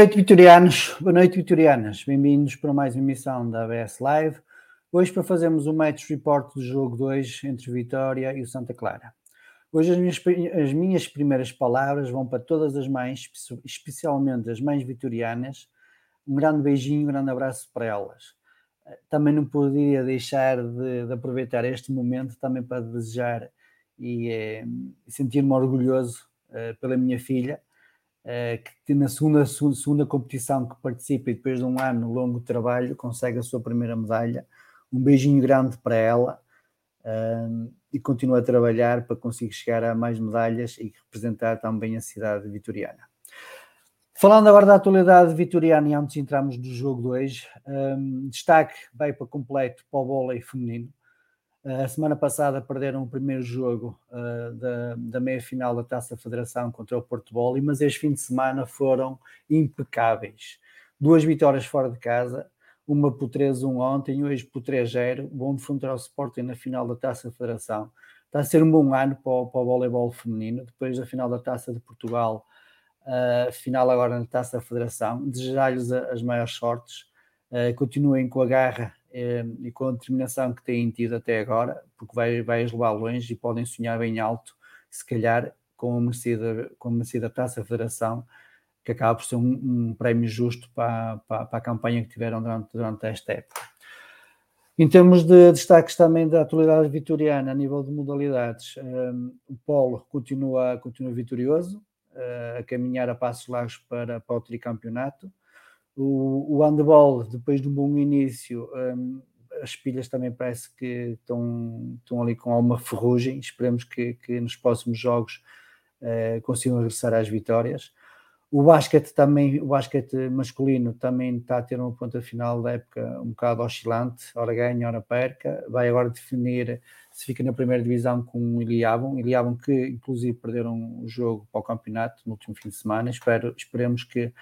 noite, vitorianos. Boa noite, vitorianas. Bem-vindos para mais uma emissão da ABS Live. Hoje para fazermos o match report do jogo 2 entre Vitória e o Santa Clara. Hoje as minhas, as minhas primeiras palavras vão para todas as mães, especialmente as mães vitorianas. Um grande beijinho, um grande abraço para elas. Também não poderia deixar de, de aproveitar este momento também para desejar e, eh, sentir-me orgulhoso eh, pela minha filha, que na segunda, segunda competição que participa e depois de um ano longo de trabalho consegue a sua primeira medalha. Um beijinho grande para ela uh, e continua a trabalhar para conseguir chegar a mais medalhas e representar também a cidade vitoriana. Falando agora da atualidade vitoriana e antes de entrarmos no jogo 2, um, destaque vai para completo para o vôlei feminino. A semana passada perderam o primeiro jogo uh, da, da meia-final da Taça Federação contra o Porto Volley, mas este fim de semana foram impecáveis. Duas vitórias fora de casa, uma por 3-1 ontem hoje por 3-0, bom defrontar ao Sporting na final da Taça Federação. Está a ser um bom ano para o, para o voleibol feminino, depois da final da Taça de Portugal, uh, final agora na Taça Federação. Desejar-lhes as maiores sortes, uh, continuem com a garra e com a determinação que têm tido até agora, porque vai, vai levar longe e podem sonhar bem alto, se calhar com a merecida, com a merecida taça federação, que acaba por ser um, um prémio justo para, para, para, a campanha que tiveram durante, durante esta época. Em termos de destaques também da atualidade vitoriana, a nível de modalidades, um, o Polo continua, continua vitorioso, uh, a caminhar a passos largos para, para o tricampeonato. O, handball, depois de um bom início, um, as pilhas também parece que estão, estão ali com alguma ferrugem. Esperemos que, que nos próximos jogos uh, consigam regressar às vitórias. O basquete também, o basquete masculino também está a ter uma ponta final da época um bocado oscilante, ora ganha, ora perca. Vai agora definir se fica na primeira divisão com o Iliabon. Iliabon que inclusive perderam o jogo para o campeonato no último fim de semana. Espero, esperemos que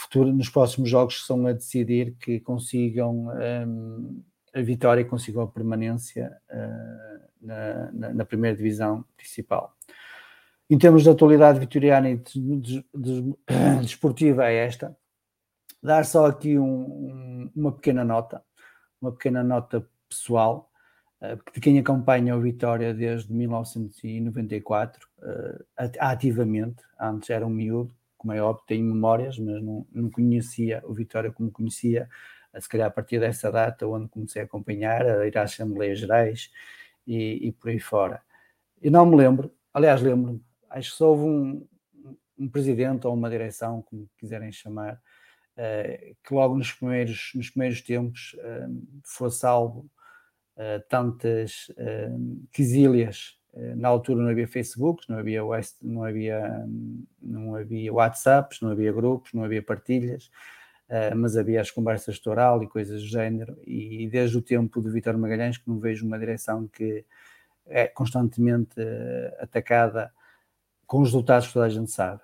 futuro, nos próximos jogos que são a decidir que consigam um, a vitória e consigam a permanência uh, na, na, na primeira divisão principal. Em termos de atualidade vitoriana e desportiva é esta. Dar só aqui um, um, uma pequena nota, uma pequena nota pessoal. de quem acompanha o Vitória desde 1994, ativamente, antes era um miúdo, como é óbvio, tenho memórias, mas não, não conhecia o Vitória como conhecia, se calhar a partir dessa data, onde comecei a acompanhar, a ir às Assembleias Gerais e, e por aí fora. Eu não me lembro, aliás, lembro-me, acho que só houve um, um presidente ou uma direção, como quiserem chamar, uh, que logo nos primeiros, nos primeiros tempos uh, fosse uh, tantas uh. Na altura não havia Facebook, não havia, não, havia, não havia WhatsApps, não havia grupos, não havia partilhas, mas havia as conversas de oral e coisas do género. E, desde o tempo de Vitor Magalhães que não vejo uma direção que é constantemente atacada com os resultados que toda a gente sabe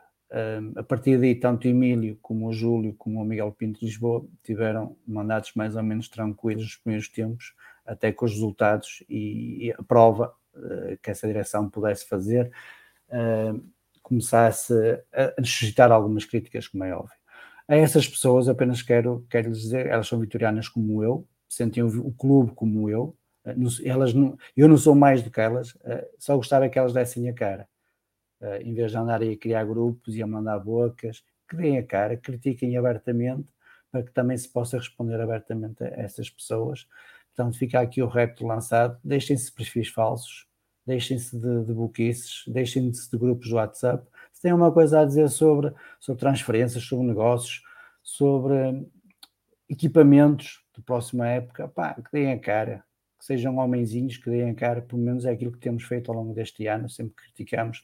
a partir daí, tanto o Emílio como o Júlio, como o Miguel Pinto de Lisboa tiveram mandatos mais ou menos tranquilos nos primeiros tempos, até com os resultados e, a prova que essa direção pudesse fazer uh, começasse a necessitar algumas críticas, como é óbvio. A essas pessoas apenas quero, quero lhes dizer, elas são vitorianas como eu, sentem o, clube como eu, uh, elas não, eu não sou mais do que elas, só gostava que elas dessem a cara em vez de andarem a criar grupos e a mandar bocas, que deem a cara, critiquem abertamente, para que também se possa responder abertamente a essas pessoas. Portanto, fica aqui o repto lançado, deixem-se de perfis falsos, deixem-se de, de deixem-se de grupos do WhatsApp. Se têm uma coisa a dizer sobre, sobre transferências, sobre negócios, sobre equipamentos de próxima época, pá, que deem a cara, que sejam homenzinhos, que deem a cara, pelo menos é aquilo que temos feito ao longo deste ano, sempre criticamos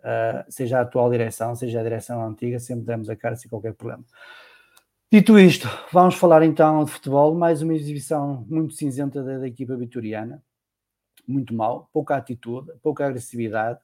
uh, seja a atual direção, seja a direção antiga, sempre demos a cara sem qualquer problema. Dito isto, vamos falar então de futebol, mais uma exibição muito cinzenta da, da equipa vitoriana, muito mal, pouca atitude, pouca agressividade.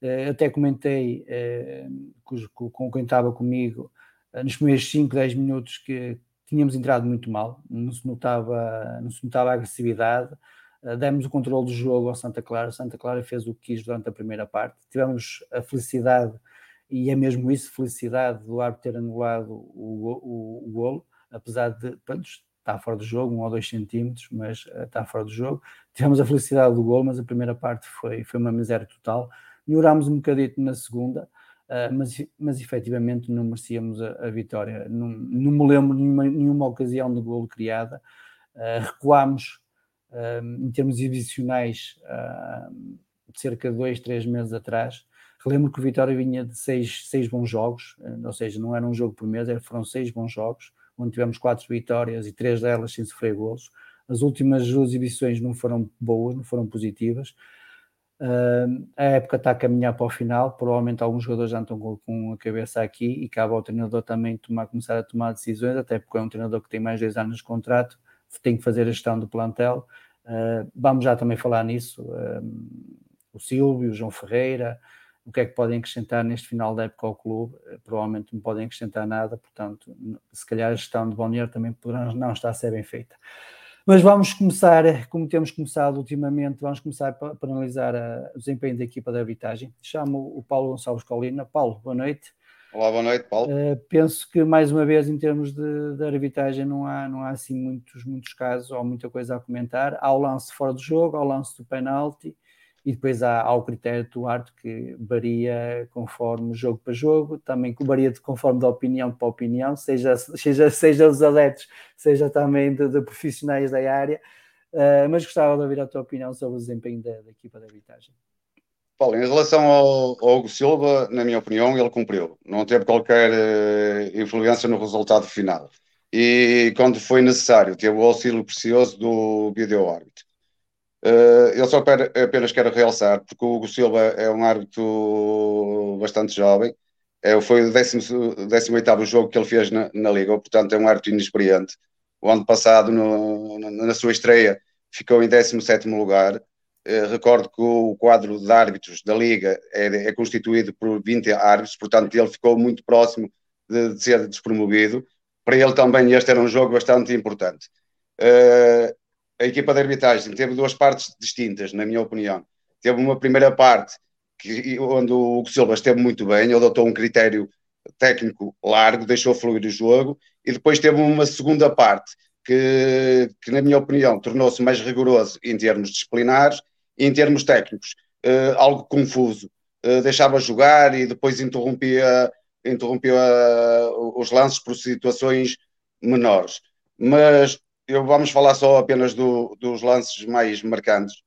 Uh, até comentei uh, com, quem estava comigo uh, nos primeiros 5, 10 minutos que tínhamos entrado muito mal, não se notava, não se notava agressividade, eh, demos o controle do jogo ao Santa Clara. Santa Clara fez o que quis durante a primeira parte. Tivemos a felicidade, e é mesmo isso, felicidade do árbitro ter anulado o, o, o golo, apesar de pronto, estar fora do jogo, um ou dois centímetros, mas uh, está fora do jogo. Tivemos a felicidade do golo, mas a primeira parte foi, foi uma miséria total. Melhorámos um bocadito na segunda, uh, mas, mas efetivamente não merecíamos a, a vitória. Não, não me lembro nenhuma, nenhuma ocasião de golo criada. Uh, recuámos em termos exibicionais, cerca de dois, três meses atrás. Relembro que o Vitória vinha de seis, seis bons jogos, eh, ou seja, não era um jogo por mês, foram seis bons jogos, onde tivemos quatro vitórias e três delas sem sofrer golos. As últimas duas exibições não foram boas, não foram positivas. Uh, a época está a caminhar para o final, provavelmente alguns jogadores já estão com, a cabeça aqui e cabe ao treinador também tomar, começar a tomar decisões, até porque é um treinador que tem mais dois anos de contrato tem que fazer a gestão do plantel. Uh, vamos já também falar nisso. Uh, o Silvio, o João Ferreira, o que é que podem acrescentar neste final da época ao clube? Uh, provavelmente não podem acrescentar nada, portanto, se calhar a gestão de Balneário também poderá não estar a ser bem feita. Mas vamos começar, como temos começado ultimamente, vamos começar para, para analisar a, o desempenho da equipa da arbitragem. Chamo o Paulo Gonçalves Colina. Paulo, boa noite. Olá, boa noite, Paulo. Uh, penso que, mais uma vez, em termos de, de arbitragem, não há, não há assim muitos, muitos casos ou muita coisa a comentar. Há o lance fora do jogo, há o lance do penalti e depois há, há o critério do árbitro que varia conforme jogo para jogo, também varia de, conforme da opinião para opinião, seja, seja, seja dos adeptos, seja também de, de profissionais da área. Uh, mas gostava de ouvir a tua opinião sobre o desempenho da, da equipa de arbitragem. Paulo, em relação ao, ao Hugo Silva, na minha opinião, ele cumpriu. Não teve qualquer uh, influência no resultado final. E quando foi necessário, teve o auxílio precioso do vídeo árbitro. Uh, eu só apenas quero realçar, porque o Hugo Silva é um árbitro bastante jovem, é, foi o 18 jogo que ele fez na, na, Liga, portanto é um árbitro inexperiente. O ano passado, no, na sua estreia, ficou em 17 lugar eh, recordo que o quadro de árbitros da Liga é, é, constituído por 20 árbitros, portanto ele ficou muito próximo de, de, ser despromovido. Para ele também este era um jogo bastante importante. Uh, a equipa de arbitragem teve duas partes distintas, na minha opinião. Teve uma primeira parte que, onde o Hugo Silva esteve muito bem, ele adotou um critério técnico largo, deixou fluir o jogo, e depois teve uma segunda parte que, que na minha opinião, tornou-se mais rigoroso em termos disciplinares e em termos técnicos. Uh, algo confuso. Uh, deixava jogar e depois interrompia, interrompia uh, os lances por situações menores. Mas eu vamos falar só apenas do, dos lances mais marcantes,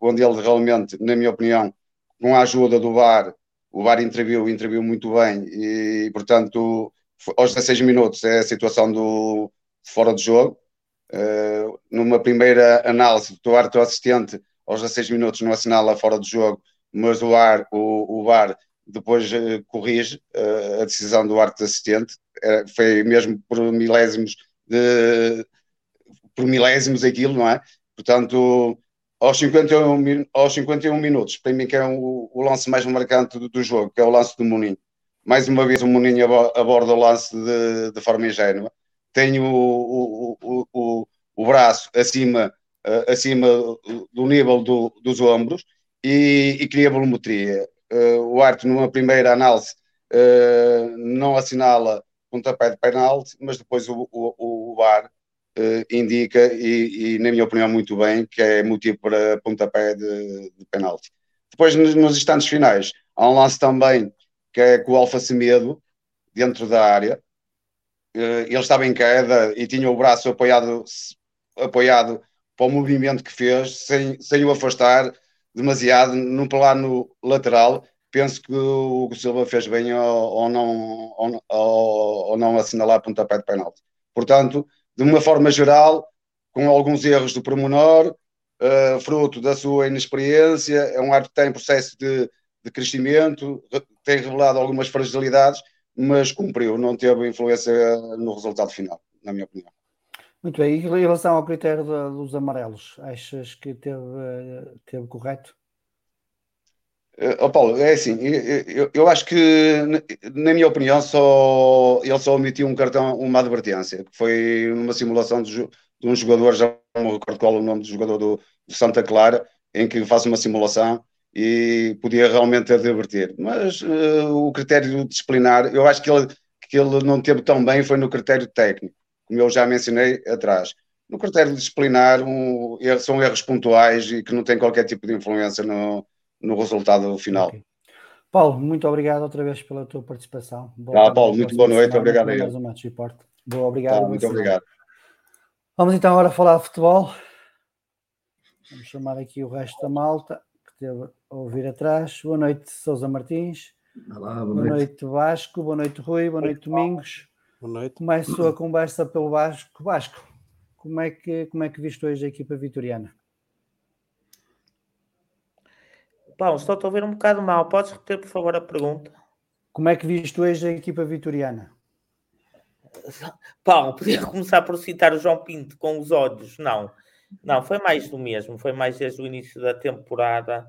onde ele realmente, na minha opinião, com a ajuda do VAR, o VAR interviu, interviu muito bem e, portanto, aos 16 minutos é a situação do fora de jogo. Uh, numa primeira análise do árbitro assistente, aos 16 minutos não assinala fora de jogo, mas o, ar, o, o VAR depois uh, corrige uh, a decisão do árbitro assistente. foi mesmo por milésimos de, por milésimos aquilo, não é? Portanto, aos 51, aos 51 minutos, para mim que é o, o lance mais marcante do, do, jogo, que é o lance do Moninho. Mais uma vez o Moninho aborda o lance de, de forma ingênua. Tem o, o, o, o braço acima, uh, acima do nível do, dos ombros e, e cria volumetria. Uh, o Arte, numa primeira análise, uh, não assinala pontapé de penalti, mas depois o, o VAR uh, indica, e, e, na minha opinião, muito bem, que é motivo para pontapé de, de penalti. Depois, nos, nos, instantes finais, há um lance também que é com o Alfa Semedo, dentro da área. Uh, ele estava em queda e tinha o braço apoiado, apoiado para o movimento que fez, sem, sem o afastar demasiado no plano lateral. Penso que o Silva fez bem ao não, ao, ao, não assinalar pontapé de penalti. Portanto, de uma forma geral, com alguns erros do pormenor, uh, fruto da sua inexperiência, é um árbitro que está em processo de, de crescimento, tem revelado algumas fragilidades, mas cumpriu, não teve influência no resultado final, na minha opinião. Muito bem, e em relação ao critério dos amarelos, achas que teve, teve correto? Oh, Paulo, é assim, eu, eu, acho que, na minha opinião, só, ele só omitiu um cartão, uma advertência, que foi numa simulação de, de um jogador, já não me recordo qual é o nome do jogador do, do, Santa Clara, em que faz uma simulação e podia realmente advertir. Mas uh, o critério disciplinar, eu acho que ele, que ele não teve tão bem, foi no critério técnico, como eu já mencionei atrás. No critério disciplinar, um, são erros pontuais e que não têm qualquer tipo de influência no no resultado final. Okay. Paulo, muito obrigado outra vez pela tua participação. Boa ah, Paulo, muito boa noite, obrigado a mais um match report. Boa, obrigado. Tá, muito obrigado. Vamos então agora falar de futebol. Vamos chamar aqui o resto da malta que teve a ouvir atrás. Boa noite, Sousa Martins. Olá, boa, boa noite. noite. Vasco. Boa noite, Rui. Boa noite, Domingos. Boa noite. Começo a conversa pelo Vasco. Vasco, como é que, como é que viste hoje a equipa vitoriana? Paulo, estou a ouvir um bocado mal. Podes repetir, por favor, a pergunta? Como é que viste hoje a equipa vitoriana? Paulo, podia começar por citar o João Pinto com os olhos. Não, não, foi mais do mesmo. Foi mais desde o início da temporada.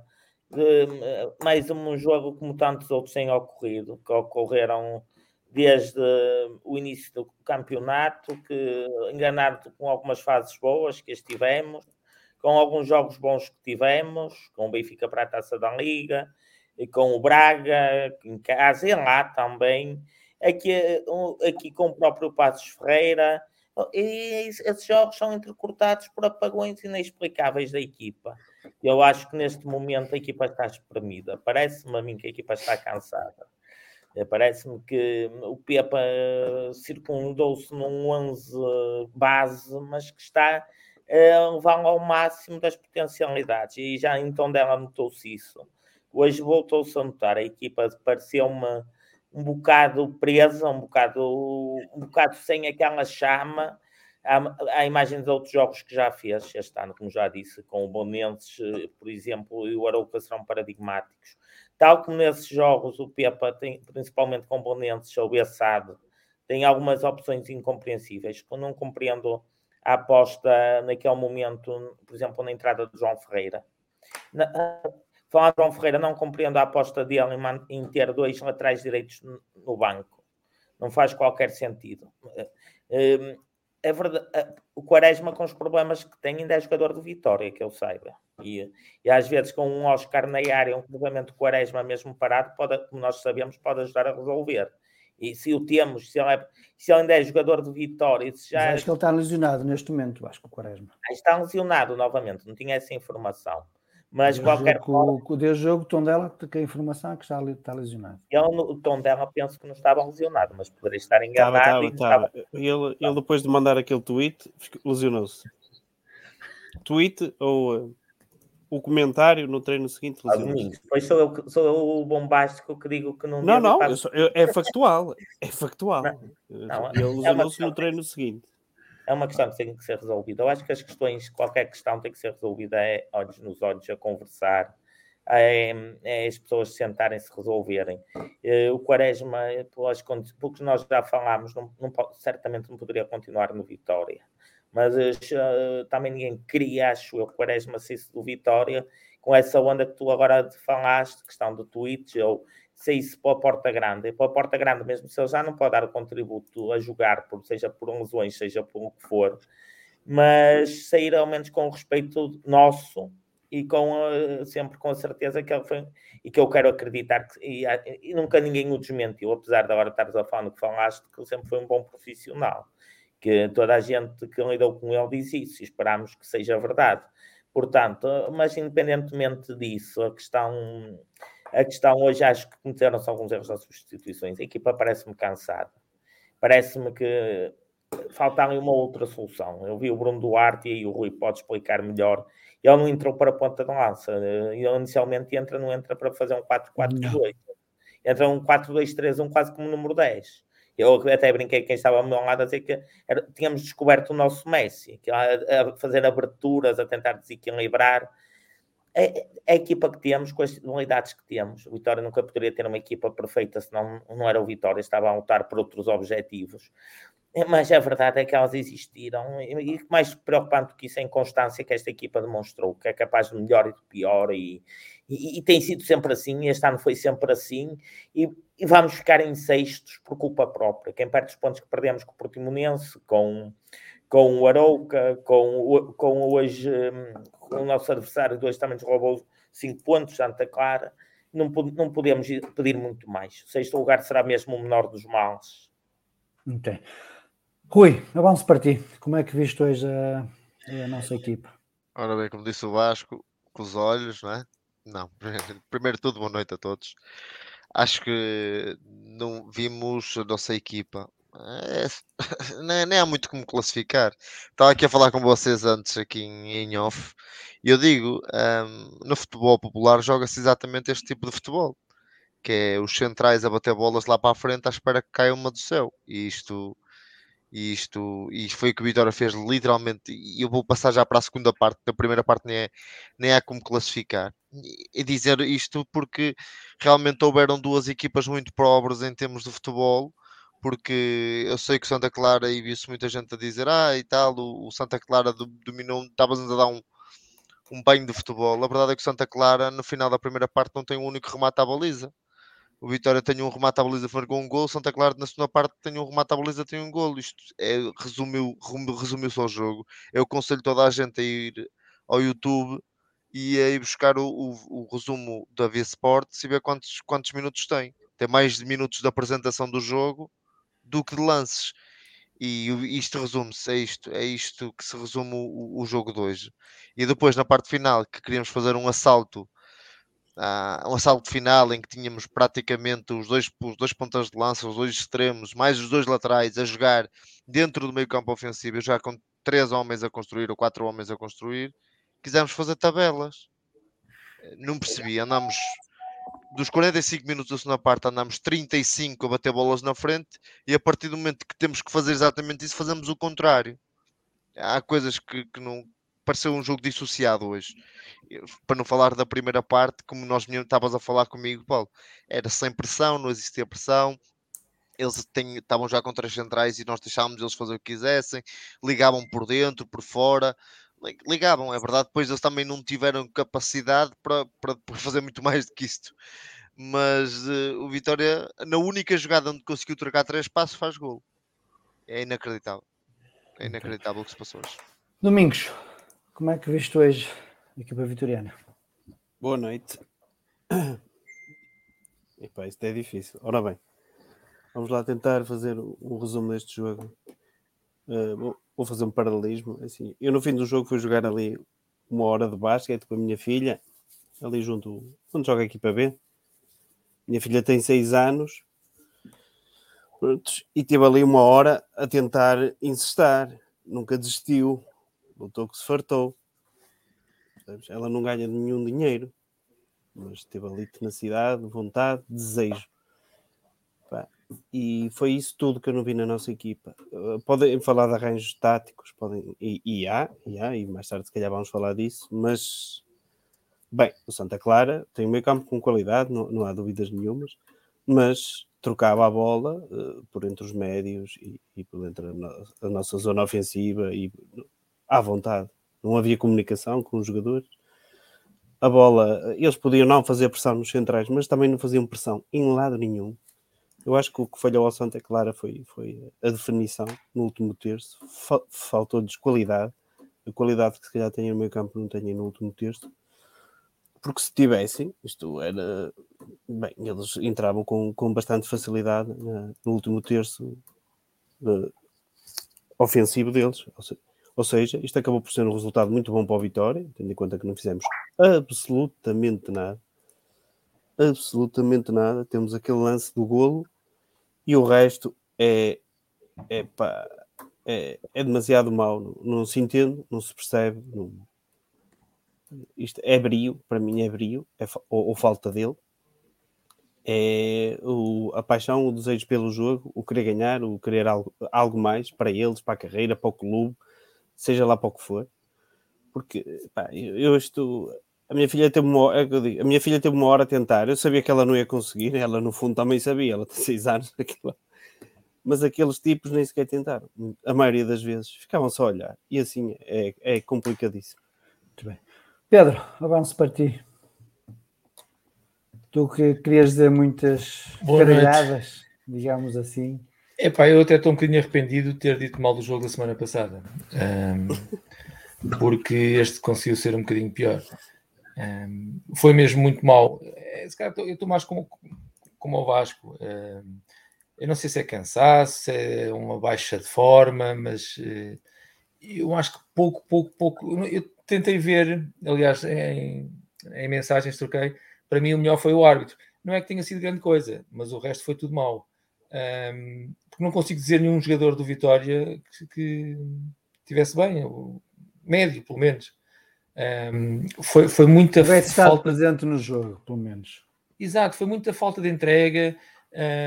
De, mais um jogo como tantos outros têm ocorrido, que ocorreram desde o início do campeonato, que enganaram com algumas fases boas que estivemos, com alguns jogos bons que tivemos, com o Benfica para a Taça da Liga, com o Braga, em casa e lá também, aqui, aqui com o próprio Passos Ferreira, e esses jogos são entrecortados por apagões inexplicáveis da equipa. Eu acho que neste momento a equipa está espremida. Parece-me a mim que a equipa está cansada. Eh, parece-me que o Pepa circundou-se num 11 base, mas que está vão ao máximo das potencialidades. E já então dela notou-se isso. Hoje voltou-se a notar, a equipa pareceu-me um bocado presa, um bocado, um bocado sem aquela chama. Há imagens de outros jogos que já fez este ano, como já disse, com o Bonenses, eh, por exemplo, e o Arouca serão paradigmáticos. Tal como nesses jogos, o Pepa, tem, principalmente com Bonenses ou Bessado, tem algumas opções incompreensíveis. Eu não compreendo a aposta naquele momento, por exemplo, na entrada do João Ferreira. Na, falar de João Ferreira, não compreendo a aposta dele em, em ter dois laterais direitos no banco. Não faz qualquer sentido. É verdade, o Quaresma, com os problemas que tem, ainda é jogador de Vitória, que eu saiba. E, e às vezes, com um Oscar na área, um cruzamento Quaresma mesmo parado, pode, como nós sabemos, pode ajudar a resolver. E se o temos, se ele, é, se ele ainda é jogador de Vitória, se já... acho que ele está lesionado neste momento, acho que o Quaresma. Está lesionado novamente, não tinha essa informação. Mas qualquer jogo, forma... O deu jogo, o Tondela, que a informação é que está, está lesionado. Ele, o Tondela penso que não estava lesionado, mas poderia estar enganado. Estava, estava, estava. Ele, ele depois de mandar aquele tweet, lesionou-se. Tweet ou o comentário no treino seguinte. Ah, Pois sou eu, sou eu o bombástico que digo que não. Não, não, eu sou, eu, é factual. É factual. Não, não, ele lesionou-se é no treino seguinte. É uma questão que tem que ser resolvida. Eu acho que as questões, qualquer questão tem que ser resolvida é olhos nos olhos, a conversar, é, é as pessoas sentarem-se resolverem. Eh, o Quaresma, pelas, porque nós já falámos, não, não, certamente não poderia continuar no Vitória mas uh, também ninguém queria, acho eu, Quaresma saísse do Vitória com essa onda que tu agora falaste, questão do Twitch, ou saísse para a Porta Grande. E para a Porta Grande, mesmo se ele já não pode dar o contributo a jogar, por, seja por lesões, seja por o que for, mas sair ao menos com o respeito nosso e com uh, sempre com a certeza que ele foi e que eu quero acreditar que e, e nunca ninguém o desmentiu, apesar de agora estares a falar no que falaste, que ele sempre foi um bom profissional que toda a gente que lidou com ele diz isso e esperamos que seja verdade. Portanto, mas independentemente disso, a questão, a questão hoje acho que cometeram-se alguns erros das substituições. A equipa parece-me cansada. Parece-me que falta ali uma outra solução. Eu vi o Bruno Duarte e aí o Rui pode explicar melhor. Ele não entrou para a ponta de lança. Ele inicialmente entra, não entra para fazer um 4-4-2. Entra um 4-2-3-1 quase como número 10. Eu até brinquei quem estava ao meu lado a dizer que era, tínhamos descoberto o nosso Messi, que a, a fazer aberturas, a tentar desequilibrar. É, a equipa que temos, com as unidades que temos. O Vitória nunca poderia ter uma equipa perfeita, senão não era o Vitória, estava a lutar por outros objetivos. Mas a verdade é que elas existiram, e mais preocupante do que isso é a inconstância que esta equipa demonstrou, que é capaz de melhor e de pior, e, e, e, tem sido sempre assim, este ano foi sempre assim, e, e, vamos ficar em sextos por culpa própria. Quem perde os pontos que perdemos com o Portimonense, com, com o Arouca, com, o, com hoje hum, com o nosso adversário, dois também nos roubou cinco pontos, Santa Clara, não, não podemos pedir muito mais. O sexto lugar será mesmo o menor dos males. Ok. Rui, avanço para ti. Como é que viste hoje a, a nossa equipa? Ora bem, como disse o Vasco, com os olhos, não é? Não, primeiro tudo, boa noite a todos. Acho que não vimos a nossa equipa. É, nem, nem, há muito como classificar. Estava aqui a falar com vocês antes, aqui em, em off, e eu digo: um, no futebol popular joga-se exatamente este tipo de futebol, que é os centrais a bater bolas lá para a frente à espera que caia uma do céu. E isto e isto, e foi o que o Vitória fez literalmente. E eu vou passar já para a segunda parte, da primeira parte nem, é, nem há como classificar. E dizer isto porque realmente houveram duas equipas muito pobres em termos de futebol. Porque eu sei que Santa Clara, e viu-se muita gente a dizer, ah, e tal, o, o Santa Clara dominou, estava-nos a dar um, um banho de futebol. A verdade é que o Santa Clara, no final da primeira parte, não tem um único remate à baliza. O Vitória tem um remate à baliza, marcou um gol. Santa Clara, na segunda parte, tem um remate à baliza, tem um gol. Isto é, resumiu, resumiu só o jogo. Eu aconselho toda a gente a ir ao YouTube e a ir buscar o, o, o resumo da Via Sports e ver quantos, quantos minutos tem. Tem mais de minutos de apresentação do jogo do que de lances. E isto resume-se, é isto, é isto que se resume o, o jogo de hoje. E depois, na parte final, que queríamos fazer um assalto uh, um assalto final em que tínhamos praticamente os dois, os dois pontas de lança, os dois extremos, mais os dois laterais a jogar dentro do meio campo ofensivo, já com três homens a construir ou quatro homens a construir, quisemos fazer tabelas. Não percebi, andamos dos 45 minutos da segunda parte andamos 35 a bater bolas na frente e a partir do momento que temos que fazer exatamente isso, fazemos o contrário. Há coisas que, que não, pareceu um jogo dissociado hoje. Para não falar da primeira parte, como nós estavas a falar comigo, Paulo, era sem pressão, não existia pressão. Eles têm, estavam já com três centrais e nós deixávamos eles fazer o que quisessem, ligavam por dentro, por fora, ligavam, é verdade. Depois eles também não tiveram capacidade para, para, para fazer muito mais do que isto. Mas uh, o Vitória, na única jogada onde conseguiu trocar três passos, faz gol. É inacreditável. É inacreditável o que se passou hoje. Domingos, como é que viste hoje a equipa vitoriana? Boa noite. Epá, isto é difícil. Ora bem, Vamos lá tentar fazer um resumo deste jogo. Uh, vou, fazer um paralelismo. Assim, eu no fim do jogo fui jogar ali uma hora de basquete com a minha filha, ali junto onde joga a equipa B. Minha filha tem 6 anos e teve ali uma hora a tentar incestar. Nunca desistiu. Lutou que se fartou. Ela não ganha nenhum dinheiro, mas teve ali tenacidade, vontade, desejo. E foi isso tudo que eu não vi na nossa equipa. Uh, podem falar de arranjos táticos, podem, e, e há, e há, e mais tarde se calhar vamos falar disso, mas bem, o Santa Clara tem um meio campo com qualidade, não, não há dúvidas nenhumas, mas trocava a bola uh, por entre os médios e, e por entre a, no, a, nossa zona ofensiva e à vontade. Não havia comunicação com os jogadores. A bola, eles podiam não fazer pressão nos centrais, mas também não faziam pressão em lado nenhum eu acho que o que falhou ao Santa Clara foi, foi a definição no último terço. Faltou-lhes qualidade. A qualidade que se calhar tem no meio campo não tem no último terço. Porque se tivessem, isto era. Bem, eles entravam com, com bastante facilidade no último terço de, ofensivo deles. Ou seja, isto acabou por ser um resultado muito bom para a vitória, tendo em conta que não fizemos absolutamente nada. Absolutamente nada. Temos aquele lance do golo e o resto é, é, pá, é, é demasiado mau, não, não, se entende, não se percebe. Não... Isto é brio, para mim é brio, é, ou, ou falta dele. É o, a paixão, o desejo pelo jogo, o querer ganhar, o querer algo, algo mais para eles, para a carreira, para o clube, seja lá para o que for. Porque pá, eu, eu estou, a minha filha teve uma hora, é a minha filha teve uma hora a tentar. Eu sabia que ela não ia conseguir, ela no fundo também sabia, ela tem seis anos, mas aqueles tipos nem sequer tentaram. A maioria das vezes ficavam só a olhar. E assim é, é complicadíssimo. Muito bem. Pedro, avanço para ti. Tu que querias dizer muitas caralhadas, digamos assim. Epá, eu até estou um bocadinho arrependido de ter dito mal do jogo da semana passada. Um, porque este conseguiu ser um bocadinho pior. Um, foi mesmo muito mal. É, eu estou mais como, como o Vasco. Um, eu não sei se é cansaço, se é uma baixa de forma, mas uh, eu acho que pouco, pouco, pouco. Eu tentei ver, aliás, em, em mensagens troquei. Para mim, o melhor foi o árbitro. Não é que tenha sido grande coisa, mas o resto foi tudo mal. Um, porque não consigo dizer nenhum jogador do Vitória que, que tivesse bem, médio, pelo menos. Um, foi, foi muita falta presente no jogo, pelo menos. Exato, foi muita falta de entrega.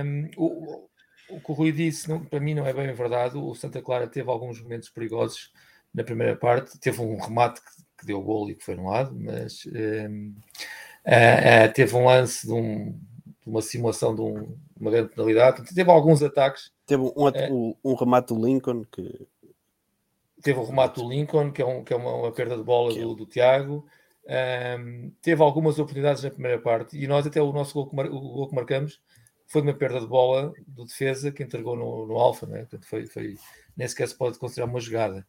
Um, o, o que o Rui disse, não, para mim, não é bem verdade. O Santa Clara teve alguns momentos perigosos na primeira parte. Teve um remate que, que deu gol e que foi no lado, mas um, uh, uh, teve um lance de, um, uma simulação de um, uma grande penalidade. Teve alguns ataques. Teve um, um, um remate do Lincoln que teve o remate do Lincoln, que é, um, que é uma, uma perda de bola do, do Tiago. Um, teve algumas oportunidades na primeira parte e nós até o nosso gol que, mar, o gol que marcamos foi uma perda de bola do defesa que entregou no, no Alfa, né? Portanto, foi, foi, nem sequer se pode considerar uma jogada.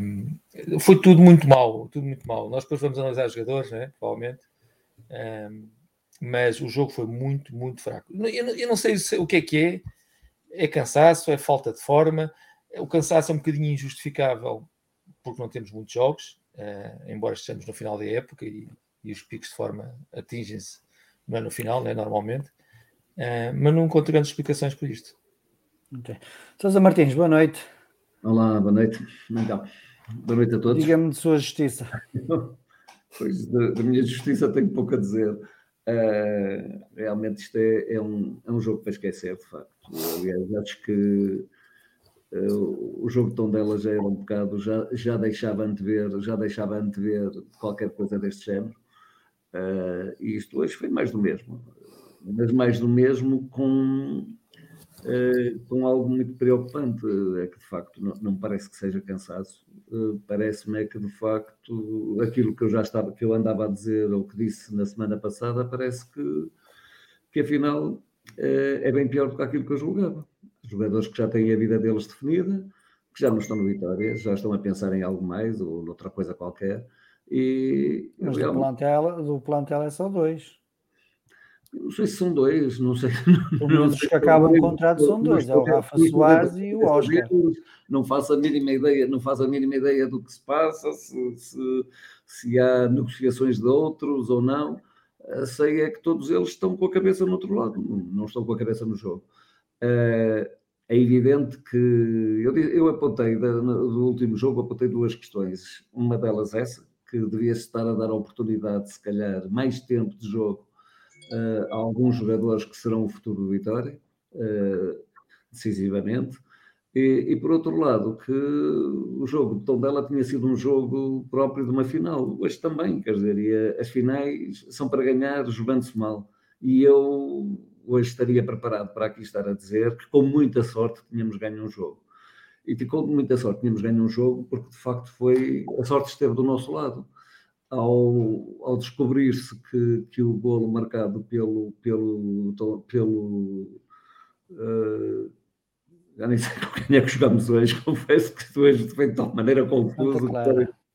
Um, foi tudo muito mal, tudo muito mal. Nós depois vamos analisar os jogadores, né? provavelmente, um, mas o jogo foi muito, muito fraco. Eu, eu não sei o que é que é, é cansaço, é falta de forma. O cansaço é um bocadinho injustificável porque não temos muitos jogos, uh, embora estejamos no final da época e, e os picos de forma atingem-se não é no final, né, normalmente, uh, mas não encontro grandes explicações para isto. Okay. Sousa Martins, boa noite. Olá, boa noite. Então, boa noite a todos. Diga-me de sua justiça. pois, da, da, minha justiça tenho pouco a dizer. Uh, realmente isto é, é, um, é um jogo para esquecer, de facto. Aliás, acho que o jogo de Tondela já era um bocado, já, já deixava antever, já deixava antever qualquer coisa deste género. Uh, e isto hoje foi mais do mesmo, mas mais do mesmo com, uh, com algo muito preocupante. É que de facto não, não parece que seja cansaço, uh, parece-me é que de facto aquilo que eu já estava, que eu andava a dizer ou que disse na semana passada, parece que, que afinal é bem pior do que aquilo que eu julgava jogadores que já têm a vida deles definida, que já não estão no Vitória, já estão a pensar em algo mais ou noutra coisa qualquer. E, Mas realmente... do, plantel, do plantel é só dois. Não sei se são dois, não sei. Os que acabam o contrato são dois, é o Rafa Soares e o Oscar. Não faço a mínima ideia, não faço a mínima ideia do que se passa, se, se, se há negociações de outros ou não. Sei é que todos eles estão com a cabeça no outro lado, não estão com a cabeça no jogo. É evidente que eu, eu apontei do último jogo, apontei duas questões. Uma delas essa, que devia estar a dar a oportunidade, se calhar, mais tempo de jogo uh, a alguns jogadores que serão o futuro do Vitória, uh, decisivamente. E, e, por outro lado, que o jogo de Tondela tinha sido um jogo próprio de uma final. Hoje também, quer dizer, as finais são para ganhar jogando-se mal. E eu hoje estaria preparado para aqui estar a dizer que com muita sorte tínhamos ganho um jogo. E com muita sorte tínhamos ganho um jogo porque de facto foi a sorte esteve do nosso lado ao, ao descobrir-se que, que o golo marcado pelo. pelo, pelo uh, já nem sei com quem é que jogamos hoje, confesso que hoje foi de tal maneira confuso,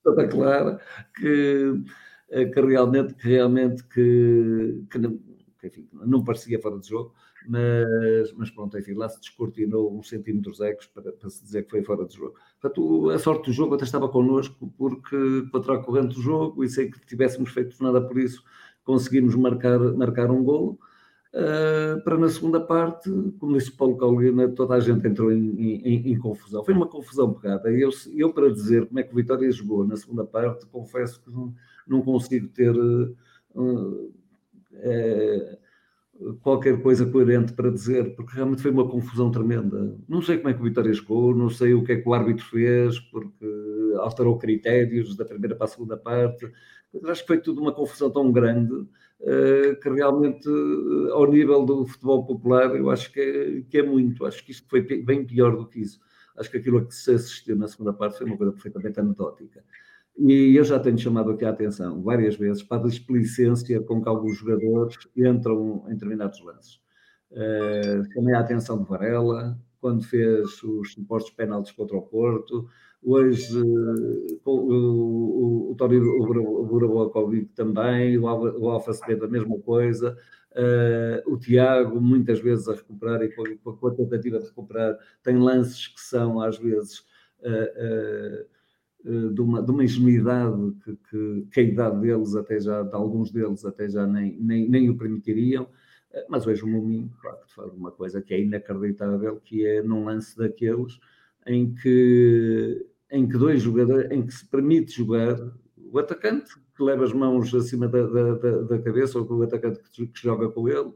toda clara, que, eh, que realmente, que, realmente que, que, não, que enfim, não parecia fora de jogo mas, mas pronto, enfim, lá se descortinou uns centímetros ecos para, para, se dizer que foi fora de jogo. Portanto, a sorte do jogo até estava connosco, porque contra a corrente do jogo, e sei que tivéssemos feito nada por isso, conseguimos marcar, marcar um golo. Uh, para na segunda parte, como disse Paulo Caulina, toda a gente entrou em, em, em confusão. Foi uma confusão pegada. Eu, eu, para dizer como é que o Vitória jogou na segunda parte, confesso que não, não consigo ter. Uh, uh, qualquer coisa coerente para dizer, porque realmente foi uma confusão tremenda. Não sei como é que o Vitória jogou, não sei o que é que o árbitro fez, porque alterou critérios da primeira para a segunda parte. acho que foi tudo uma confusão tão grande uh, que realmente, uh, ao nível do futebol popular, eu acho que é, que é muito. Acho que isto foi bem pior do que isso. Acho que aquilo a que se assistiu na segunda parte foi uma coisa perfeitamente anedótica. E eu já tenho chamado aqui a atenção várias vezes para a displicência com que alguns jogadores entram em determinados lances. Uh, chamei a atenção de Varela, quando fez os supostos penaltis contra o Porto. Hoje, uh, o, o, o Tório Burabokovic também, o, o Alfa Cepeda, a mesma coisa. Uh, o Tiago, muitas vezes a recuperar e com, com, a tentativa de recuperar, tem lances que são, às vezes, uh, de uma, de uma ingenuidade que, que, que, a idade deles, até já, de alguns deles, até já nem, nem, nem o permitiriam. Eh, mas hoje o Muminho, claro, faz uma coisa que é inacreditável, que é num lance daqueles em que, em que dois jogadores, em que se permite jogar o atacante que leva as mãos acima da, da, da cabeça ou o atacante que, que joga com ele,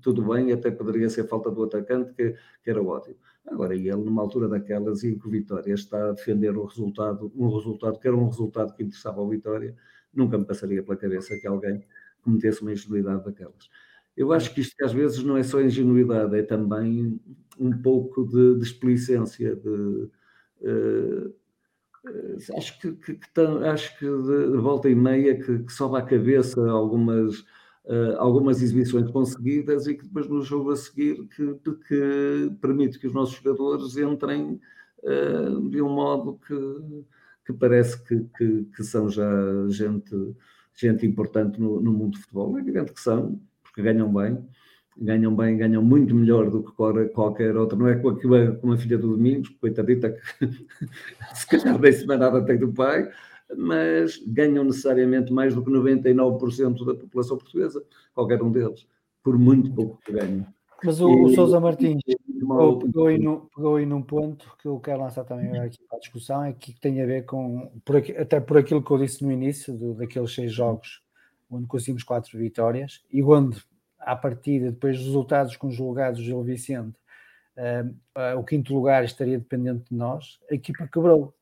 tudo bem, até poderia ser falta do atacante, que, que era ótimo. Agora, ele, numa altura daquelas em que o Vitória está a defender o resultado, um resultado que era um resultado que interessava ao Vitória, nunca me passaria pela cabeça que alguém cometesse uma ingenuidade daquelas. Eu acho que isto às vezes não é só ingenuidade, é também um pouco de displicência, de, uh, acho que, que, que, acho que de, de, volta e meia que, que sobe à cabeça algumas uh, algumas exibições conseguidas e que depois no jogo a seguir que, que permite que os nossos jogadores entrem uh, de um modo que, que parece que, que, que, são já gente, gente importante no, no mundo do futebol. É evidente que são, porque ganham bem, ganham bem, ganham muito melhor do que qualquer outra. Não é com a, com a filha do Domingos, coitadita, que se calhar nem semana nada tem do pai, mas ganham necessariamente mais do que 99% da população portuguesa, qualquer um deles, por muito pouco que ganham. Mas o, e, o Sousa Martins pegou, pegou, aí no, pegou aí num ponto que eu quero lançar também aqui para a discussão, é que tem a ver com, por até por aquilo que eu disse no início, do, daqueles seis jogos onde conseguimos quatro vitórias, e onde, à partida, depois dos resultados conjugados do Gil Vicente, uh, uh, o quinto lugar estaria dependente de nós, a equipa quebrou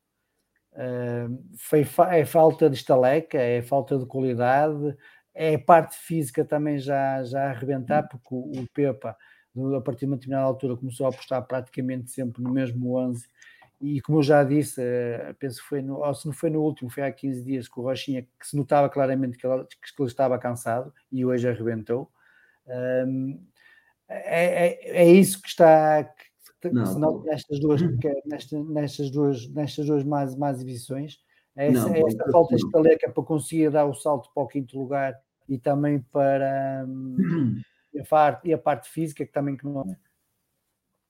foi, é falta de estaleca, é falta de qualidade, é a parte física também já, já a arrebentar, porque o, o Pepa, a partir de uma determinada altura, começou a apostar praticamente sempre no mesmo 11. E como eu já disse, eh, penso que foi no, ou se não foi no último, foi há 15 dias com o Rochinha, que se notava claramente que ele, que ele estava cansado e hoje arrebentou. Um, é, é, é, isso que está, não, nestas duas, nestas, nestas duas, nestas duas mais, mais exibições, é essa, não, é esta falta de estaleca para conseguir dar o salto para o quinto lugar e também para, hum, a, parte, e a parte física que também que não é.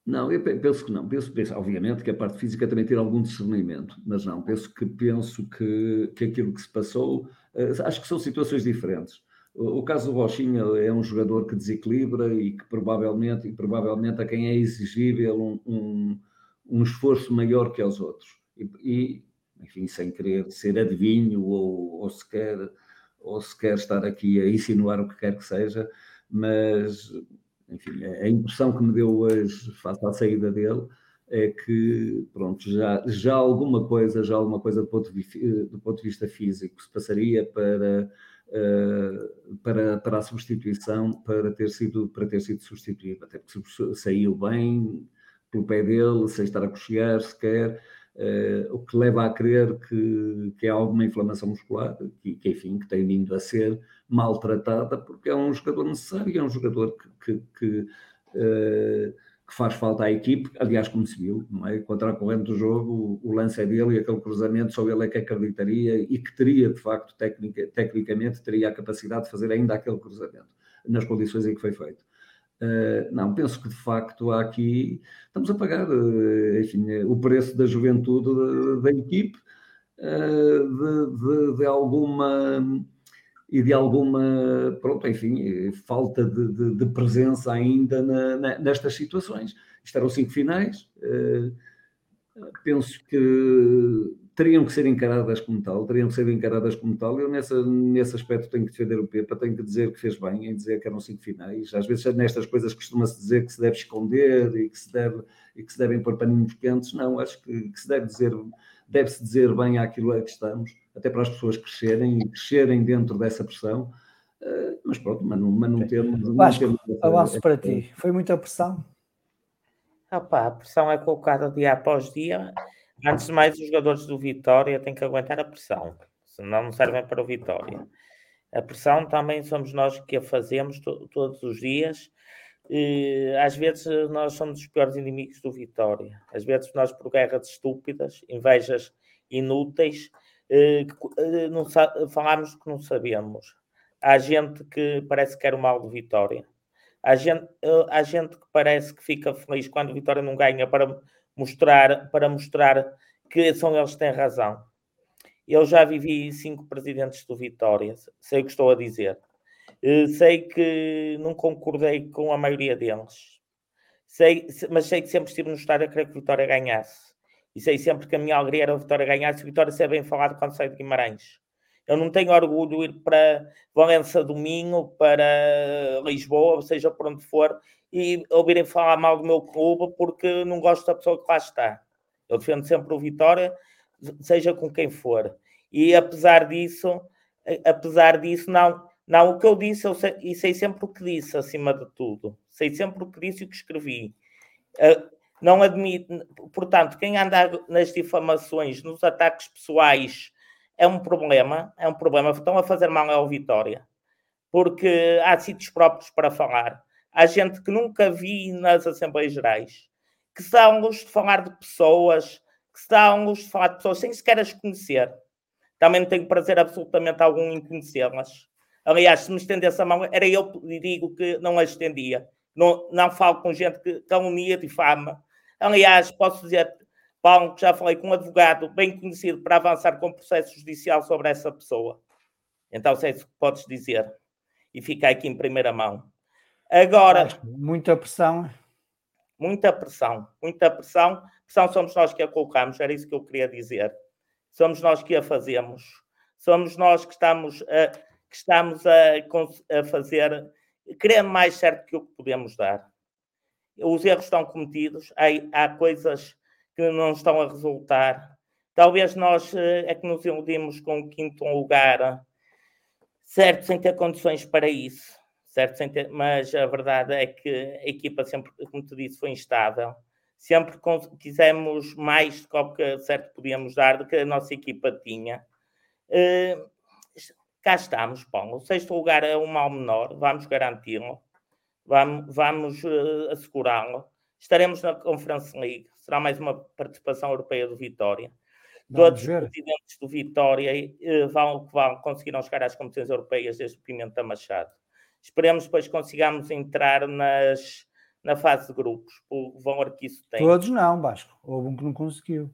Não, eu penso que não. Penso, penso, obviamente, que a parte física também tem algum discernimento, mas não. Penso que penso que, que aquilo que se passou, uh, acho que são situações diferentes. O, caso do Rochinha é um jogador que desequilibra e que provavelmente, e provavelmente a quem é exigível um, um, um esforço maior que aos outros. E, e, enfim, sem querer ser adivinho ou, ou sequer ou sequer estar aqui a insinuar o que quer que seja, mas enfim, a impressão que me deu hoje, face à saída dele, é que, pronto, já, já alguma coisa, já alguma coisa do ponto de, do ponto de vista físico se passaria para, uh, para, para a substituição, para ter sido, para ter sido substituído, até porque saiu bem pelo pé dele, sem estar a cochear sequer, uh, o que leva a crer que, que há alguma inflamação muscular, que, que, enfim, que tem vindo a ser maltratada, porque é um jogador necessário, é um jogador que, que, que, uh, que, faz falta à equipe, aliás, como se viu, não é? Contra a corrente do jogo, o, lance é dele e aquele cruzamento só ele é que acreditaria e que teria, de facto, tecnica, tecnicamente, teria a capacidade de fazer ainda aquele cruzamento, nas condições em que foi feito. Uh, não, penso que de facto há aqui, estamos a pagar uh, enfim, o preço da juventude da, da equipe, uh, de, de, de, alguma e de alguma, pronto, enfim, falta de, de, de presença ainda na, na, nestas situações. Isto eram cinco finais, penso que teriam que ser encaradas como tal, teriam que ser encaradas como tal. Eu, nessa, nesse aspecto, tenho que defender o Pepa, tenho que dizer que fez bem em dizer que eram cinco finais. Às vezes, nestas coisas, costuma-se dizer que se deve esconder e que se, deve, e que se devem pôr paninhos quentes. Não, acho que, que se deve dizer, deve-se dizer bem àquilo a que estamos, até para as pessoas crescerem e crescerem dentro dessa pressão. Uh, mas pronto, mas não, mas não termos. Vasco, avanço para ti. Foi muita pressão? Opa, a pressão é colocada dia após dia Antes de mais, os jogadores do Vitória têm que aguentar a pressão, senão não servem para o Vitória. A pressão também somos nós que a fazemos to todos os dias. E, às vezes nós somos os piores inimigos do Vitória. Às vezes nós, por guerras estúpidas, invejas inúteis, eh, eh, não falamos que não sabemos. Há gente que parece que quer o mal do Vitória. Há gente, eh, há gente que parece que fica feliz quando Vitória não ganha para mostrar, para mostrar que são eles que têm razão. Eu já vivi cinco presidentes do Vitória, sei o que estou a dizer. Eh, sei que não concordei com a maioria deles, sei, mas sei que sempre estive no estádio a querer que Vitória ganhasse. E sei sempre que a minha alegria era a Vitória ganhar se a Vitória ser bem falado quando sai de Guimarães. Eu não tenho orgulho de ir para Valença domingo, para Lisboa, seja, por onde for, e ouvirem falar mal do meu clube porque não gosto da pessoa que lá está. Eu defendo sempre o Vitória, seja com quem for. E apesar disso, apesar disso, não, não o que eu disse, eu sei, e sei sempre o que disse, acima de tudo. Sei sempre o que disse e o que escrevi. Uh, não admito, portanto, quem anda nas difamações, nos ataques pessoais, é um problema, é um problema. Estão a fazer mal ao Vitória, porque há sítios próprios para falar. Há gente que nunca vi nas Assembleias Gerais, que um luxo de falar de pessoas, que um luxo de falar de pessoas sem sequer as conhecer. Também tenho prazer absolutamente algum em conhecê-las. Aliás, se me estendesse a mão, era eu que digo que não a estendia. Não, não falo com gente que calunia, difama. Aliás, posso dizer, Paulo, que já falei com um advogado bem conhecido para avançar com processo judicial sobre essa pessoa. Então, sei se podes dizer. E fica aqui em primeira mão. Agora. Muita pressão. Muita pressão, muita pressão. Pressão somos nós que a colocamos, era isso que eu queria dizer. Somos nós que a fazemos. Somos nós que estamos a, que estamos a, a fazer, querendo mais certo que o que podemos dar. Os erros estão cometidos, há, há coisas que não estão a resultar. Talvez nós eh, é que nos iludimos com o quinto lugar, certo, sem ter condições para isso certo? Mas a verdade é que a equipa sempre, como tu disse, foi instável. Sempre quisemos mais do que certo podíamos dar do que a nossa equipa tinha. Uh, cá estamos, bom. O sexto lugar é um mal menor, vamos garanti-lo, vamos, vamos uh, assegurá-lo. Estaremos na Conference League, será mais uma participação europeia do Vitória. Todos os presidentes do Vitória uh, vão, vão conseguiram chegar às competições europeias desde o Pimenta Machado Esperemos depois consigamos entrar nas, na fase de grupos, o valor que isso tem. Todos não, Vasco. Houve um que não conseguiu.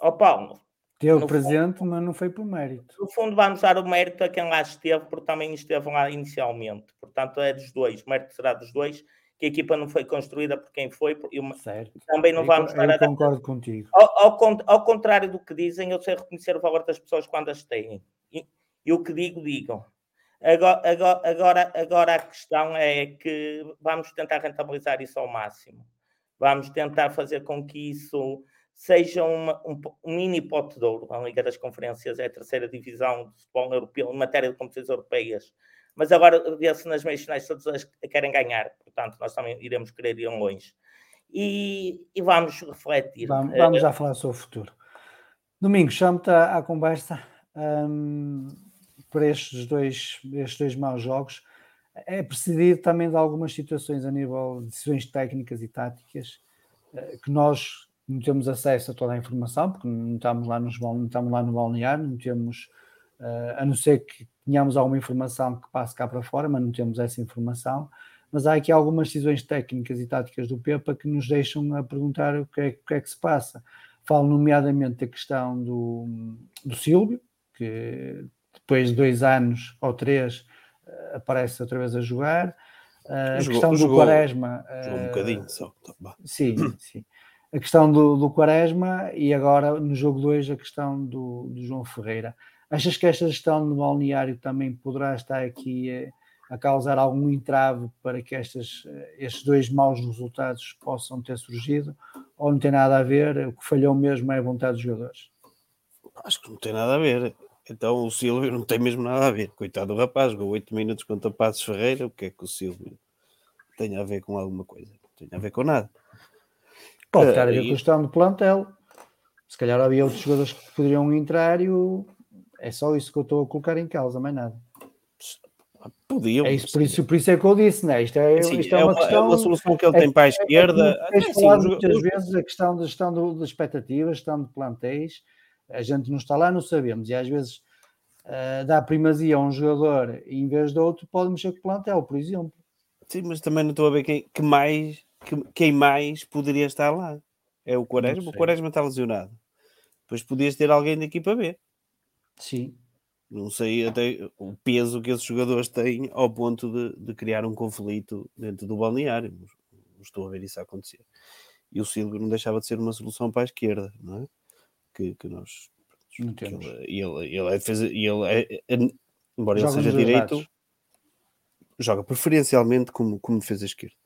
Ó Paulo. Teve presente, fundo, mas não foi por mérito. No fundo, vamos dar o mérito a quem lá esteve, porque também esteve lá inicialmente. Portanto, é dos dois. O mérito será dos dois que a equipa não foi construída por quem foi. Certo. Também não eu, vamos estar a concordo contigo. Ao, ao, ao, contrário do que dizem, eu sei reconhecer o valor das pessoas quando as têm. E, e o que digo, digam. Agora, agora, agora, agora a questão é que vamos tentar rentabilizar isso ao máximo. Vamos tentar fazer com que isso seja uma, um, um, mini pote de ouro. A Liga das Conferências é a terceira divisão de futebol europeu em matéria de competições europeias mas agora vê-se nas meias finais todas querem ganhar, portanto, nós também iremos querer ir longe. E, e vamos refletir. Vamos, vamos, já falar sobre o futuro. Domingos, chamo-te à, à, conversa um, para estes dois, estes dois maus jogos. É precedido também de algumas situações a nível de decisões técnicas e táticas eh, que nós não temos acesso a toda a informação, porque não estamos lá, nos, não estamos lá no balneário, não temos, uh, a não ser que tenhamos alguma informação que passe cá para fora, mas não temos essa informação. Mas há aqui algumas decisões técnicas e táticas do PEPA que nos deixam a perguntar o que é, o que, é que se passa. Falo nomeadamente da questão do, do Silvio, que depois de dois anos ou três eh, aparece outra vez a jogar. Uh, a jogou, questão do jogou, Quaresma. Jogou um bocadinho só. Tá sim, sim. A questão do, do Quaresma e agora no jogo 2 a questão do, do João Ferreira. Achas que esta gestão no balneário também poderá estar aqui a, causar algum entrave para que estas, estes dois maus resultados possam ter surgido? Ou não tem nada a ver? O que falhou mesmo é a vontade dos jogadores? Acho que não tem nada a ver. Então o Silvio não tem mesmo nada a ver. Coitado do rapaz, jogou 8 minutos contra Passos Ferreira. O que é que o Silvio tem a ver com alguma coisa? Não tem a ver com nada. Pode estar a ver com a questão do plantel. Se calhar havia outros jogadores que poderiam entrar e o, é só isso que eu estou a colocar em causa, mais nada. Podiam. É isso, por, isso, por isso é que eu disse, né? Isto é, Sim, isto é, é, uma, questão, é uma solução que ele é, tem para a esquerda. É, é, é, muitas vezes a questão da gestão do, das expectativas, gestão de plantéis, a gente não está lá, não sabemos, e às vezes uh, dá primazia a um jogador em vez de outro pode mexer com o plantel, por exemplo. Sim, mas também não estou a ver quem, que mais, que, quem mais poderia estar lá. É o Quaresma, o Quaresma está lesionado. Depois podias ter alguém da equipa B. Sim. Não sei até o peso que esses jogadores têm ao ponto de, de criar um conflito dentro do balneário. Não estou a ver isso acontecer. E o Silvio não deixava de ser uma solução para a esquerda, não é? Que, que nós. Não temos. Ele, ele, ele, é defesa, ele é, é, embora joga ele seja direito, joga preferencialmente como, como defesa esquerda.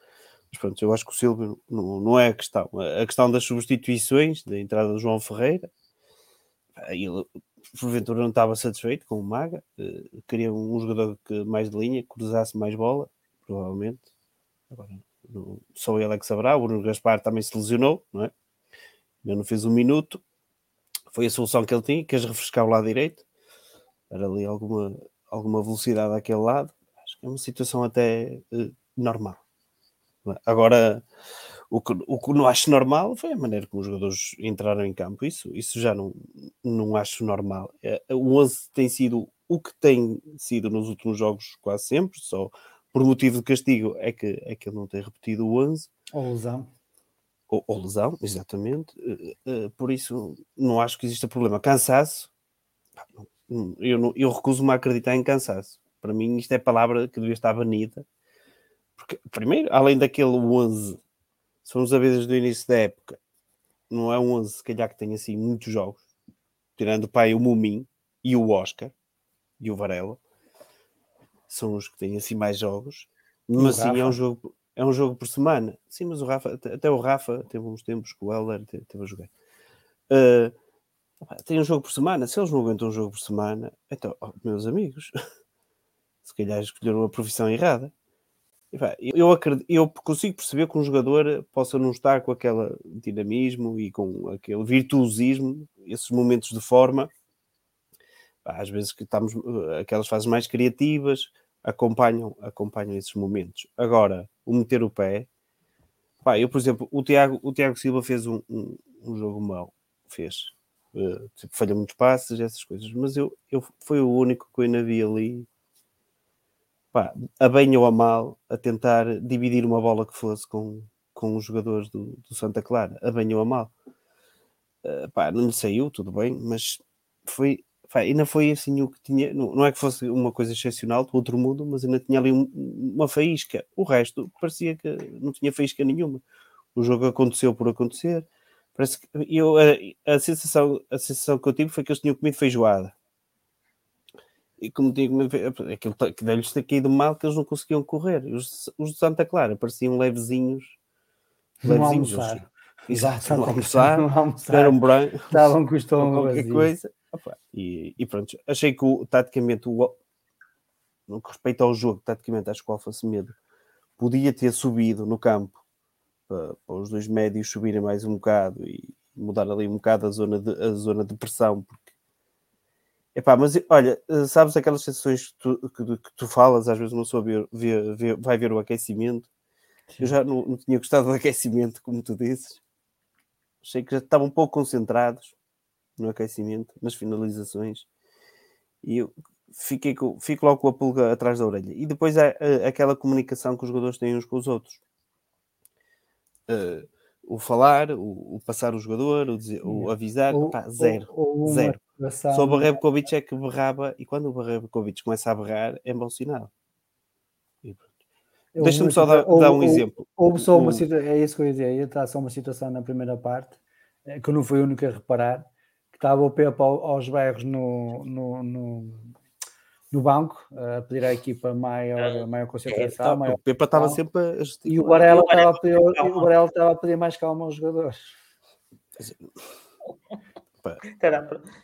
Mas pronto, eu acho que o Silvio não, não é a questão. A questão das substituições, da entrada do João Ferreira, ele porventura não estava satisfeito com o Maga, uh, queria um jogador que mais de linha, cruzasse mais bola, provavelmente. Agora, no, só ele é que saberá. O Bruno Gaspar também se lesionou, não é? Ainda não fez um minuto. Foi a solução que ele tinha, queres refrescar o lado direito. Era ali alguma, alguma velocidade àquele lado. Acho que é uma situação até uh, normal. É? Agora, o que, o que não acho normal foi a maneira como os jogadores entraram em campo. Isso, isso já não, não acho normal. É, o 11 tem sido o que tem sido nos últimos jogos quase sempre, só por motivo de castigo é que, é que ele não tem repetido o 11. Ou lesão. Ou, ou lesão, exatamente. Eh, eh, por isso, não acho que exista problema. Cansaço, eu, não, eu recuso-me a acreditar em cansaço. Para mim, isto é palavra que devia estar banida. Porque, primeiro, além daquele 11 se formos a ver desde o início da época, não é um 11, se calhar, que tem assim muitos jogos, tirando o pai o Mumin e o Oscar e o Varela, são os que têm assim mais jogos, mas sim é um jogo. É um jogo por semana. Sim, mas o Rafa, até o Rafa teve uns tempos que o Heller teve a jogar. Uh, tem um jogo por semana. Se eles não aguentam um jogo por semana, então, oh, meus amigos, se calhar escolheram a profissão errada. Eu, acredito, eu consigo perceber que um jogador possa não estar com aquele dinamismo e com aquele virtuosismo, esses momentos de forma, às vezes que estamos, aquelas fases mais criativas, acompanham, acompanham esses momentos. Agora, o meter o pé, pá, eu, por exemplo, o Tiago, o Tiago Silva fez um, um, um jogo mau, fez, uh, tipo, falha muitos passes, essas coisas, mas eu, eu foi o único que eu ainda vi ali pá, a bem ou a mal, a tentar dividir uma bola que fosse com, com os jogadores do, do Santa Clara, a bem ou a mal. Uh, pá, não lhe saiu, tudo bem, mas foi, pá, ainda foi assim o que tinha, não, não é que fosse uma coisa excepcional do outro mundo, mas ainda tinha ali um, uma faísca. O resto parecia que não tinha faísca nenhuma. O jogo aconteceu por acontecer. Parece que eu, a, a, sensação, a sensação que eu tive foi que eles tinham comido feijoada. E como digo, aquilo que deve-lhes ter caído mal que eles não conseguiam correr. Os, os de Santa Clara pareciam levezinhos. levezinhos. Almoçar. Exato, não almoçar, não almoçar. um branco. Estavam com o estômago qualquer vazio. coisa. Opa, e, e, pronto, achei que o, taticamente, o, no que respeita ao jogo, taticamente, acho que o Alfa Semedo podia ter subido no campo para, para, os dois médios subirem mais um bocado e mudar ali um bocado a zona de, a zona de pressão, porque Epá, mas olha, sabes aquelas sensações que tu, que, que tu falas, às vezes uma pessoa vê, vê, vê, vai ver o aquecimento. Sim. Eu já não, não, tinha gostado do aquecimento, como tu dizes. Achei que já estavam um pouco concentrados no aquecimento, nas finalizações. E eu fiquei com, fico logo com a pulga atrás da orelha. E depois há, aquela comunicação que os jogadores têm uns com os outros. Uh, o falar, o, o, passar o jogador, o, dizer, o avisar, ou, pá, zero. Ou, ou zero. Só o Barrebkovic é que berrava, e quando o Barrebkovic começa a berrar, é mau sinal. Deixa-me só dar, dar um exemplo. Houve só uma situação, é isso que eu ia dizer, estar só uma situação na primeira parte, eh, que eu não fui o único a reparar, que estava o Pepe aos berros no, no, no, no, banco, a pedir à equipa maior, maior concentração. É, maior o Pepe estava sempre a... E o Varela estava a pedir, o Varela estava a pedir mais calma aos jogadores.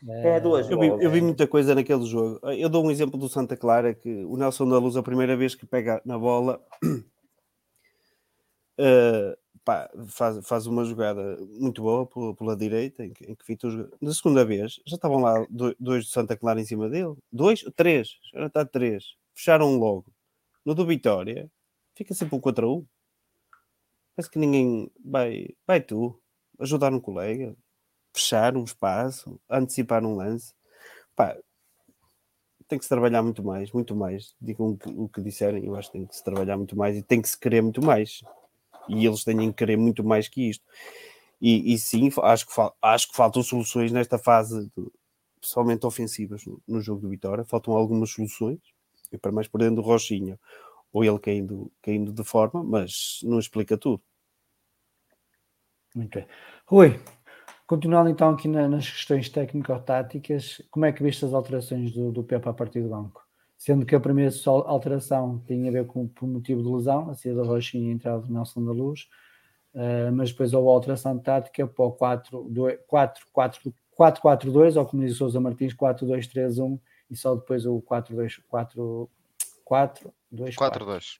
É duas. Eu vi, eu vi, muita coisa naquele jogo. Eu dou um exemplo do Santa Clara que o Nelson da Luz, a primeira vez que pega na bola, uh, pá, faz, faz uma jogada muito boa pela, pela direita, em que, em que Vitor, na segunda vez, já estavam lá dois do Santa Clara em cima dele, dois, três, já está três, fecharam logo. No do Vitória, fica sempre um contra um. Parece que ninguém vai, vai tu ajudar um colega, fechar um espaço, antecipar um lance. Pá, tem que se trabalhar muito mais, muito mais. Digam o que, o que disserem, eu acho que tem que se trabalhar muito mais e tem que se querer muito mais. E eles têm que querer muito mais que isto. E, e sim, acho que, acho que faltam soluções nesta fase, de, principalmente ofensivas no, no, jogo do Vitória. Faltam algumas soluções, e para mais por dentro do Rochinha, ou ele caindo, caindo de forma, mas não explica tudo. Muito bem. Rui, Continuando então aqui na, nas questões técnico-táticas, como é que viste as alterações do, do Pepe a partir do banco? Sendo que a primeira alteração tinha a ver com por motivo de lesão, a saída da Rochinha e a entrada do Nelson da Luz, uh, mas depois houve a alteração tática para o 4-4-2, ou como diz o Sousa Martins, 4-2-3-1 e só depois o 4-2-4-2. 4-2.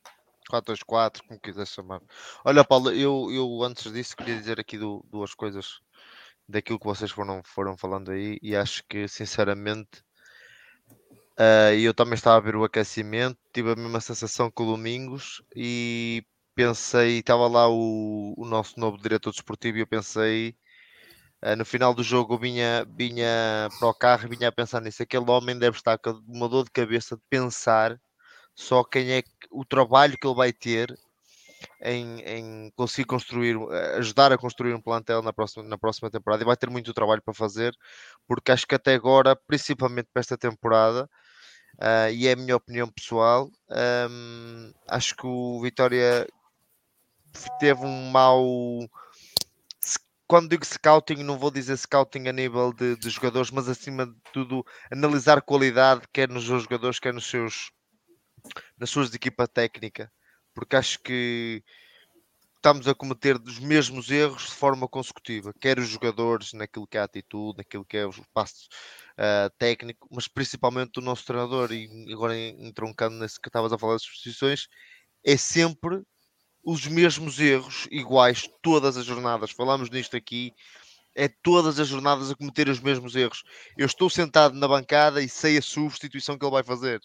4-2-4, como quiser chamar. Olha, Paulo, eu, eu antes disso queria dizer aqui do, duas coisas daquilo que vocês foram, foram falando aí e acho que sinceramente uh, eu também estava a ver o aquecimento, tive a mesma sensação que o Domingos e pensei, estava lá o, o nosso novo diretor desportivo e eu pensei uh, no final do jogo eu vinha, vinha para o carro e vinha a pensar nisso, aquele homem deve estar com uma dor de cabeça de pensar só quem é o trabalho que ele vai ter em, em conseguir construir, eh, ajudar a construir um plantel na próxima, na próxima temporada. E vai ter muito trabalho para fazer, porque acho que até agora, principalmente para esta temporada, uh, e é a minha opinião pessoal, um, acho que o Vitória teve um mau. Quando digo scouting, não vou dizer scouting a nível de, de jogadores, mas acima de tudo, analisar qualidade, quer nos seus jogadores, quer nos seus, nas suas equipas técnica porque acho que estamos a cometer os mesmos erros de forma consecutiva, quer os jogadores naquilo que é a atitude, naquilo que é o passo uh, técnico, mas principalmente o nosso treinador, e agora entroncando nesse que estavas a falar das substituições, é sempre os mesmos erros iguais todas as jornadas. Falamos nisto aqui, é todas as jornadas a cometer os mesmos erros. Eu estou sentado na bancada e sei a substituição que ele vai fazer.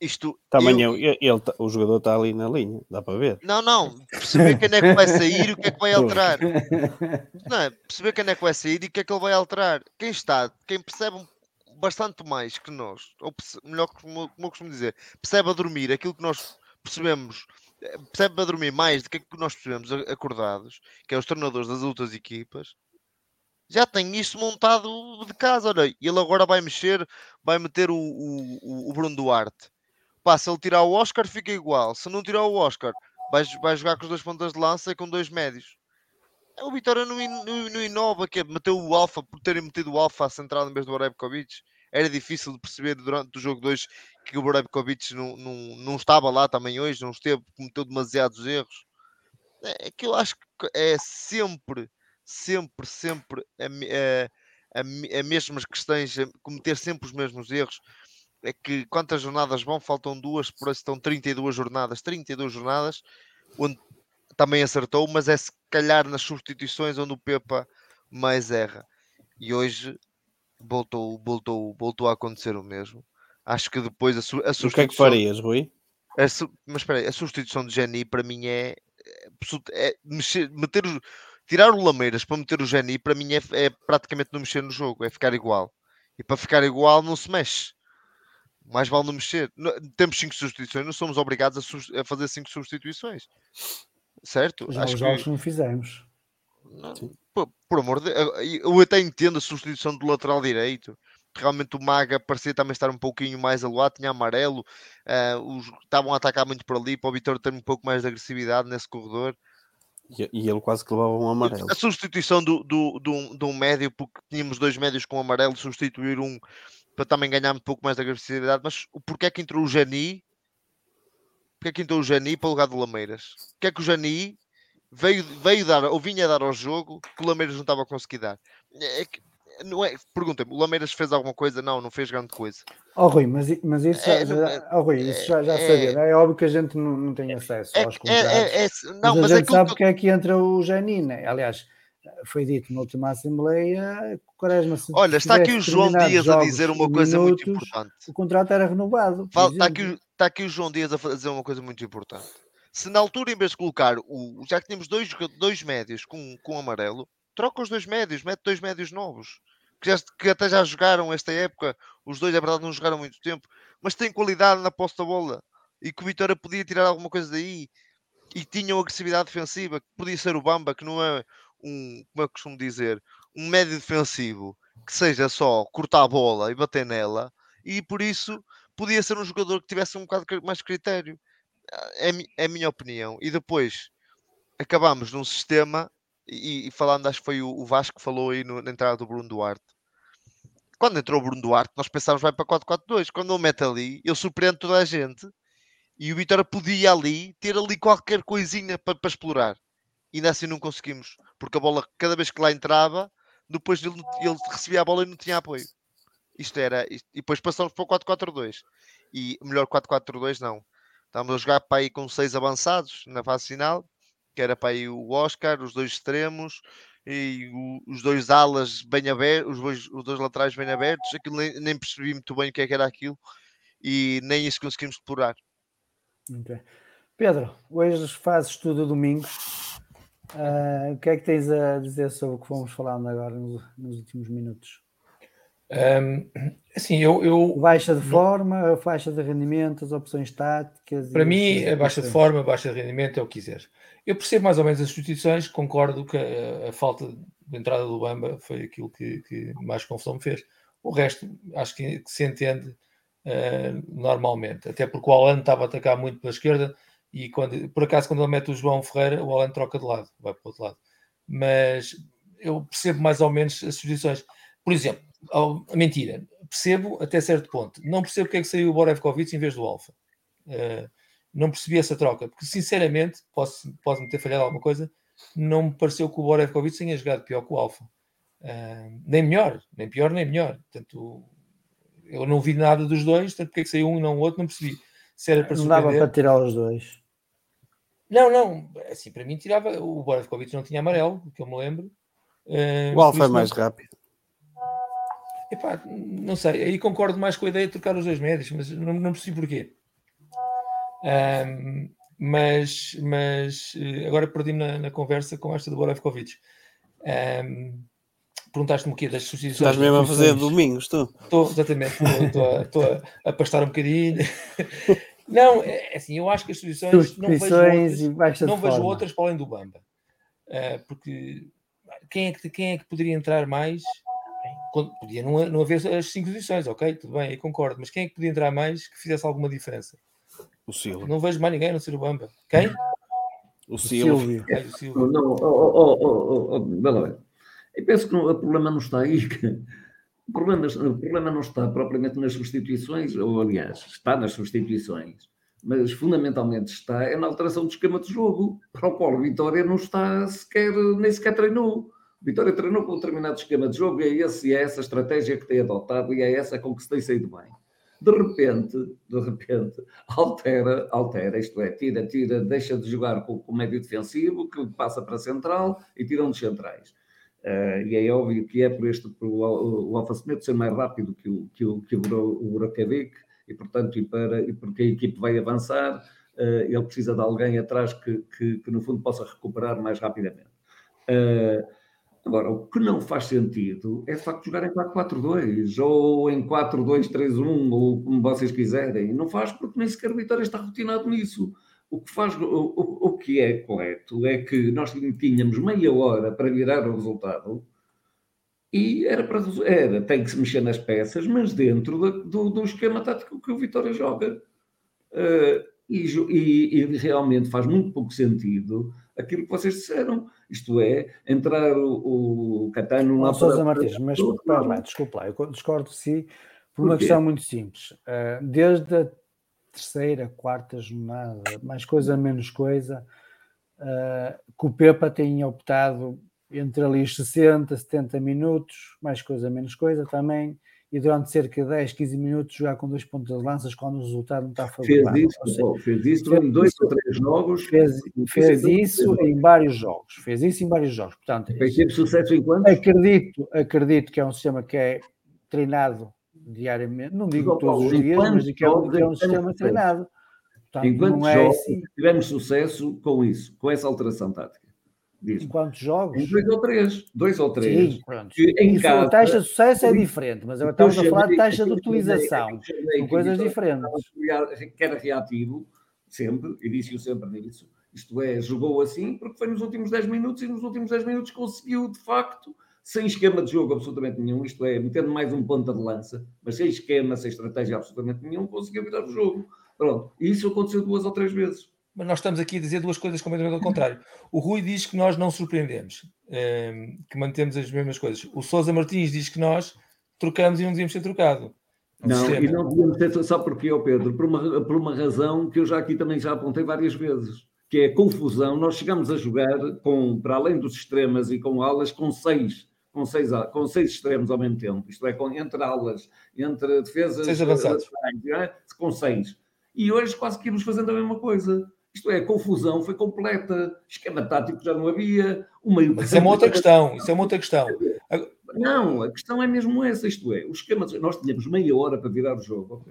Isto, Também eu... ele, ele, o jogador está ali na linha, dá para ver. Não, não, perceber quem é que vai sair e o que é que vai alterar. Não, perceber quem é que vai sair e o que é que ele vai alterar. Quem está, quem percebe bastante mais que nós, ou melhor, como, como eu costumo dizer, percebe a dormir aquilo que nós percebemos, eh, percebe a dormir mais do que que nós percebemos acordados, que é os treinadores das outras equipas, já tem isto montado de casa. Olha, ele agora vai mexer, vai meter o, o, o Bruno Duarte. Pá, se ele tirar o Oscar, fica igual. Se não tirar o Oscar, vai, vai jogar com os dois pontas de lança e com dois médios. O Vitória não, não, não inova, que é, meteu o Alfa, por terem metido o Alfa centrado em vez do Orebkovic. Era difícil de perceber durante o jogo 2 que o Orebkovic não, não, não estava lá também hoje, não esteve, cometeu demasiados erros. É, é que eu acho que é sempre, sempre, sempre a, a, a, a mesmas questões, cometer sempre os mesmos erros é que quantas jornadas vão? Faltam duas, por isso estão 32 jornadas. 32 jornadas, onde também acertou, mas é se calhar nas substituições onde o Pepa mais erra. E hoje voltou, voltou, voltou a acontecer o mesmo. Acho que depois a, su a substituição. O que é que farias, Rui? Su mas espera aí, a substituição de Jenny para mim é, é, é mexer, meter o, tirar o Lameiras para meter o Jenny para mim é, é praticamente não mexer no jogo, é ficar igual. E para ficar igual não se mexe mais vale não mexer. Temos cinco substituições, não somos obrigados a, a fazer cinco substituições. Certo? Já Acho os jogos que... não fizemos. Não, por, por, amor de eu até entendo a substituição do lateral direito. Realmente o Maga parecia também estar um pouquinho mais aluado, tinha amarelo, uh, os, estavam a atacar muito por ali para o Vitor ter um pouco mais de agressividade nesse corredor. E, e ele quase que levava um amarelo. A substituição do, do, do, do um médio, porque tínhamos dois médios com amarelo, substituir um, para também ganhar um pouco mais de agressividade. Mas o porquê é que entrou o Jani? Porquê é que entrou o Jani para o lugar do Lameiras? Porquê é que o Jani veio, veio dar, ou vinha dar ao jogo que o Lameiras não estava a conseguir dar? É que, não é, pergunta-me, o Lameiras fez alguma coisa? Não, não fez grande coisa. Oh Rui, mas, mas isso, é, já, já, oh, Rui, isso já, já é, sabia, é, é óbvio que a gente não, não tem acesso é, aos é, contratos. não, mas, mas a gente sabe porque é que entra o Jani, né? aliás, foi dito na última Assembleia que o Quaresma se Olha, está aqui o João Dias a dizer uma coisa minutos, muito importante. O contrato era renovado. está, aqui, está aqui o João Dias a dizer uma coisa muito importante. Se na altura, em vez de colocar o. Já que tínhamos dois, dois médios com, com amarelo, troca os dois médios, mete dois médios novos. Que, já, que até já jogaram esta época. Os dois, é verdade, não jogaram muito tempo, mas têm qualidade na posta da bola. E que o Vitória podia tirar alguma coisa daí. E tinham agressividade defensiva, que podia ser o Bamba, que não é um, como é que costumo dizer, um médio defensivo que seja só cortar a bola e bater nela, e por isso podia ser um jogador que tivesse um bocado mais critério. É, é a minha opinião. E depois acabamos num sistema, e, e falando, acho que foi o, o Vasco que falou aí no, na entrada do Bruno Duarte. Quando entrou o Bruno Duarte, nós pensávamos vai para 4-4-2. Quando ele mete ali, ele surpreende toda a gente. E o Vitória podia ali ter ali qualquer coisinha para, para explorar e assim não conseguimos, porque a bola, cada vez que lá entrava, depois ele, ele recebia a bola e não tinha apoio. Isto era, isto, e depois passamos para o 4-4-2. E melhor 4-4-2 não. Estávamos a jogar para aí com seis avançados na fase final, que era para aí o Oscar, os dois extremos e o, os dois alas bem abertos, os dois, os dois laterais bem abertos. Aquilo nem, nem, percebi muito bem o que, é que era aquilo e nem isso conseguimos explorar. Okay. Pedro, hoje fazes tudo domingo. Uh, o que é que tens a dizer sobre o que fomos falando agora nos, nos últimos minutos? Um, assim, eu, eu, Baixa de forma, baixa de rendimento, as opções táticas. Para mim, a baixa de forma, baixa de rendimento é o que quiseres. Eu percebo mais ou menos as substituições, concordo que a, a falta de entrada do Bamba foi aquilo que, que, mais confusão me fez. O resto, acho que, que se entende uh, normalmente, até porque o Alan estava a atacar muito pela esquerda e quando, por acaso, quando ele mete o João Ferreira, o Alan troca de lado, vai para o outro lado. Mas eu percebo mais ou menos as sugestões. Por exemplo, a mentira, percebo até certo ponto. Não percebo porque é que saiu o Borevkovic em vez do Alfa. Uh, não percebi essa troca, porque sinceramente, posso, posso me ter falhado alguma coisa, não me pareceu que o Borevkovic tenha jogado pior que o Alfa. Uh, nem melhor, nem pior, nem melhor. Portanto, eu não vi nada dos dois, portanto, porque é que saiu um e não o outro, não percebi. Se era para não dava para tirar os dois. Não, não, assim, para mim tirava. O Boravkovic não tinha amarelo, que eu me lembro. Uh, o Alfa é mais não... rápido. Epá, não sei, aí concordo mais com a ideia de trocar os dois médios, mas não, não percebi porquê. Um, mas, mas eh, agora perdi-me na, na, conversa com esta do Boravkovic. Um, perguntaste-me o quê das substituições. Estás mesmo a fazer domingos, tu? Estou, exatamente, estou, a, estou a, a pastar um bocadinho. Não, é é assim, eu acho que as substituições não vejo outras, e não vejo outras para além do Bamba. Ah, porque quem é, que, quem é que poderia entrar mais? Podia não, não haver as cinco posições, ok, tudo bem, eu concordo, mas quem é que podia entrar mais que fizesse alguma diferença? O Silvio. Não vejo mais ninguém a não ser o Bamba. Quem? O Silvio. Silvio. Ai, o Silva. Não, oh, oh, oh, oh, oh, bem. Eu penso que não- o problema não está aí. O problema, o problema não está propriamente nas substituições, ou aliás, está nas substituições, mas fundamentalmente está é na alteração do esquema de jogo, para o qual o Vitória não está sequer, nem sequer treinou. Vitória treinou com um determinado esquema de jogo e é, esse, é essa estratégia que tem adotado e é essa com que se tem saído bem. De repente, de repente, altera, altera, isto é, tira, tira, deixa de jogar com o médio defensivo, que passa para central e tira um dos centrais. Uh, e é óbvio que é por este, por o, o Alfa Semedo ser mais rápido que o, que o, que o, o Burakevic, e portanto, e, para, e porque a equipe vai avançar, uh, ele precisa de alguém atrás que, que, que, no fundo possa recuperar mais rapidamente. Uh, agora, o que não faz sentido é de facto jogar em 4-4-2 ou em 4-2-3-1 ou como vocês quiserem. Não faz porque nem sequer o Vitória está rotinado nisso. O que, faz, o, o, o que é correto é que nós tínhamos meia hora para virar o resultado e era para era, tem que se mexer nas peças, mas dentro da, do, do, esquema tático que o Vitória joga. Uh, e, e, e, realmente faz muito pouco sentido aquilo que vocês disseram. Isto é, entrar o, o Catano lá Sousa Martins, mas para lá, desculpa lá, eu discordo de si por uma questão muito simples. Uh, desde a terceira, quarta jornada, mais coisa, menos coisa, uh, que o Pepa tem optado entre ali os 60, 70 minutos, mais coisa, menos coisa também, e durante cerca de 10, 15 minutos jogar com dois pontos de lanças quando o resultado não está favorável. Fez isso, seja, fez isso em dois ou três jogos. Fez, fez isso em vários jogos. Fez isso em vários jogos. Portanto, teve sucesso em quantos? Acredito, acredito que é um sistema que é treinado diariamente, não digo todos os dias, mas que é um, é um sistema treinado. Portanto, Enquanto é jogos, assim... tivemos sucesso com isso, com essa alteração tática. Diz. Em quantos jogos? Em dois ou três. Dois ou três. Sim, pronto. em isso, casa, a taxa de sucesso é diferente, mas agora estamos a falar de taxa de utilização. São coisas diferentes. Que era reativo, sempre, e disse-o sempre nisso. Isto é, jogou assim porque foi nos últimos 10 minutos e nos últimos 10 minutos conseguiu, de facto, sem esquema de jogo absolutamente nenhum, isto é, metendo mais um ponta de lança, mas sem esquema, sem estratégia absolutamente nenhum, conseguiu virar o jogo. Pronto. E isso aconteceu duas ou três vezes mas nós estamos aqui a dizer duas coisas completamente ao contrário. O Rui diz que nós não surpreendemos, ehm, que mantemos as mesmas coisas. O Sousa Martins diz que nós trocamos e não devíamos ter trocado. Não, sistema. e não devíamos ter, só porque, ó Pedro, por uma, por uma razão que eu já aqui também já apontei várias vezes, que é a confusão. Nós chegamos a jogar com, para além dos extremas e com alas, com seis, com seis, com seis extremos ao mesmo tempo. Isto é, com, entre alas, entre defesas... Seis avançados. É? Com seis. E hoje quase que íamos fazendo a mesma coisa. Isto é, a confusão foi completa, esquema tático já não havia, o meio. Mas isso é uma outra questão, isso é uma outra questão. Não, a questão é mesmo essa, isto é, o esquema, nós tínhamos meia hora para virar o jogo,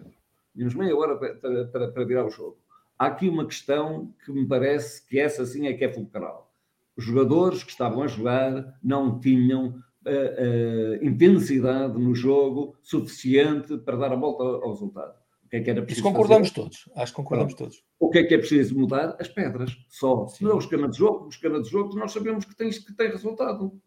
tínhamos meia hora para, para, para, virar o jogo. Há aqui uma questão que me parece que essa sim é que é fulcral. Os jogadores que estavam a jogar não tinham uh, intensidade no jogo suficiente para dar a volta ao, resultado. O que é que era preciso Isso concordamos fazer? todos. Acho que concordamos Pronto. todos. O que é que é preciso mudar? As pedras. Só. Se não é o esquema de jogo, o esquema de jogo nós sabemos que tem, que tem resultado.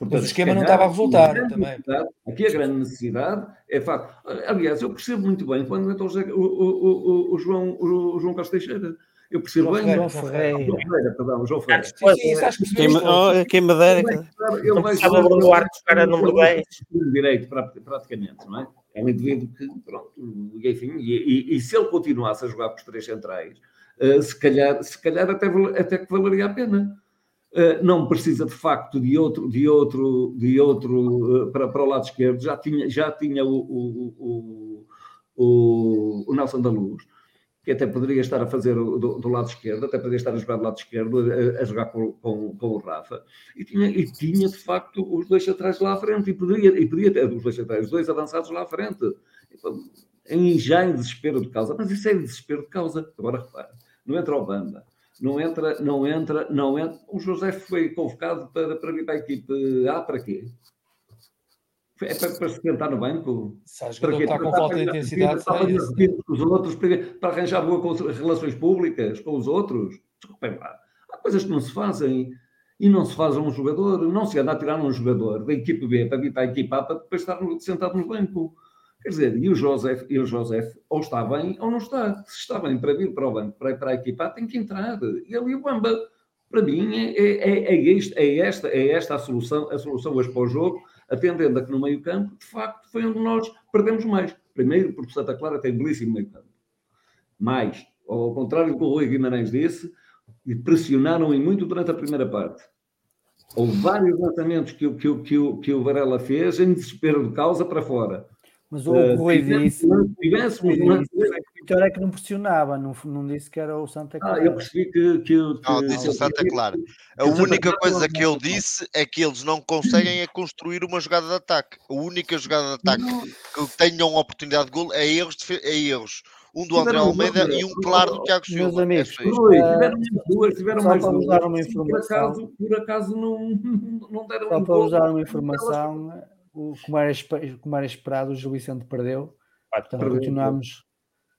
Mas o esquema não estava a resultar também. Aqui a grande necessidade é facto. Aliás, eu percebo muito bem quando entra o, o, o, o, João, o, João Carlos Teixeira. Eu percebo João bem. Ferreira, João Ferreira. João Ferreira, perdão, João Ferreira. Sim, sim, isso acho que Quem, oh, quem me dera. Não precisava o Duarte jogar a número 10. Direito, praticamente, não é? É um indivíduo que, pronto, e, enfim, e, e, e, se ele continuasse a jogar com os três centrais, uh, se calhar, se calhar até, até que valeria a pena. Uh, não precisa de facto de outro, de outro, de outro uh, para, para o lado esquerdo, já tinha, já tinha o, o, o, o, o Nelson da Luz, que até poderia estar a fazer do, do, lado esquerdo, até poderia estar a jogar do lado esquerdo, a, a jogar com, com, com, o Rafa, e tinha, e tinha de facto os dois atrás lá à frente, e poderia, e poderia ter os dois atrás, os dois avançados lá à frente, em, já em desespero de causa, mas isso é desespero de causa. Agora repara, não entra o Bamba, Não entra, não entra, não entra. O José foi convocado para, para vir para a equipe A para quê? É para, para se sentar no banco? Para quê? Está com falta de intensidade. Para, é os outros, para arranjar boas relações públicas com os outros. Desculpem lá. Há coisas que não se fazem e não se faz a um jogador. Não se anda a tirar um jogador da equipe B para vir para a equipe A para depois estar sentado no banco. Quer dizer, e o José, e o José ou está bem ou não está. Se está bem para vir para o banco, para, para a equipa, tem que entrar. E ali o Bamba, para mim, é, é, é, este, é, esta, é esta a solução, a solução hoje para o jogo, atendendo a que no meio campo, de facto, foi onde nós perdemos mais. Primeiro, porque Santa Clara tem belíssimo meio campo. Mais, ao contrário do que o Rui Guimarães disse, e pressionaram em muito durante a primeira parte. Houve vários lançamentos que, que, que, que o Varela fez em desespero de causa para fora mas o uh, Rui disse, tivéssemos uma... o Vitória é que não pressionava, não, não disse que era o Santa Clara. Ah, eu percebi que. que, que não, disse o Santa Clara. A única coisa que eu disse é que eles não conseguem é construir uma jogada de ataque. A única jogada de ataque que tenham oportunidade de gol é erros, de, é erros. Um do André Almeida e um claro do Tiago Silva. Meus amigos, é Rui, tiveram duas, tiveram mais duas. Usar uma informação. Por acaso, por acaso não, não deram Só para usar uma informação o, como, era, como era esperado, o Gil Vicente perdeu. Portanto, perdeu. continuamos.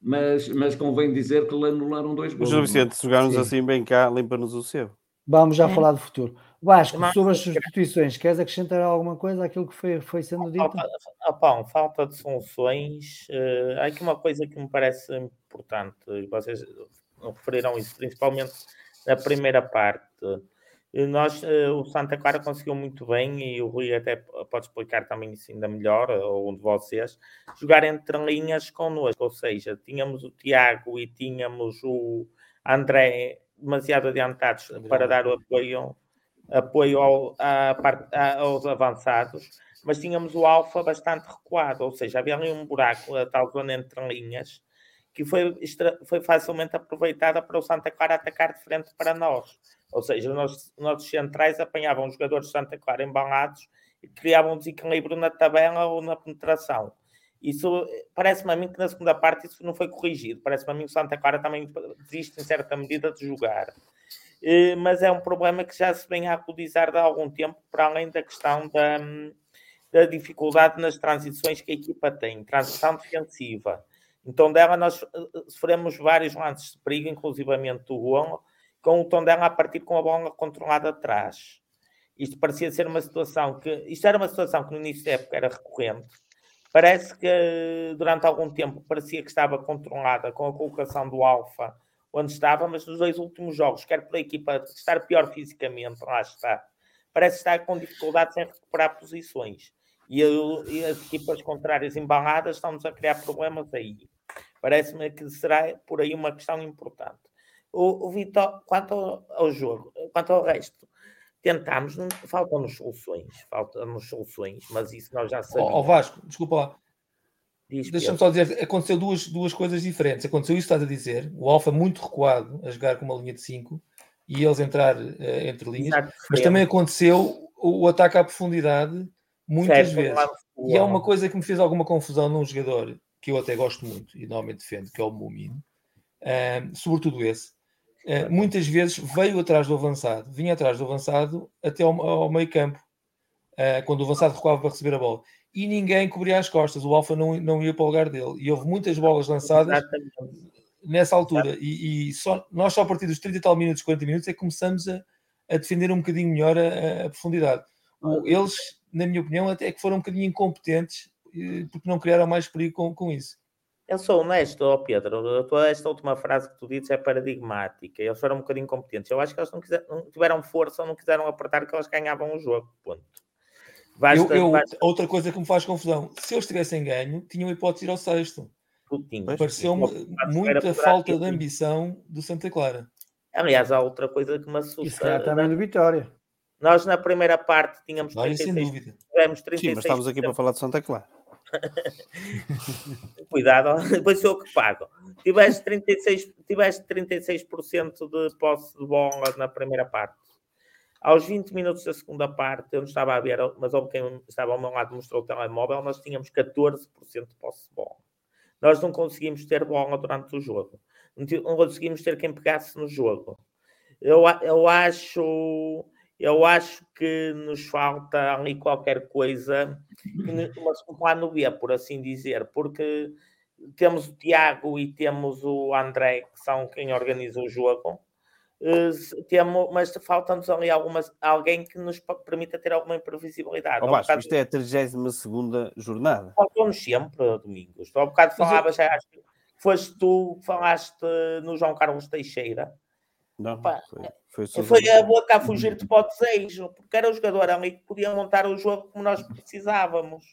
Mas, mas convém dizer que lhe anularam dois gols. O Gil Vicente, se jogarmos assim bem cá, limpa-nos o seu. Vamos já é. falar do futuro. Vasco, sobre as substituições, queres acrescentar alguma coisa àquilo que foi, foi sendo dito? Falta, falta de soluções. Uh, há aqui uma coisa que me parece importante, e vocês referiram isso, principalmente na primeira parte nós, eh, o Santa Clara conseguiu muito bem, e o Rui até pode explicar também isso ainda melhor, ou um de vocês, jogar entre linhas connosco, ou seja, tínhamos o Tiago e tínhamos o André demasiado adiantados para dar o apoio, apoio ao, a, aos avançados, mas tínhamos o Alfa bastante recuado, ou seja, havia ali um buraco, a tal zona entre linhas, que foi, foi facilmente aproveitada para o Santa Clara atacar de frente para nós ou seja, os nossos, centrais apanhavam jogadores de Santa Clara embalados e criavam desequilíbrio na tabela ou na penetração. Isso parece-me a mim que na segunda parte isso não foi corrigido. Parece-me a mim que o Santa Clara também desiste em certa medida de jogar. Eh, mas é um problema que já se vem a acudizar de algum tempo, para além da questão da, da dificuldade nas transições que a equipa tem, transição defensiva. Então, dela nós eh, sofremos vários lances de perigo, inclusivamente o gol, com o tom dela a partir com a bola controlada atrás. Isto parecia ser uma situação que. Isto era uma situação que no início da época era recorrente. Parece que durante algum tempo parecia que estava controlada com a colocação do Alfa onde estava, mas nos dois últimos jogos, quer pela equipa estar pior fisicamente, lá está, parece estar com dificuldades em recuperar posições. E, e as equipas contrárias embaladas estão-nos a criar problemas aí. Parece-me que será por aí uma questão importante. O, o Vitor, quanto ao, ao, jogo, quanto ao resto, tentámos, faltam-nos soluções, faltam-nos soluções, mas isso nós já sabemos. Ó oh, Vasco, desculpa lá. Deixa-me só dizer, aconteceu duas, duas coisas diferentes. Aconteceu isso que estás a dizer, o Alfa muito recuado a jogar com uma linha de 5 e eles entrar uh, entre linhas, Exato, mas também aconteceu o, o, ataque à profundidade muitas certo, vezes. E é uma coisa que me fez alguma confusão num jogador que eu até gosto muito e normalmente defendo, que é o Mumino, uh, sobretudo esse, eh, muitas vezes veio atrás do avançado, vinha atrás do avançado até ao, ao meio campo, uh, quando o avançado recuava para receber a bola. E ninguém cobria as costas, o Alfa não, não ia para o lugar dele. E houve muitas bolas lançadas nessa altura. E, e, só, nós só a partir dos 30 e tal minutos, 40 minutos, é que começamos a, a defender um bocadinho melhor a, a profundidade. Eles, na minha opinião, até que foram um bocadinho incompetentes eh, porque não criaram mais perigo com, com isso. Eu sou honesto, oh Pedro. Esta última frase que tu dizes é paradigmática. Eles foram um bocadinho competentes. Eu acho que eles não, quiseram, não tiveram força ou não quiseram apertar que eles ganhavam o jogo. Ponto. Basta, eu, eu, basta... Outra coisa que me faz confusão: se eles tivessem ganho, tinham hipótese de ir ao sexto. Pareceu-me muita falta de ambição do Santa Clara. Aliás, há outra coisa que me assusta. Isso é também do Vitória. Nós, na primeira parte, tínhamos 36. Tivemos 36 Sim, mas estamos aqui para falar de Santa Clara. Cuidado, depois sou eu que pago. Tiveste 36%, tiveste 36 de posse de bola na primeira parte. Aos 20 minutos da segunda parte, eu não estava a ver, mas houve quem estava ao meu lado mostrou o telemóvel, nós tínhamos 14% de posse de bola. Nós não conseguimos ter bola durante o jogo. Não conseguimos ter quem pegasse no jogo. Eu, eu acho eu acho que nos falta ali qualquer coisa, um plano B, por assim dizer, porque temos o Tiago e temos o André, que são quem organiza o jogo, eh, temos, mas falta-nos ali algumas, alguém que nos permita ter alguma imprevisibilidade. Oh, Vasco, isto é a 32 jornada. Faltou-nos sempre, Domingos. Há um bocado falavas, eu... acho que foste tu que falaste no João Carlos Teixeira. Não, Pá, foi, foi, foi a boca a fugir-te para o desejo, porque era o jogador ali que podia montar o jogo como nós precisávamos.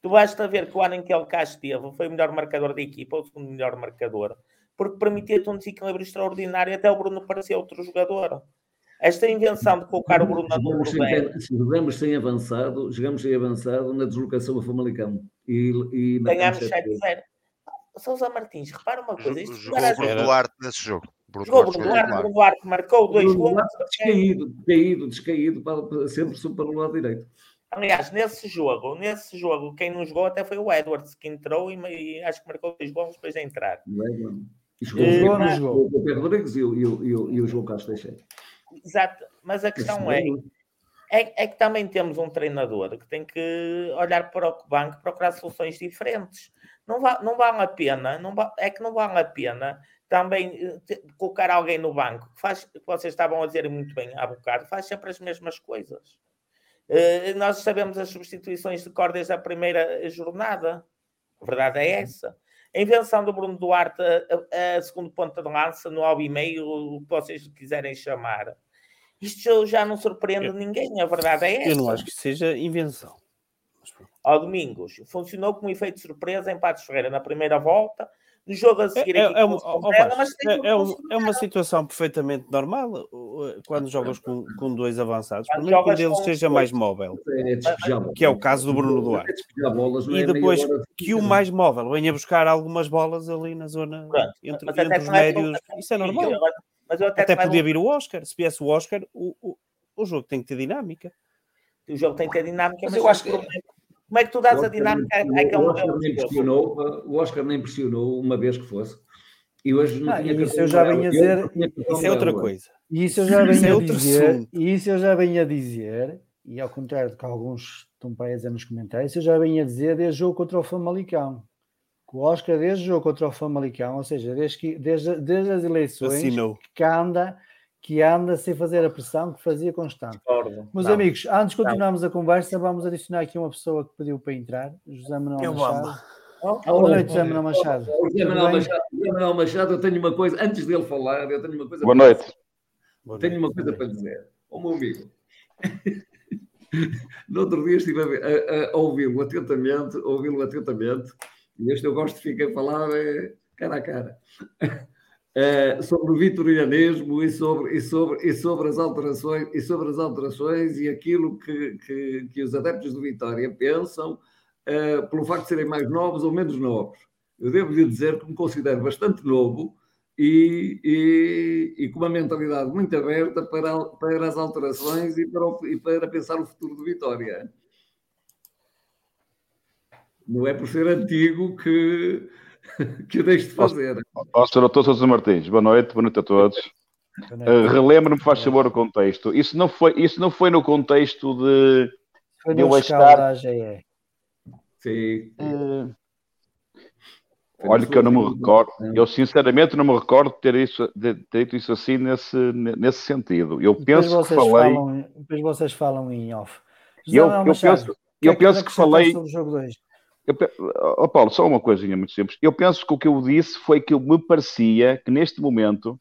Tu basta ver que o ano em que ele cá esteve foi o melhor marcador da equipa, ou o segundo melhor marcador, porque permitia-te um desequilíbrio extraordinário, até o Bruno parecia outro jogador. Esta invenção de colocar o Bruno na número 10. Se jogamos sem avançado, jogamos sem avançado na deslocação a Famalicão. E, e Ganhámos 7-0. Sousa Martins, repara uma coisa. Isto jogou o Bruno Duarte nesse jogo. Bruno jogou Duarte, Duarte, Bruno Duarte, marcou dois gols. Descaído, descaído, descaído, para, sempre para o lado direito. Aliás, nesse jogo, nesse jogo, quem não jogou até foi o Edwards, que entrou e, e acho que marcou dois gols depois de entrar. E jogou, e, jogou, mas... jogou. o Pedro Rodrigues e o, e o, e o João Castro Teixeira. Exato, mas a questão é, é, é, que também temos um treinador que tem que olhar para o banco e procurar soluções diferentes. Não, va, não vale a pena, não va, é que não vale a pena também eh, colocar alguém no banco que faz, que vocês estavam a dizer muito bem há bocado, faz sempre as mesmas coisas. Uh, nós sabemos as substituições de cor desde a primeira jornada. A verdade é essa. A invenção do Bruno Duarte, a, a segundo ponta de lança, no ao e meio, o que vocês quiserem chamar. Isto já não surpreende eu, ninguém, a verdade é essa. Eu não acho que seja invenção. Ao Domingos, funcionou como efeito de surpresa em Patos Ferreira na primeira volta, no jogo a seguir é, é, uma, é, é, um, é, uma situação perfeitamente normal quando jogas com, com dois avançados, por menos que um deles seja dois. mais móvel, que é o caso do Bruno Duarte. E depois que o mais móvel venha buscar algumas bolas ali na zona entre, entre os médios, isso é normal. Mas até, até podia vir o Oscar, se viesse o Oscar, o, o, o jogo tem que ter dinâmica. O jogo tem que ter dinâmica, mas, mas eu acho que como é que tu dás a dinâmica àquele modelo? O Oscar nem pressionou uma vez que fosse. E hoje não ah, tinha isso eu já venho a dizer. Isso é outra coisa. E isso eu já venho é a dizer. E isso eu já venho a dizer. E ao contrário do que alguns estão para aí a dizer nos comentários, eu já venho a dizer desde o jogo contra o Famalicão. O Oscar, desde o jogo contra o Famalicão, ou seja, desde, que, desde, desde as eleições, Assinou. que anda que anda sem fazer a pressão que fazia constante. Meus não. amigos, antes de continuarmos não. a conversa, vamos adicionar aqui uma pessoa que pediu para entrar, José Manuel eu Machado. Boa noite, José Manuel Machado. José Manuel Machado, José Manuel Machado, eu tenho uma coisa, antes dele falar, eu tenho uma coisa Boa noite. Tenho uma coisa para dizer. Ô meu amigo. no outro dia estive a, a, a ouvi-lo atentamente, ouvi-lo atentamente, e este eu gosto de ficar a falar é, cara a cara. Uh, sobre o vitorianismo e sobre, e, sobre, e, sobre as alterações, e sobre as alterações e aquilo que, que, que os adeptos do Vitória pensam uh, pelo facto de serem mais novos ou menos novos. Eu devo lhe dizer que me considero bastante novo e, e, e, com uma mentalidade muito aberta para, para as alterações e para, o, e para pensar o futuro do Vitória. Não é por ser antigo que, que eu deixo de fazer. Ó, Sr. Doutor Sousa Martins, boa noite, boa noite a todos. Uh, Relembra-me, faz favor, o contexto. Isso não foi, isso não foi no contexto de, foi de eu estar... da AGE. Sim. Uh, olha que eu não me recordo, eu sinceramente não me recordo de ter, isso, de ter dito isso assim nesse, nesse sentido. Eu depois penso que falei. Falam, depois vocês falam em off. eu, eu, penso, eu penso que falei. Sobre o jogo 2? Eu, oh Paulo, só uma coisinha muito simples. Eu penso que o que eu disse foi que me parecia que neste momento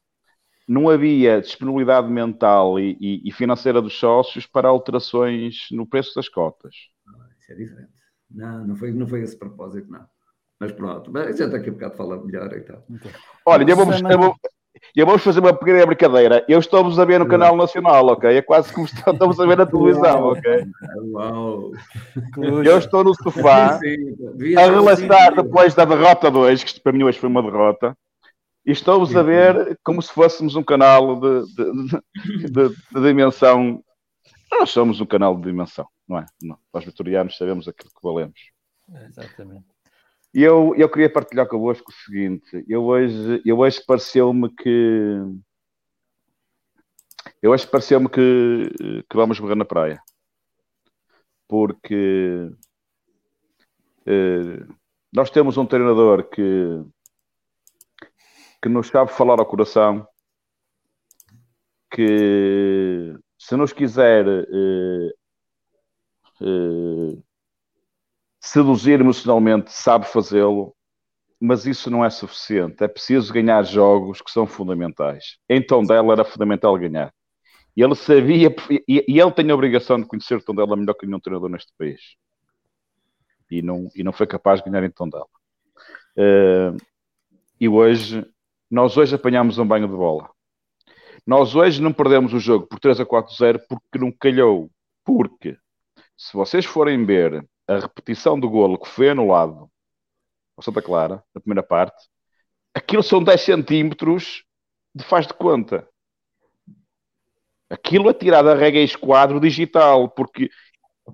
não havia disponibilidade mental e, e, e financeira dos sócios para alterações no preço das cotas. Isso é diferente. Não, não foi, não foi esse propósito, não. Mas pronto, mas já daqui a bocado fala melhor então. Olha, eu vou, eu vou, e vamos fazer uma pequena brincadeira. Eu estou-vos a ver no canal nacional, ok? É quase como estamos a ver na televisão, ok? Uau. Eu estou no sofá a relaxar depois da derrota 2, que para mim hoje foi uma derrota. E estou-vos a ver como se fôssemos um canal de, de, de, de, dimensão. Nós somos um canal de dimensão, não é? Não. Nós vitorianos sabemos aquilo que valemos. Exatamente. E eu, eu queria partilhar convosco o seguinte: eu hoje, eu hoje pareceu-me que Eu que pareceu-me que, que vamos morrer na praia. Porque eh, nós temos um treinador que, que nos sabe falar ao coração, que se nos quiser eh, eh, seduzir emocionalmente, sabe fazê-lo, mas isso não é suficiente. É preciso ganhar jogos que são fundamentais. Então dela era fundamental ganhar. E ele sabia, e, ele tem a obrigação de conhecer o Tondela melhor que nenhum treinador neste país. E não, e não foi capaz de ganhar em Tondela. Uh, e hoje, nós hoje apanhamos um banho de bola. Nós hoje não perdemos o jogo por 3 a 4-0 porque não calhou. Porque, se vocês forem ver a repetição do golo que foi anulado ao Santa Clara, na primeira parte, aquilo são 10 centímetros de faz de conta. Aquilo é tirado a regra esquadro digital, porque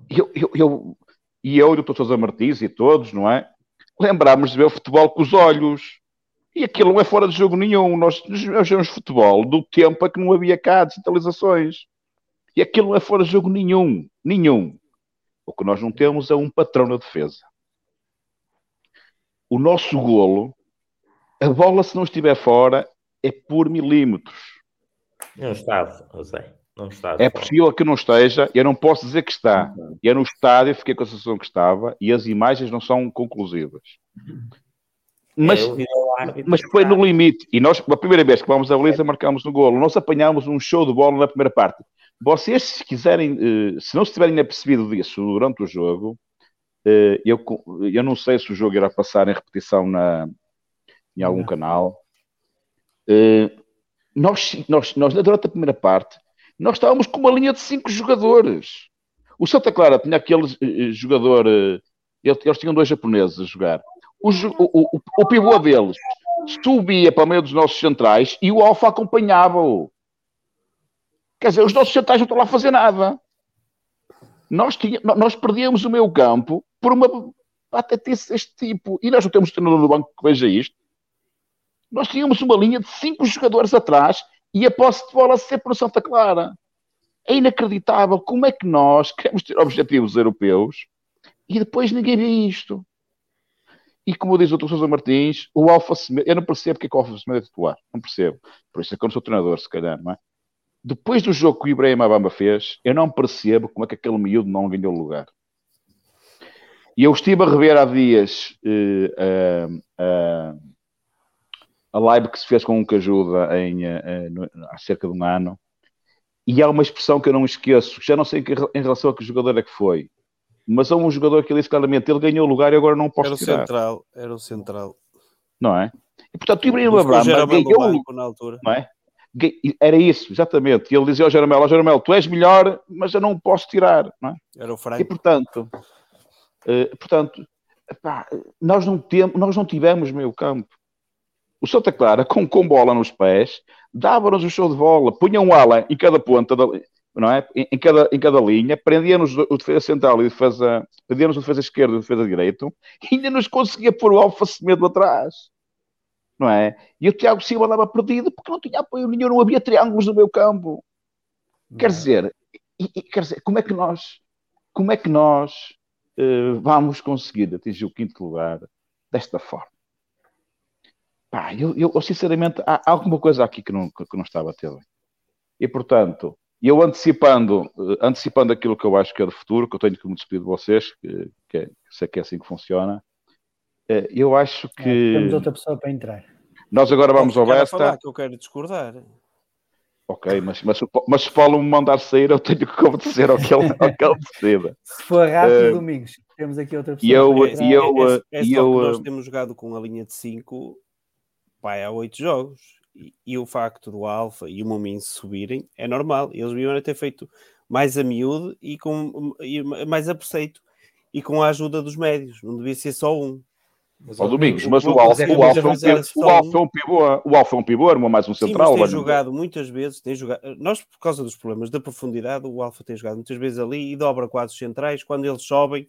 eu, eu, eu, e eu e o Dr. Sousa Martins e todos, não é? Lembramos de ver o futebol com os olhos. E aquilo não é fora de jogo nenhum. Nós, nós vemos futebol do tempo a que não havia cá digitalizações. E aquilo não é fora de jogo nenhum. Nenhum. O que nós não temos é um patrão na defesa. O nosso golo, a bola, se não estiver fora, é por milímetros. Não está, eu sei. Não está é possível que não esteja, eu não posso dizer que está. E é no estádio, fiquei com a sensação que estava, e as imagens não são conclusivas. Mas, é, mas foi no limite. E nós, a primeira vez que vamos à baliza, marcamos no golo. Nós apanhámos um show de bola na primeira parte. Vocês, se quiserem, eh, se não se tiverem apercebido disso durante o jogo, eh, eu, eu não sei se o jogo irá passar em repetição na, em algum canal. Eh, nós, nós, nós, durante a primeira parte, nós estávamos com uma linha de cinco jogadores. O Santa Clara tinha aquele jogador, eles tinham dois japoneses a jogar. O, o, o, o pivô deles subia para o meio dos nossos centrais e o Alfa acompanhava-o. Quer dizer, os nossos centrais não estão lá a fazer nada. Nós, tinha, nós perdíamos o meio campo por uma patetice deste tipo. E nós não temos treinador no banco que veja isto. Nós tínhamos uma linha de cinco jogadores atrás e a posse de bola sempre no Santa Clara. É inacreditável como é que nós queremos ter objetivos europeus e depois ninguém vê isto. E como diz o Dr. Sousa Martins, o Alfa Semedo, eu não percebo porque é que o Alfa Semedo é titular. Não percebo. Por isso é que eu não sou treinador, se calhar, não é? Depois do jogo que o Ibrahim Abamba fez, eu não percebo como é que aquele miúdo não ganhou lugar. E eu estive a rever há dias uh, uh, uh, a live que se fez com um que ajuda em, no, há cerca de um ano. E há uma expressão que eu não esqueço, já não sei em relação a que jogador é que foi, mas há um jogador que ele disse claramente: ele ganhou lugar e agora não posso era o tirar. Central, era o central. Não é? E portanto, o Ibrahim Abamba ganhou. Na altura. Não é? Era isso, exatamente. E ele dizia ao Jeromel, ao Jeromel, tu és melhor, mas eu não posso tirar. Não é? Era o Franco. E portanto, uh, portanto epá, nós, não temos, nós não tivemos meio campo. O Santa Clara, com, com bola nos pés, dava-nos o show de bola, punha um ala em cada ponta, da, não é? em, cada, em cada linha, prendia-nos o defesa central e defesa, prendia-nos o defesa esquerdo e o defesa direito, e ainda nos conseguia pôr o Alfa Semedo atrás não é? E o Tiago Silva andava perdido porque não tinha apoio nenhum, não havia triângulos no meu campo. Quer é? dizer, e, e, quer dizer, como é que nós, como é que nós uh, vamos conseguir atingir o quinto lugar desta forma? Pá, eu, eu, sinceramente, há, alguma coisa aqui que não, que, não estava a ter bem. E portanto, eu antecipando, uh, antecipando aquilo que eu acho que é do futuro, que eu tenho que me despedir de vocês, que, que, é, que sei que é assim que funciona, eu acho que. É, temos outra pessoa para entrar. Nós agora vamos ao Besta. que eu quero discordar. Ok, mas, mas, mas se Paulo me mandar sair, eu tenho que obedecer ao que ele, ao que ele decida. Se for rápido, uh, Domingos, temos aqui outra pessoa. E eu, e eu, é, é, é eu, nós temos jogado com a linha de 5 há 8 jogos. E, e, o facto do Alfa e o Mumin subirem é normal. Eles deviam ter feito mais a miúdo e, com, e mais a preceito e com a ajuda dos médios. Não devia ser só um. Mas, ao Domingos, mas o Alfa, o o Alfa é um pivô, o Alfa é um pivô, era mais um central. Sim, tem jogado muitas vezes, tem jogado, nós por causa dos problemas da profundidade, o Alfa tem jogado muitas vezes ali e dobra quase os centrais quando eles sobem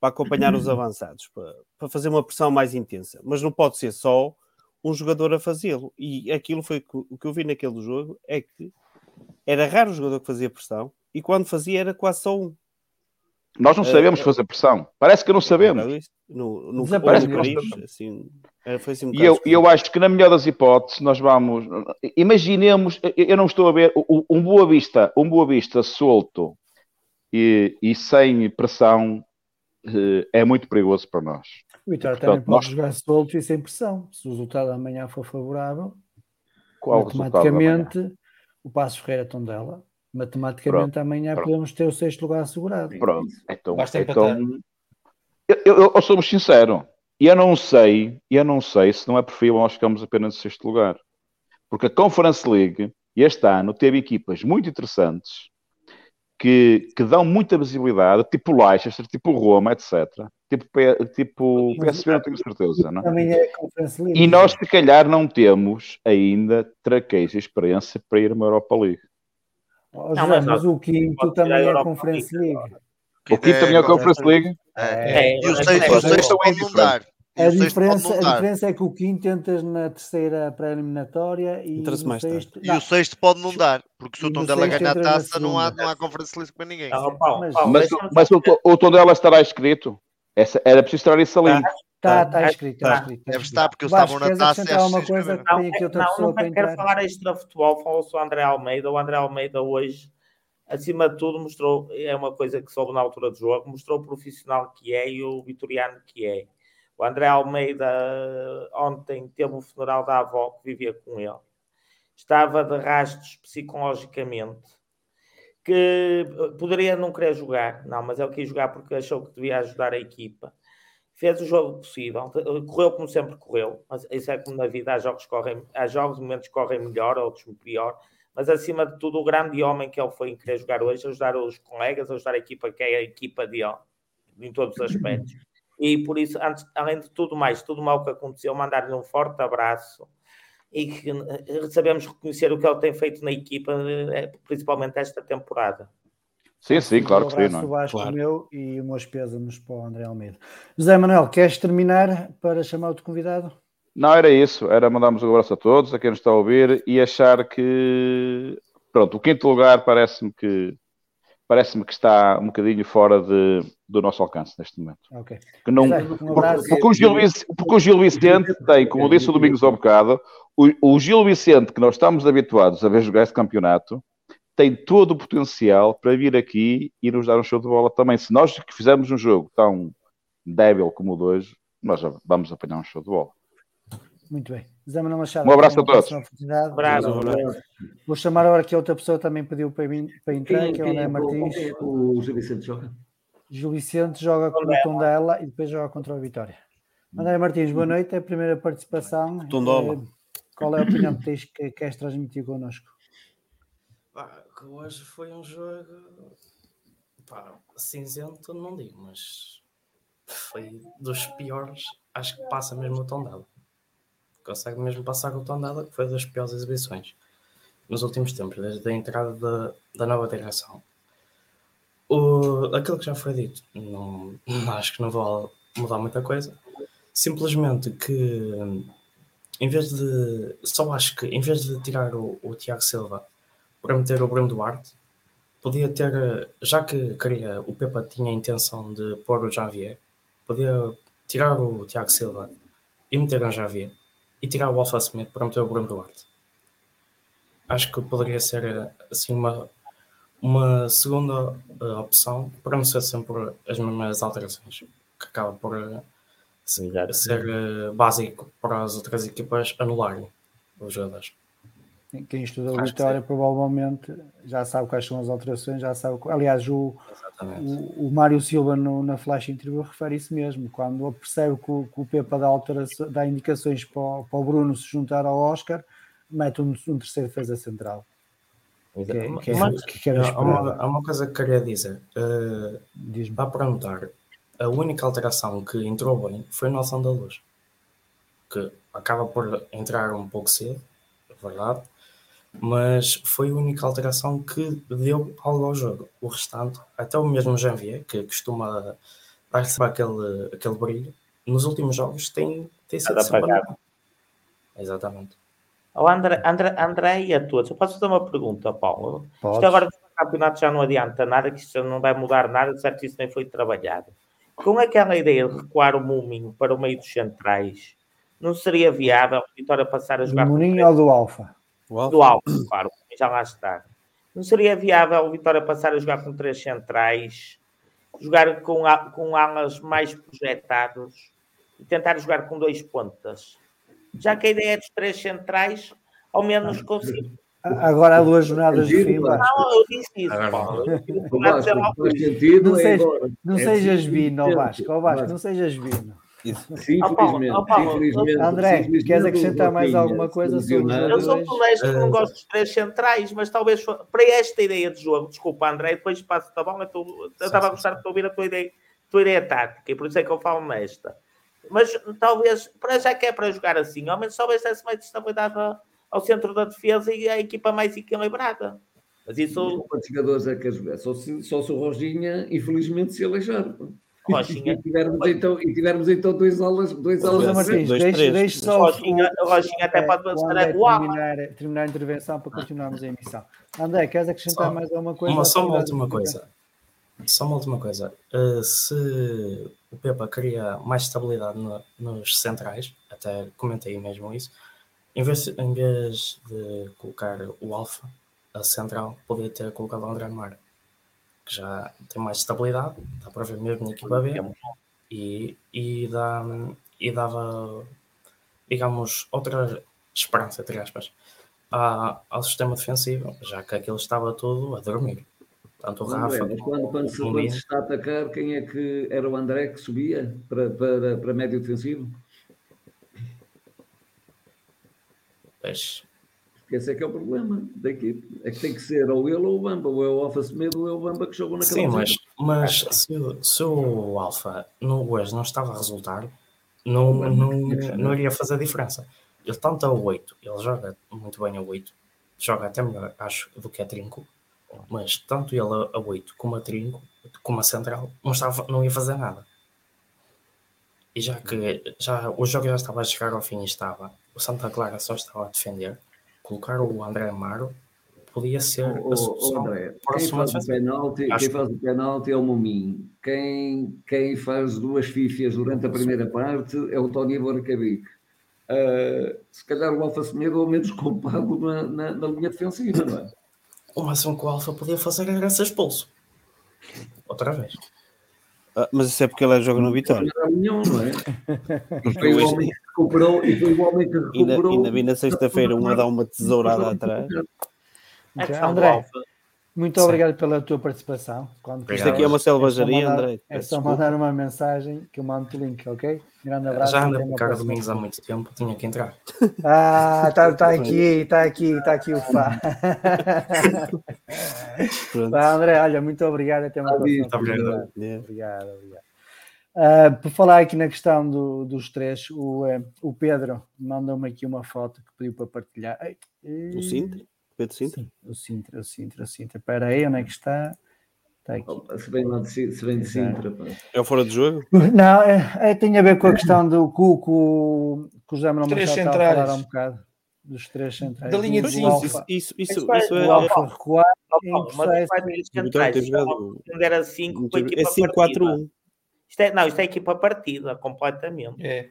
para acompanhar os avançados, para, para fazer uma pressão mais intensa. Mas não pode ser só um jogador a fazê-lo. E aquilo foi o que eu vi naquele jogo é que era raro o jogador que fazia pressão e quando fazia era quase só um. Nós não sabemos uh, fazer pressão. Parece que não sabemos. No, no Parece que Paris, assim, foi assim um e eu, eu acho que na melhor das hipóteses nós vamos. Imaginemos, eu não estou a ver um Boa Vista, um Boa Vista solto e, e sem pressão eh, é muito perigoso para nós. O Vitória também pode nós... jogar solto e sem pressão. Se o resultado amanhã for favorável, Qual matematicamente o, o Passo Ferreira Tondela, matematicamente pronto, amanhã pronto. podemos ter o sexto lugar assegurado. Pronto, então, Basta então eu, eu, eu somos sincero, eu não sei, eu não sei se não é perfil nós ficamos apenas em sexto lugar. Porque a Conference League este ano teve equipas muito interessantes que, que dão muita visibilidade, tipo Leicester, tipo Roma, etc. Tipo, tipo PSV, não tenho certeza, não é? E nós, se calhar, não temos ainda traqueis e experiência para ir uma Europa League. Oh, não, mas, mas o quinto também é a Conference League. O quinto também é a Conference League? É, é, e o sexto pode não dar. A diferença, a diferença é que o quinto entras na terceira pré-eliminatória e, o sexto, e o sexto pode não dar, porque se o Tondela ganhar a taça, não há, não há Conference League para ninguém. Não, mas, mas, mas o, o Tondela estará escrito. Essa, era preciso estar isso ali. Está, está escrito, está escrito. Deve estar, porque eles estavam na taça. Uma coisa que tem aqui outra não, pessoa não quero falar extra futebol, falou-se o André Almeida. O André Almeida hoje acima de tudo, mostrou, é uma coisa que soube na altura do jogo, mostrou o profissional que é e o vitoriano que é. O André Almeida ontem teve um funeral da avó que vivia com ele. Estava de rastros psicologicamente. Que poderia não querer jogar, não, mas ele quis jogar porque achou que devia ajudar a equipa. Fez o jogo possível, correu como sempre correu, mas isso é como na vida, há jogos, correm, há jogos momentos correm melhor, outros pior, mas acima de tudo, o grande homem que ele foi em querer jogar hoje, ajudar os colegas, ajudar a equipa que é a equipa dele, em todos os aspectos. E por isso, antes, além de tudo mais, tudo mal que aconteceu, mandar-lhe um forte abraço e que eh, sabemos reconhecer o que ele tem feito na equipa, eh, principalmente esta temporada. Sim, sim, claro que sim. Não é? claro. meu e umas pésamos para o André Almeida. José Manuel, queres terminar para chamar outro convidado? Não, era isso. Era mandarmos um abraço a todos, a quem nos está a ouvir e achar que, pronto, o quinto lugar parece-me que parece-me que está um bocadinho fora de, do nosso alcance neste momento. Okay. Que não, porque, porque, o Gil, porque o Gil Vicente tem, como disse o Domingos ao bocado, o, o Gil Vicente, que nós estamos habituados a ver jogar este campeonato, tem todo o potencial para vir aqui e nos dar um show de bola também. Se nós fizermos um jogo tão débil como o de hoje, nós vamos apanhar um show de bola. Muito bem. Zé Manuel Machado. Um abraço a todos. Abraço. Vou chamar agora que outra pessoa também pediu para, mim, para entrar, que é o André Martins. O Gil Vicente joga. Gil Vicente joga com o Tondela e depois joga contra o Vitória. André Martins, boa noite. É a primeira participação. Tondela. Eh, qual é a opinião que tens que queres transmitir connosco? Pá, que hoje foi um jogo pá, cinzento, não digo, mas foi dos piores. Acho que passa mesmo o Tondela consegue mesmo passar o Tondela, que foi das piores exibições nos últimos tempos, desde a entrada da, da nova direção. O, aquilo que já foi dito, não, acho que não vou mudar muita coisa. Simplesmente que, em vez de. Só acho que, em vez de tirar o, o Tiago Silva para meter o Bruno Duarte, podia ter. Já que queria, o Pepa tinha a intenção de pôr o Javier, podia tirar o Tiago Silva e meter o Javier e tirar o Alfa Smith para meter o Bruno Duarte. Acho que poderia ser assim uma, uma segunda uh, opção para não ser sempre as mesmas alterações, que acaba por uh, ser, uh, básico para as outras equipas anularem os jogadores. Quem estuda a Vitória provavelmente já sabe quais são as alterações, já sabe. Aliás, o, o, o, Mário Silva no, na flash interview refere isso mesmo. Quando percebe que o, que o Pepa dá, dá indicações para o, para o, Bruno se juntar ao Oscar, mete um, um terceiro defesa central. Que, é, que, é, que há, uma, há uma coisa que queria dizer. Uh, para notar, a única alteração que entrou bem foi o Nelson da Luz, que acaba por entrar um pouco cedo, é verdade, mas foi a única alteração que deu algo ao jogo. O restante, até o mesmo Janvier, que costuma dar aquele, aquele brilho, nos últimos jogos tem, tem sido apagado. Exatamente. Oh, André, André, André e a todos, eu posso fazer uma pergunta, Paulo? Podes. Isto agora do campeonato já não adianta nada, que isto não vai mudar nada, certo? Isso nem foi trabalhado. Com aquela ideia de recuar o Muminho para o meio dos centrais, não seria viável a Vitória passar a jogar com Moninho ou do Alfa? Do alto, claro, já lá está. Não seria viável o Vitória passar a jogar com três centrais, jogar com, com alas mais projetados e tentar jogar com dois pontas? Já que a ideia é dos três centrais, ao menos consigo. Agora há duas jornadas de Vasco. Não, eu disse isso, Paulo. não. Eu tive O que dizer Vasco, algo faz disso. sentido, Não é sejas, não É sejas ó sim, Vasco. Não sejas vino. Sim, Paulo, infelizmente. ó, Paulo, infelizmente, André, infelizmente, queres acrescentar mais alguma coisa sobre. Eu sou honesto que não Eh, gosto dos três centrais, mas talvez para esta ideia de jogo, desculpa, André, depois passo a bola. Eu eu estava a gostar de ouvir a tua ideia, tua ideia tática e por isso é que eu falo nesta. Mas talvez, para já que é para jogar assim, ao menos talvez desse mais estabilidade a- ao centro da defesa e a equipa mais equilibrada. Mas isso, Quantos jogadores é que quer jogar? Só se, só se o Roginha, infelizmente, se aleijar. Rochinha, E tivermos então, e tivermos então dois alas, dois José alas Martins, dois, deixe, três. deixe só o- Rochinha, o- Rochinha até pode o ala. terminar, terminar a intervenção para continuarmos a emissão. André, queres acrescentar Só mais alguma coisa? Uma, só uma última coisa. Só uma última coisa. Uh, se o Pepa queria mais estabilidade no- nos centrais, até comentei mesmo isso, em vez, em vez de colocar o Alfa, a central, poderia ter colocado o André Mar, que já tem mais estabilidade, dá para ver mesmo na equipa B, e, e, dá, e dava, digamos, outra esperança, entre aspas, a- ao sistema defensivo, já que aquilo estava tudo a dormir. Tanto o Rafa mas como quando, quando, se, o quando se está a atacar, quem é que era o André que subia para, para, para médio defensivo? Pois, Porque esse é que é o problema da equipe. É que tem que ser ou ele ou o Bamba, ou é o Alfa Semedo ou é o Bamba que jogou naquela Sim, mas, mas se, o- se o Alfa no hoje não estava a resultar, não, não, não iria fazer diferença. Ele tanto a 8, ele joga muito bem a 8, joga até melhor, acho, do que a Trinco, mas tanto ele a 8 como a Trinco, como a Central, não, estava, não ia fazer nada. E já que já, o jogo já estava a chegar ao fim e estava, o Santa Clara só estava a defender, colocar o André Amaro podia ser Ô, a solução. André, quem faz, o penalti, Acho quem faz o penalti é o Mominho. Quem, quem faz duas fifias durante a primeira parte é o Tony Boracabic. Uh, se calhar o Alfa Semedo ou menos culpado na, na, na linha defensiva, não é? O máximo que o Alfa podia fazer era ser expulso. Outra vez. Ah, mas isso é porque ele joga no Vitória. Não não é? E foi o homem que recuperou, e foi o homem que Ainda, recuperou. ainda vi na sexta-feira um a dar uma tesourada atrás. Já, André, Alfa. Muito Sim. obrigado pela tua participação. Quando Obrigado. Isto aqui é uma selvageria, mandar- André. É só desculpa. mandar uma mensagem que eu mando o link, ok? Grande abraço. Já anda com cara domingos há muito tempo, tinha que entrar. Ah, está tá aqui, está aqui, está aqui o. Pronto. Vá, André, olha, muito obrigado. Até uma próxima. Muito obrigado. É. Obrigado, obrigado. Ah, por falar aqui na questão do- dos três, o, eh, o Pedro mandou-me aqui uma foto que pediu para partilhar. Ei, O Sintra? Pedro Sintra? Sim, o Sintra, o Sintra, o Sintra. Espera aí, onde é que está? Está aqui. Se vem lá de, se vem de Sintra, pá. É o fora de jogo? Não, é, é, tem a ver com a questão do que o- que o José Manuel Machado estava a falar um bocado. Dos três centrais. Da linha de cinco. Alfa, Isso, isso, isso, Isso vai- isso é. Alfa recuar Ó, em Paulo, mas processo. vai ter os O Vitória centrais. tem Estava a jogado. defender a 5 com a É equipa 5-4-1. partida. Isto é, não, isto é equipa partida, completamente. É.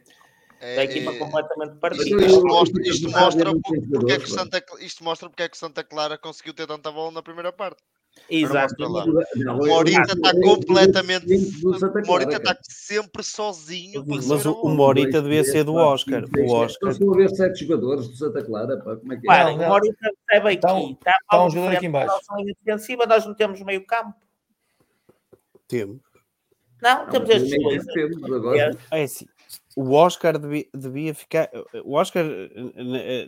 Isto é equipa É, completamente Mas partida. Isto mostra, isto mostra porque, é que Santa, isto mostra porque é que Santa Clara conseguiu ter tanta bola na primeira parte. Exato. O Morita está completamente. O Morita está sempre sozinho para Mas o, o. Morita devia ser do Oscar. O. Oscar. Estou a ver sete jogadores do Santa Clara, pá. Como é que é? Não, o. Morita recebe aqui. Está um- Está, está um mal jogador frente aqui em baixo. à nossa linha defensiva, nós não temos meio campo. Temos. Não, Não, temos estes dois. temos agora. É assim. O Oscar devia, devia ficar. O Oscar,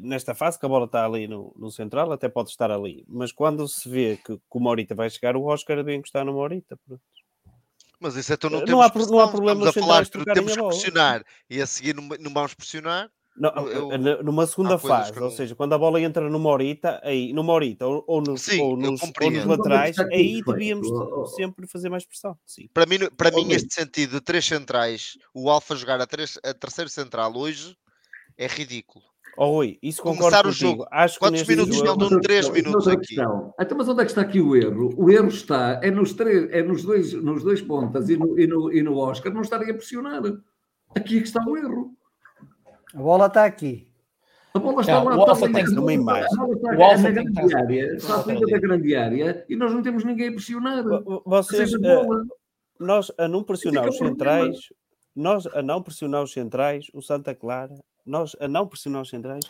nesta fase, que a bola está ali no, no central, até pode estar ali. Mas quando se vê que, que o Morita vai chegar, o Oscar devia encostar no pronto. Mas isso então não Não temos há não há problema Estamos a falar temos que pressionar e a seguir não, não vamos pressionar. Não, Eu- n- numa segunda fase, que ou seja, quando a bola entra no Morita, aí, no Morita ou, ou nos, Sim, ou nos, ou nos laterais, que aí devíamos sempre fazer mais pressão. Sim. Para mim, para mim este sentido de três centrais, o Alfa jogar a, três, a terceiro central hoje é ridículo. Oh, Rui, isso concordo Começar o contigo. jogo. Acho que Quantos neste minutos jogo- não dão 3 Outra minutos aqui? questão. Então, mas onde é que está aqui o erro? O erro está é nos, três, é nos, dois, nos dois pontas e no, e, no, e no Oscar não estarem a pressionar. Aqui é que está o erro. A bola está aqui. A bola está Não, lá. o está Alfa ali, tem que- a bola Uma está- imagem. a bola está O Alfa na tem que grande área, está à frente da grande área e nós não temos ninguém a pressionar. Vo- Vocês, eh, bola. nós a não pressionar os é que é o problema. centrais, nós a não pressionar os centrais, o Santa Clara, nós a não pressionar os centrais,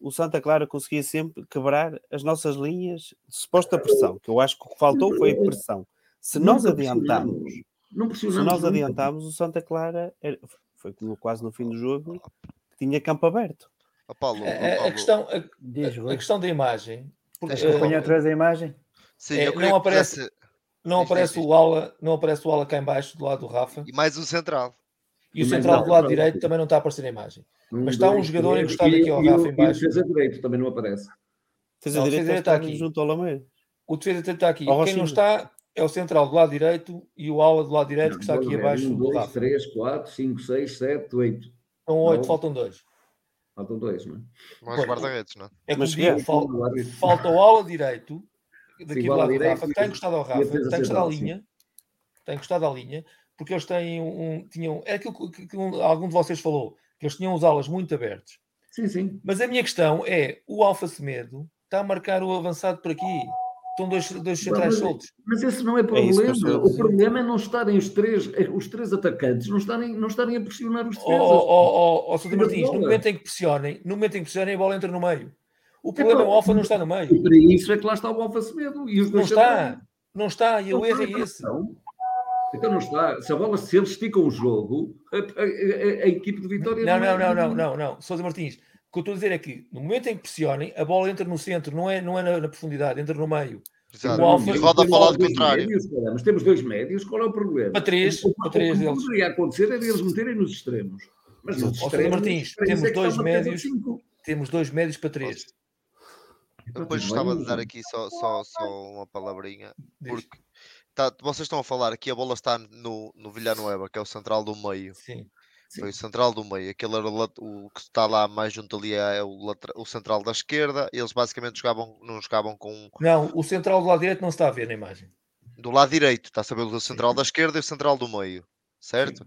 o Santa Clara conseguia sempre quebrar as nossas linhas de suposta pressão, que eu acho que o que faltou foi a pressão. Se nós. Não se nós nunca. adiantarmos, o Santa Clara foi no- quase no fim do jogo, que tinha campo aberto. Ó, Paulo, A, ó, a- a Paulo. questão, a, a Rui. questão da imagem. eh, Acompanha atrás da imagem. Sim, é, não que aparece- não aparece o ala, não aparece o ala cá em baixo do lado do Rafa E mais um central. e o central não, do lado não. direito também não está a aparecer na imagem. Um, Mas está um jogador encostado e- aqui ao e o- Rafa em E o defesa direito também não aparece. A Não, o defesa está está aqui. junto ao Lameiro. O defesa está aqui. Quem não está é o central do lado direito e o ala do lado direito que está Não, aqui ver. abaixo Um, do dois, Rafa. três, quatro, cinco, seis, sete, oito. São oito, Nove. faltam dois. Faltam dois, não é? Mais guarda-redes, não é? É Mas digo, que é? fal- falta o ala direito daqui Sim, do lado do Rafa, que está encostado ao Rafa, está encostado à sim. linha, está encostado à linha, porque eles têm um. Tinham, é aquilo que, que um- algum de vocês falou, que eles tinham os alas muito abertos. Sim, sim. Mas a minha questão é: o Alfa Semedo está a marcar o avançado por aqui. Estão dois, dois centrais Mas- soltos. Mas esse não é eu problema. a o problema é não estarem os três, os três atacantes, não estarem, não estarem a pressionar os Ó defesas. oh, oh, oh, a Martins, no momento em que pressionem, no momento em que pressionem, a bola entra no meio. O problema é o Alfa não está no meio. E para isso é que lá está o Alfa Semedo. E os Não está. Não está. E o Não erro é a esse. Então não está. Se a bola, se eles esticam o jogo, a, a- a- a equipe de Vitória Não, é- não, não, não, não, não. Sousa Martins, o que eu estou a dizer é que no momento em que pressionem, a bola entra no centro, não é, não é na, na profundidade, entra no meio. Exato. O Alfa- E roda para o lado contrário. médios, Mas temos dois médios, qual é o problema? Para três, O- o- para três o que deles. poderia acontecer era eles meterem nos extremos. Mas nos Ó, Sousa extremos, Martins, nos temos é que dois médios. Temos dois médios para três. Eu Depois tudo gostava de dar mas- aqui só, só, só uma palavrinha, Diz. porque tá- vocês estão a falar aqui, a bola está no, no Villanueva, que é o central do meio. Sim. Sim. Foi o central do meio. Aquele era o, que está lá mais junto ali é o, o central da esquerda. Eles basicamente jogavam, não jogavam com Não, o central do lado direito não se está a ver na imagem. do lado direito, está a saber o central da esquerda e o central do meio, certo?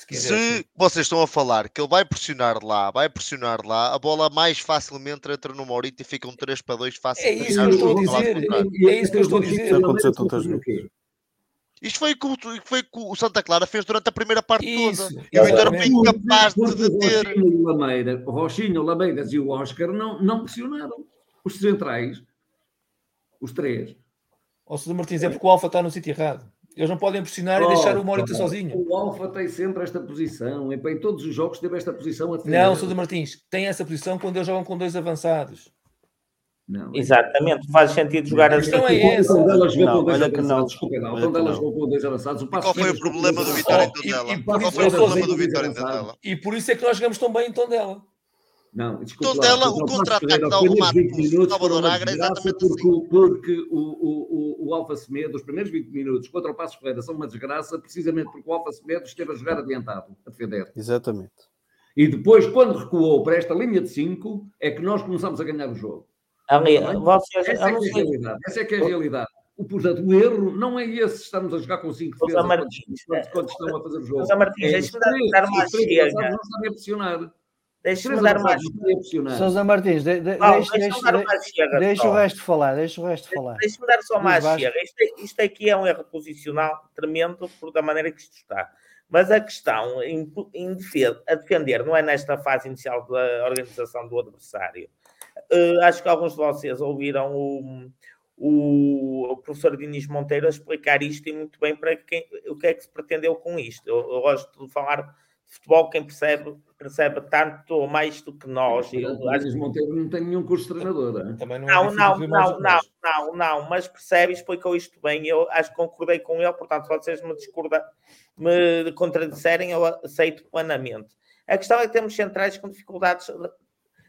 Se quiser, sim. Se vocês estão a falar que ele vai pressionar lá, vai pressionar lá, a bola mais facilmente entra no Morito e ficam 3 para 2 fácil. É isso que eu estou a dizer. É isso que eu estou a dizer. Isso aconteceu tantas vezes. Isto foi o que, o- foi o que o Santa Clara fez durante a primeira parte Isso, toda. E o Vitória foi incapaz de o deter. Rochinho o Lameira, o Rochinho, o Lameiras e o Oscar não, não pressionaram. Os centrais, os três. Ó, Sousa Martins, é porque o Alfa está no sítio errado. Eles não podem pressionar e deixar o Morita sozinho. O Alfa tem sempre esta posição. E, em todos os jogos teve esta posição a defender. Não, Sousa Martins, tem essa posição quando eles jogam com dois avançados. Não. Exatamente, faz sentido jogar A assim. questão é essa. O Tondela jogou Não, com dois não. avançados. Desculpa, não. O Tondela não. jogou com dois avançados. O E Passos qual foi o problema do Vitória em Tondela? Qual foi o problema do Vitória em Tondela? E por isso é que nós jogamos tão bem em Tondela. Não, desculpa. Tondela, o contra-ataque remate 20 do Salvador Agra, desgraça exatamente porque, assim. porque o, o, o, o Alfa Semedo, os primeiros 20 minutos contra o Passos Ferreira são uma desgraça, precisamente porque o Alfa Semedo esteve a jogar adiantado, a defender. Exatamente. E depois, quando recuou para esta linha de 5, é que nós começamos a ganhar o jogo. Ali, vocês, Essa é que é a realidade. Essa é que é a realidade. O, portanto, o erro não é esse estarmos a jogar com 5 José defesas quando, Martins, quando, quando estão a fazer o jogo. José Martins, É, deixa-me dar- dar três chega. não sabem pressionar. Deixa-me dar sabem pressionar. Sousa Martins, de, de, Paulo, deixa, deixa-me deixa, dar mais chega. deixa o resto falar, deixa o resto falar. Deixa-me dar só mais Vasco. chega. Isto, é- isto aqui é um erro posicional tremendo por da maneira que isto está. Mas a questão em, em defesa, a defender não é nesta fase inicial da organização do adversário. Eh, acho que alguns de vocês ouviram o, o, o professor Diniz Monteiro a explicar isto e muito bem para quem, o que é que se pretendeu com isto. Eu, eu gosto de falar de futebol, quem percebe, percebe tanto ou mais do que nós. Luís Monteiro não tem nenhum curso de treinador. hein? Também não é não, não, não, não, não, não, mas percebe, explicou isto bem. Eu acho que concordei com ele, portanto, se vocês me discordam, me contradisserem, eu aceito plenamente. A questão é que temos centrais com dificuldades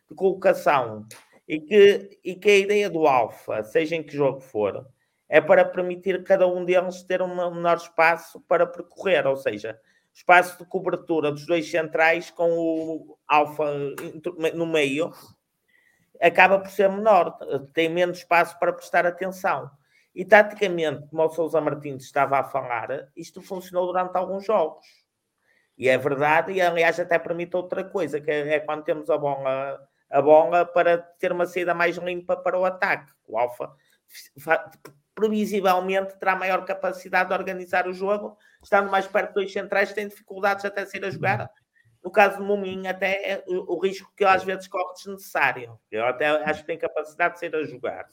de, colocação e que, e que a ideia do Alfa, seja em que jogo for, é para permitir cada um deles ter um menor espaço para percorrer, ou seja, espaço de cobertura dos dois centrais com o Alfa no meio acaba por ser menor, tem menos espaço para prestar atenção. E taticamente, como o Sousa Martins estava a falar, isto funcionou durante alguns jogos. E é verdade, e aliás até permite outra coisa, que é quando temos a bola, a bola para ter uma saída mais limpa para o ataque. O Alfa previsivelmente terá maior capacidade de organizar o jogo, estando mais perto dos centrais, tem dificuldades até ser a jogar. No caso do Mumin, até é o, o risco que às vezes corre desnecessário. Eu até acho que tem capacidade de ser a jogar.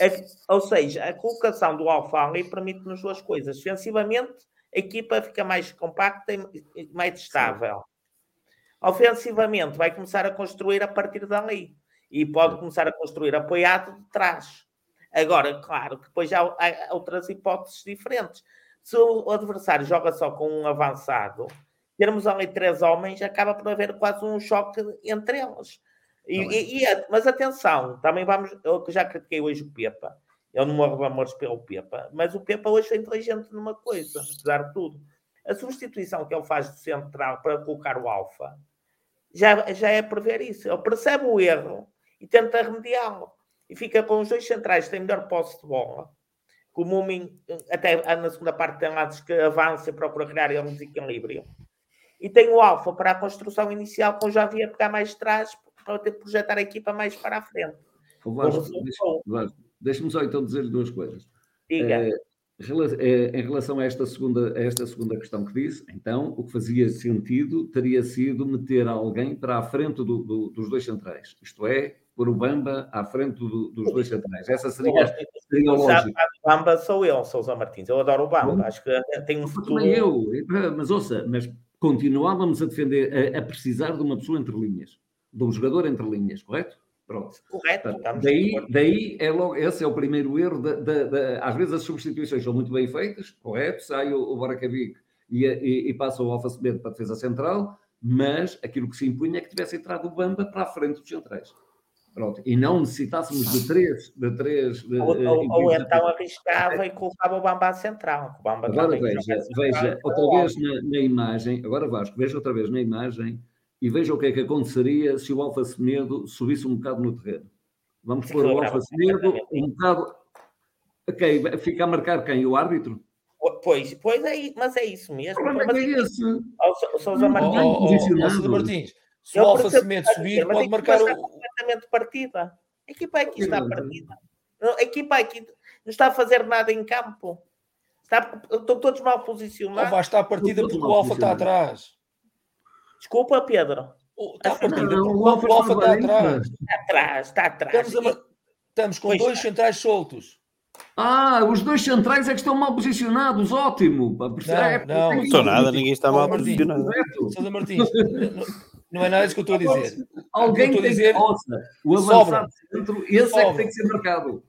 É, ou seja, a colocação do Alfali permite-nos duas coisas. Defensivamente, a equipa fica mais compacta e mais estável. Ofensivamente, vai começar a construir a partir dali. E pode começar a construir apoiado de trás. Agora, claro que depois há, há outras hipóteses diferentes. Se o adversário joga só com um avançado, termos ali três homens, acaba por haver quase um choque entre eles. E, tá e, e, mas atenção, também vamos. Eu já critiquei hoje o Pepa. Eu não morro de amores pelo Pepa, mas o Pepa hoje é inteligente numa coisa, apesar de tudo. A substituição que ele faz do central para colocar o Alfa já, já é prever isso. Ele percebe o erro e tenta remediá-lo. E fica com os dois centrais que têm melhor posse de bola. Com o Mumin, até na segunda parte, tem lados que avança e procura criar um desequilíbrio. E tem o Alfa para a construção inicial, com já havia pegar mais atrás para ter projetar a equipa mais para a frente. Deixa-me só então dizer duas coisas. Diga. É, em relação a esta, segunda, a esta segunda questão que disse, então, o que fazia sentido teria sido meter alguém para a frente do, do, dos dois centrais. Isto é, pôr o Bamba à frente do, dos dois centrais. Essa seria, seria a lógica. O Bamba sou eu, Sousa Martins. Eu adoro o Bamba. Acho que tem um futuro... Eu. Mas ouça, mas continuávamos a defender, a, a precisar de uma pessoa entre linhas de um jogador entre linhas, correto? Pronto. Correto. daí, daí é logo, esse é o primeiro erro. De, às vezes as substituições são muito bem feitas, correto? Sai o, o e, e, e, passa o Alfa Semedo para a defesa central, mas aquilo que se impunha é que tivesse entrado o Bamba para a frente dos centrais. Pronto. E não necessitássemos de três. De três de, ou, ou, ou então arriscava e colocava o Bamba à central. O Bamba agora veja, veja outra vez na, na imagem, agora Vasco, veja outra vez na imagem e veja o que é que aconteceria se o Alfa Semedo subisse um bocado no terreno. Vamos pôr o Alfa Semedo um bocado. Ok, fica a marcar quem? O árbitro? Pois, pois é, mas é isso mesmo. Mas é esse. O Sousa Martins. Oh, oh, Martins, se o Alfa Semedo subir, pode marcar o. completamente partida. A equipa aqui está partida. A equipa aqui não está a fazer nada em campo. Está, estão todos mal posicionados. Oh, vai estar a partida porque o Alfa está atrás. Desculpa, Pedro. Está partida. Não, o Alfa está atrás. Está atrás, está atrás. Estamos, a... Estamos com pois dois está. centrais soltos. Ah, os dois centrais é que estão mal posicionados, ótimo. Não, é, não, não estou nada, ninguém está mal Martins, posicionado. Sousa Martins, não, é nada disso que eu estou a dizer. Alguém tem que dizer, ouça, o avançado centro, esse sobra. é que tem que ser marcado.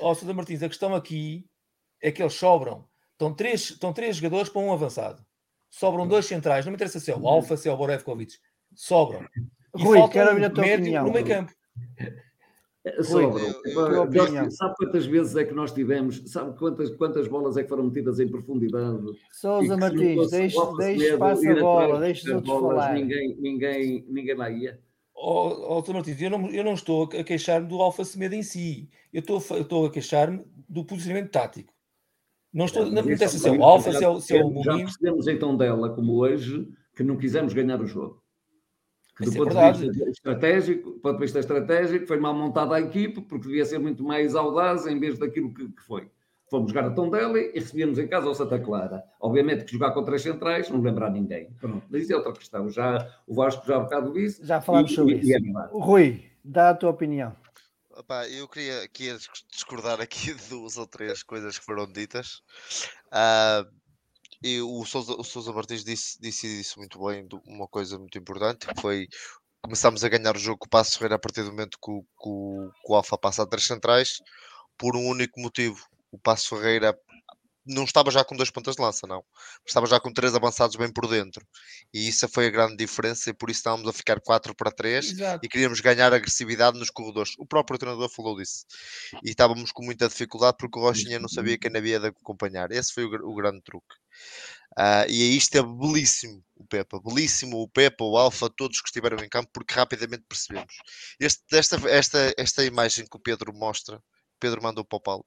Ó, Sousa Martins, a questão aqui é que eles sobram. Estão três, estão três jogadores para um avançado. Sobram dois centrais, não me interessa se é o Alfa, se é o Borevkovic. Sobram. E Rui, quero ouvir a tua opinião. No meio campo. Sobram. Sabe quantas vezes é que nós tivemos? Sabe quantas, quantas bolas é que foram metidas em profundidade? Sousa Martins, deixe, deixe espaço a bola, deixe os outros falar. Ninguém, ninguém, ninguém lá ia. Oh, oh, Martins, eu não, eu não estou a queixar-me do Alfa Semedo em si. Eu estou, eu estou a queixar-me do posicionamento tático. Não estou, não me interessa se é o Alfa, se é o, se é o Já percebemos então dela, como hoje, que não quisemos ganhar o jogo. Que do é ponto é de vista estratégico, do ponto de vista estratégico, foi mal montada a equipe, porque devia ser muito mais audaz em vez daquilo que, que foi. Fomos jogar a Tondela e recebíamos em casa ao Santa Clara. Obviamente que jogar com três centrais não lembra a ninguém. Pronto, mas isso é outra questão. Já, o Vasco já há um bocado disse. Já falámos sobre e, isso. E é Rui, dá a tua opinião. Opa, eu queria discordar aqui de duas ou três coisas que foram ditas. Uh, e o Sousa, o Sousa Martins disse, disse isso muito bem, uma coisa muito importante, que foi começámos a ganhar o jogo com o Passo Ferreira a partir do momento que o, que o, que o Alfa passa a três centrais, por um único motivo. O Passo Ferreira não estava já com dois pontas de lança, não. Estava já com três avançados bem por dentro. E isso foi a grande diferença, e por isso estávamos a ficar 4 para 3 e queríamos ganhar agressividade nos corredores. O próprio treinador falou disso. E estávamos com muita dificuldade porque o Rochinha não sabia quem havia de acompanhar. Esse foi o, o grande truque. Uh, e aí esteve belíssimo o Pepa, belíssimo o Pepa, o Alfa, todos que estiveram em campo, porque rapidamente percebemos. Este, esta, esta, esta imagem que o Pedro mostra, Pedro mandou para o Paulo,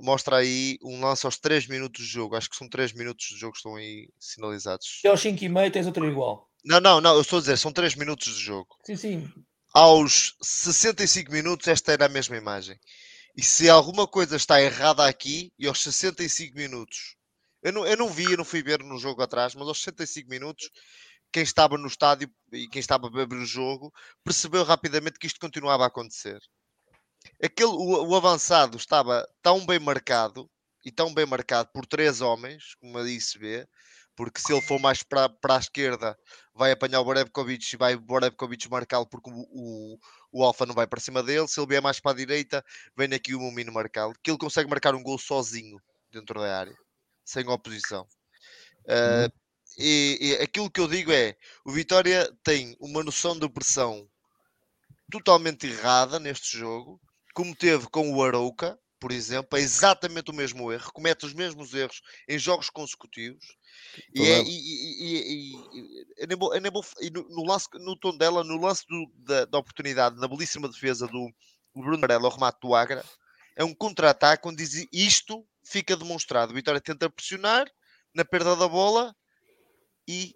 mostra aí um lance aos 3 minutos de jogo. Acho que são 3 minutos de jogo que estão aí sinalizados. E aos 5 e meio tens outro igual. Não, não, não, eu estou a dizer, são 3 minutos de jogo. Sim, sim. Aos 65 minutos, esta era a mesma imagem. E se alguma coisa está errada aqui, e aos 65 minutos eu não, eu não vi, eu não fui ver no jogo atrás, mas aos 65 minutos, quem estava no estádio e quem estava a ver o jogo percebeu rapidamente que isto continuava a acontecer. Aquele, o, o avançado estava tão bem marcado e tão bem marcado por três homens, como aí se vê, porque se ele for mais para, para a esquerda, vai apanhar o Borebkovic e vai o Borebkovic marcá-lo porque o, o, o Alfa não vai para cima dele. Se ele vier mais para a direita, vem aqui o Mumino marcá-lo, que ele consegue marcar um gol sozinho dentro da área sem oposição. Uh, e, e, aquilo que eu digo é: o Vitória tem uma noção de pressão totalmente errada neste jogo, como teve com o Arouca, por exemplo, é exatamente o mesmo erro, comete os mesmos erros em jogos consecutivos. E, é, e, e, no, lance, no tom dela, no lance da, da, oportunidade, na belíssima defesa do, Bruno Varela ao remate do Agra, é um contra-ataque onde diz isto fica demonstrado. Vitória tenta pressionar na perda da bola e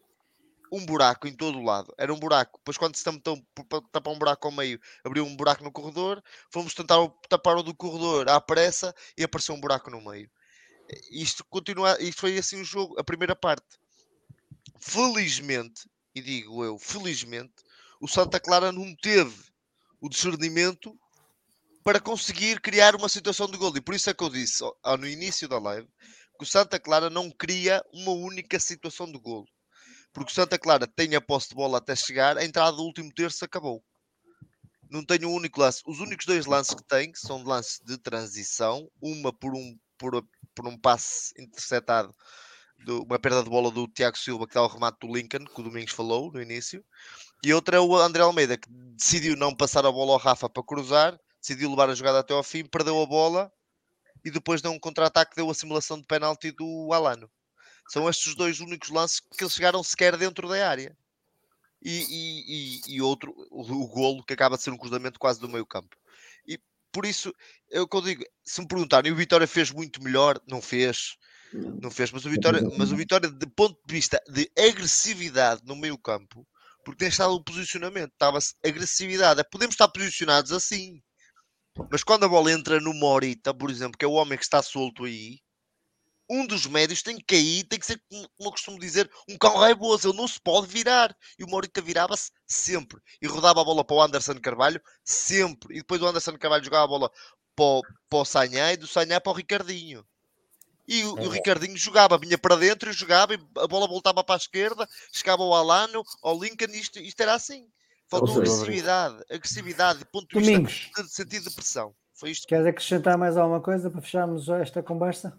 um buraco em todo o lado. Era um buraco. Depois, quando se tentou tapar um buraco ao meio, abriu um buraco no corredor. Fomos tentar tapar o do corredor à pressa e apareceu um buraco no meio. Isto continua. Isto foi assim o jogo, a primeira parte. Felizmente, e digo eu, felizmente, o Santa Clara não teve o discernimento para conseguir criar uma situação de gol. E por isso é que eu disse no início da live que o Santa Clara não cria uma única situação de gol. Porque o Santa Clara tem a posse de bola até chegar, a entrada do último terço acabou. Não tem um único lance. Os únicos dois lances que tem são de lance de transição, uma por um, por, por um passe interceptado, do, uma perda de bola do Tiago Silva, que dá o remate do Lincoln, que o Domingos falou no início, e outra é o André Almeida, que decidiu não passar a bola ao Rafa para cruzar decidiu levar a jogada até ao fim, perdeu a bola e depois deu um contra-ataque, deu a simulação de penalti do Alano. São estes dois únicos lances que eles chegaram sequer dentro da área. E, e, e, e outro, o, o, golo, que acaba de ser um cruzamento quase do meio campo. E por isso, é que eu digo, se me perguntarem, o Vitória fez muito melhor, não fez, não. Fez, mas o Vitória, mas o Vitória, de ponto de vista de agressividade no meio campo, porque tem estado o posicionamento, estava-se agressividade, podemos estar posicionados assim, mas quando a bola entra no Morita, por exemplo, que é o homem que está solto aí, um dos médios tem que cair, tem que ser, como eu costumo dizer, um cão raivoso. Ele não se pode virar. E o Morita virava-se sempre. E rodava a bola para o Anderson Carvalho sempre. E depois o Anderson Carvalho jogava a bola para o, para o Sanhá e do Sanhá para o Ricardinho. E o, é. o, Ricardinho jogava, vinha para dentro e jogava, e a bola voltava para a esquerda, chegava ao Alano, ao Lincoln, isto, isto era assim. Faltou agressividade, agressividade, ponto de Domingos. vista de sentido de pressão. Foi isto. Queres acrescentar mais alguma coisa para fecharmos esta conversa?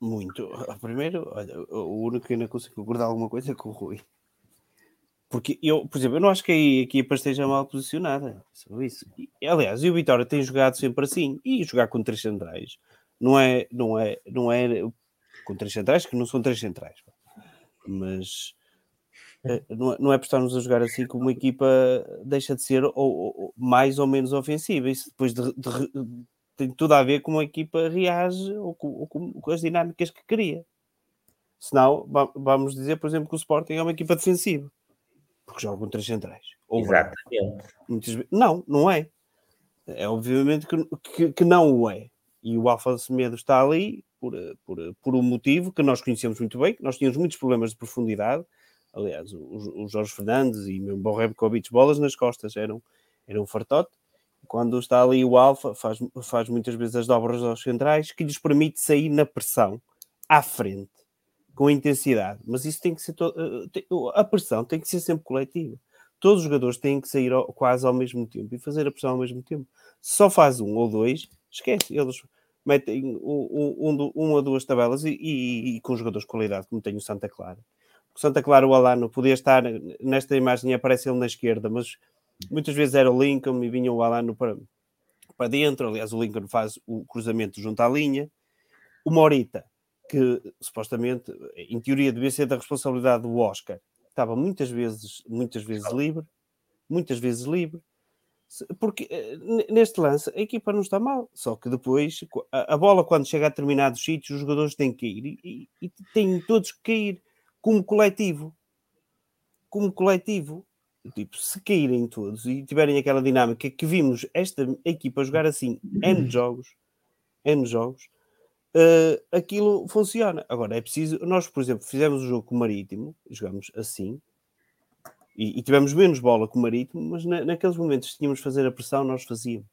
Muito. Primeiro, olha, o único que ainda consigo concordar alguma coisa é com o Rui. Porque eu, por exemplo, eu não acho que a equipa esteja mal posicionada. Só isso. E, aliás, e o Vitória tem jogado sempre assim. E jogar com três centrais não é, não é, não é com três centrais, que não são três centrais. Mas eh, não, é, não é por estarmos a jogar assim que uma equipa deixa de ser ou, ou, mais ou menos ofensiva. Isso depois de, de, tem tudo a ver com a equipa reage ou com, ou com, as dinâmicas que cria. Senão, vamos dizer, por exemplo, que o Sporting é uma equipa defensiva porque joga com três centrais. Ou Exatamente. Muitas não, não é. É obviamente que, que, que não o é. E o Alfa Semedo está ali por, por, por um motivo que nós conhecemos muito bem, que nós tínhamos muitos problemas de profundidade, Aliás, o, o Jorge Fernandes e mesmo Borrebkovic, bolas nas costas, eram, eram um fartote. Quando está ali o Alfa, faz, faz muitas vezes as dobras aos centrais, que lhes permite sair na pressão, à frente, com intensidade. Mas isso tem que ser. Eh, a pressão tem que ser sempre coletiva. Todos os jogadores têm que sair ao, quase ao mesmo tempo e fazer a pressão ao mesmo tempo. Se só faz um ou dois, esquece. Eles metem um, um, um ou duas tabelas e, e, e com jogadores de qualidade, como tem o Santa Clara Santa Clara, o Alano, podia estar nesta imagem, aparece ele na esquerda, mas muitas vezes era o Lincoln e vinha o Alano para, para dentro. Aliás, o Lincoln faz o cruzamento junto à linha. O Morita que supostamente, em teoria, devia ser da responsabilidade do Oscar, estava muitas vezes, muitas vezes livre, muitas vezes livre, porque eh, neste lance a equipa não está mal, só que depois a, bola, quando chega a determinados sítios, os jogadores têm que ir e, e, e têm todos que cair como coletivo. Como coletivo. Tipo, se caírem todos e tiverem aquela dinâmica que vimos esta equipa jogar assim N jogos, N jogos, uh, aquilo funciona. Agora é preciso. Nós, por exemplo, fizemos o jogo com o Marítimo, jogamos assim, e, e, tivemos menos bola que o Marítimo, mas na, naqueles momentos que tínhamos de fazer a pressão, nós fazíamos.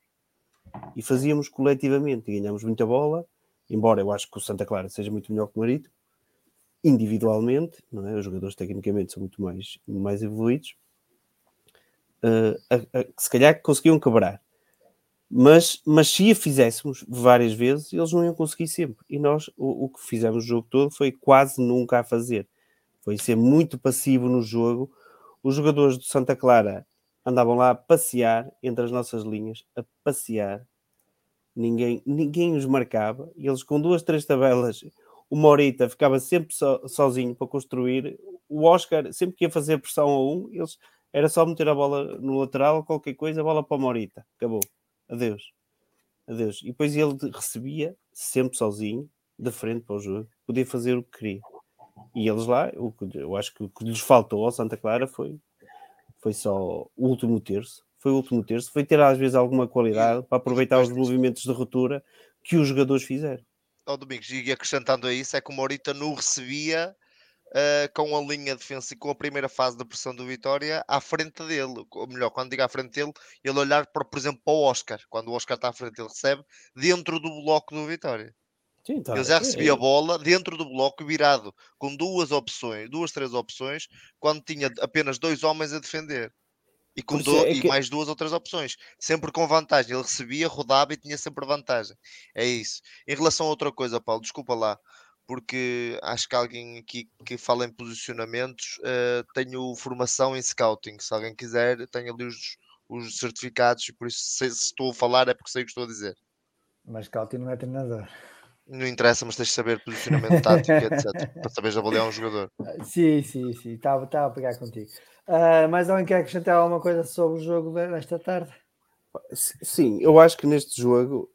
E fazíamos coletivamente, e ganhámos muita bola, embora eu acho que o Santa Clara seja muito melhor que o Marítimo, individualmente, não é? os jogadores tecnicamente são muito mais, mais evoluídos, uh, a, se calhar conseguiam quebrar. Mas, mas se a fizéssemos várias vezes, eles não iam conseguir sempre. E nós, o, o que fizemos o jogo todo foi quase nunca a fazer. Foi ser muito passivo no jogo, os jogadores do Santa Clara andavam lá a passear entre as nossas linhas, a passear. Ninguém, ninguém os marcava. E eles com duas, três tabelas, o Morita ficava sempre so, sozinho para construir. O Oscar, sempre que ia fazer pressão a um, eles, era só meter a bola no lateral, qualquer coisa, a bola para o Morita. Acabou. Adeus. Adeus. E depois ele recebia, sempre sozinho, de frente para o jogo. Podia fazer o que queria. E eles lá, o que, eu acho que o que lhes faltou ao Santa Clara foi, foi só o último terço. Foi o último terço. Foi ter às vezes alguma qualidade para aproveitar os movimentos de ruptura que os jogadores fizeram. Ó oh, Domingos, e acrescentando a isso, é que o Morita não recebia uh, com a linha defensiva e com a primeira fase da pressão do Vitória à frente dele. Ou melhor, quando digo à frente dele, ele olhar, para, por exemplo, para o Oscar. Quando o Oscar está à frente, ele recebe dentro do bloco do Vitória. Sim, tá. Ele já recebia a bola dentro do bloco virado, com duas opções, duas, três opções, quando tinha apenas dois homens a defender. E, com do... é que... e mais duas outras opções, sempre com vantagem. Ele recebia, rodava e tinha sempre vantagem. É isso. Em relação a outra coisa, Paulo, desculpa lá, porque acho que alguém aqui que fala em posicionamentos uh, tenho formação em scouting. Se alguém quiser, tenho ali os, os certificados e por isso se, se estou a falar é porque sei o que estou a dizer. Mas scouting não é treinador. Não interessa, mas tens de saber posicionamento tático, etc. para saberes avaliar um jogador. Sim, sim, sim. Estava, estava a pegar contigo. Uh, mas alguém quer acrescentar alguma coisa sobre o jogo desta tarde? Sim, eu acho que neste jogo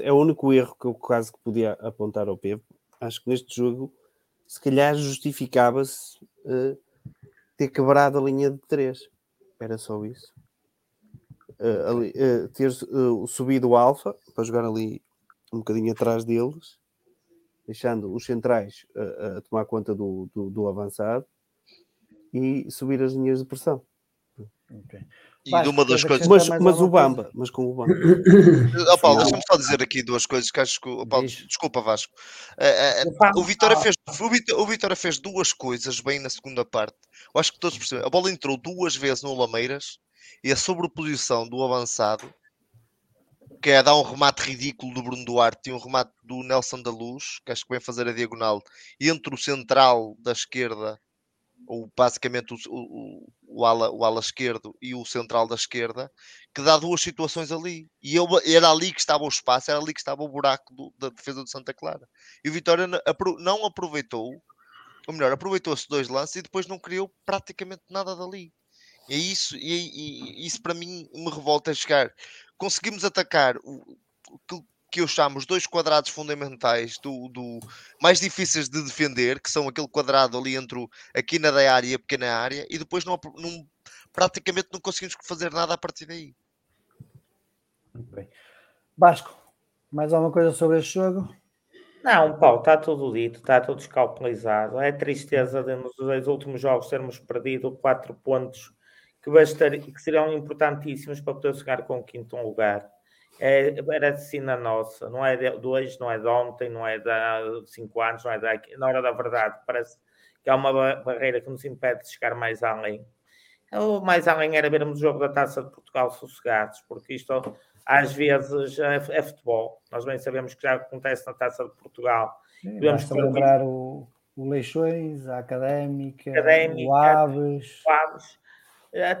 é o único erro que eu quase que podia apontar ao Pepe. Acho que neste jogo, se calhar, justificava-se uh, ter quebrado a linha de 3. Era só isso. Uh, ali, uh, ter subido o Alfa para jogar ali um bocadinho atrás deles, deixando os centrais a tomar conta do, do, do, avançado e subir as linhas de pressão. Okay. E de uma das coisas. Mas, mas o Bamba, mas com o Bamba. oh, Paulo, deixa-me só dizer aqui duas coisas que acho que. Oh, Paulo, desculpa, Vasco. Uh, uh, o, Vitória fez, o, Vitória, fez duas coisas bem na segunda parte. Eu acho que todos percebem. A bola entrou duas vezes no Lameiras e a sobreposição do avançado que é dar um remate ridículo do Bruno Duarte e um remate do Nelson da Luz, que acho que vem fazer a diagonal, entre o central da esquerda, ou basicamente o, o, o, ala, o ala esquerdo e o central da esquerda, que dá duas situações ali. E eu, era ali que estava o espaço, era ali que estava o buraco do, da defesa de Santa Clara. E o Vitória não aproveitou, ou melhor, aproveitou esses dois lances e depois não criou praticamente nada dali. É isso, e, e, isso para mim me revolta a chegar conseguimos atacar o, o que eu chamo os dois quadrados fundamentais do, do, mais difíceis de defender, que são aquele quadrado ali entre o, a quina da área e a pequena área, e depois não, não, praticamente não conseguimos fazer nada a partir daí. Muito bem. Basco, mais alguma coisa sobre este jogo? Não, Paulo, está tudo dito, está tudo escalpelizado. É tristeza de nos dois últimos jogos termos perdido quatro pontos que, bastaria, que seriam importantíssimos para poder chegar com o quinto lugar. É, era assim na nossa, não é de, hoje, não é de ontem, não é de cinco anos, não é de, na hora da verdade. Parece que há uma barreira que nos impede de chegar mais além. O mais além era vermos o jogo da Taça de Portugal sossegados, porque isto às vezes é, é futebol. Nós bem sabemos que já acontece na Taça de Portugal. Sim, basta lembrar o, o Leixões, a Académica, Académica o Aves. O Aves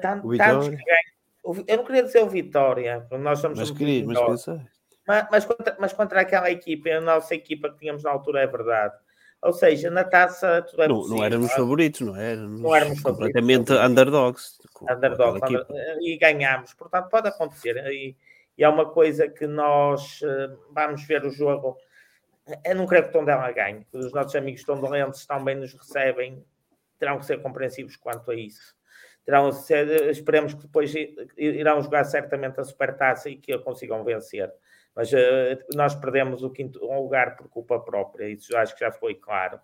Tant, tantos que ganham. Eu não queria dizer o Vitória, nós somos mas queria, mas pensei. Mas, mas, contra, mas contra aquela equipa, a nossa equipa que tínhamos na altura, é verdade. Ou seja, na taça tudo é não, possível. Não éramos favoritos, não é? éramos? Não éramos completamente favoritos. underdogs. Underdogs under, e ganhámos. Portanto, pode acontecer. E, e é uma coisa que nós uh, vamos ver o jogo. Eu não creio que o Tondela ganhe. Os nossos amigos tondelenses também nos recebem. Terão que ser compreensivos quanto a isso. Terão esperemos que depois irão jogar certamente a supertaça e que a consigam vencer. Mas uh, nós perdemos o quinto lugar por culpa própria, isso acho que já foi claro.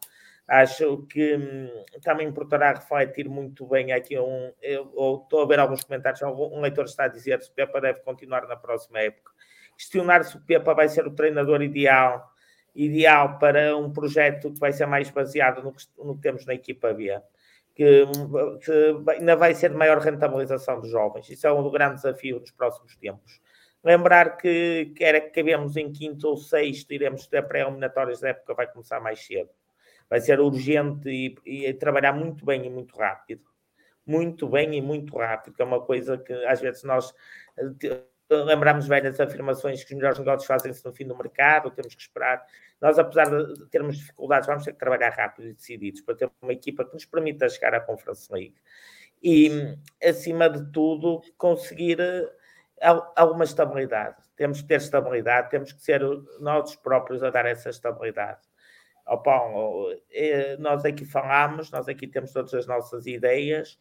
Acho que hum, também importará refletir muito bem aqui um. Eu, estou a ver alguns comentários, um leitor está a dizer se o Pepa deve continuar na próxima época. Questionar se o Pepa vai ser o treinador ideal, ideal para um projeto que vai ser mais baseado no que, no que temos na equipa B. Que, que, ainda vai ser de maior rentabilização dos jovens. Isso é um grande desafio nos próximos tempos. Lembrar que quer que cabemos em quinto ou sexto, iremos ter pré-eliminatórias da época, vai começar mais cedo vai ser urgente e, e, trabalhar muito bem e muito rápido. Muito bem e muito rápido, que é uma coisa que às vezes nós eh, lembramos velhas afirmações que os melhores negócios fazem-se no fim do mercado, temos que esperar. Nós, apesar de termos dificuldades, vamos ter que trabalhar rápido e decididos para ter uma equipa que nos permita chegar à Conference League. E, acima de tudo, conseguir eh, alguma estabilidade. Temos que ter estabilidade, temos que ser nós próprios a dar essa estabilidade. Opa, eh, nós aqui falamos, nós aqui temos todas as nossas ideias,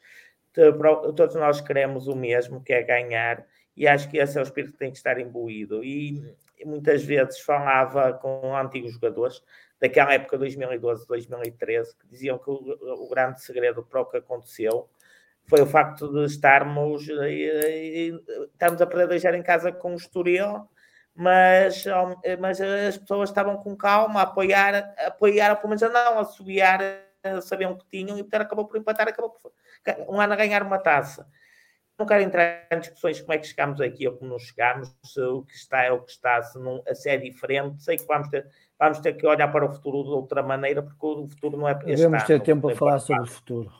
todos nós queremos o mesmo, que é ganhar, e acho que esse é o espírito que tem que estar imbuído. E, muitas vezes falava com antigos jogadores, daquela época 2012, 2013, que diziam que o, o grande segredo para o que aconteceu foi o facto de estarmos, eh, estarmos a perder em casa com o Estoril mas, mas as pessoas estavam com calma a apoiar, a apoiar, pelo menos a não, a subiar, sabiam que tinham e portanto acabou por empatar, acabou por um ano a ganhar uma taça. Não quero entrar em discussões como é que chegámos aqui ou como não chegámos, se o que está é o que está, se, não, se é diferente. Sei que vamos ter, vamos ter que olhar para o futuro de outra maneira, porque o futuro não é para Devemos ter tempo a falar sobre o futuro.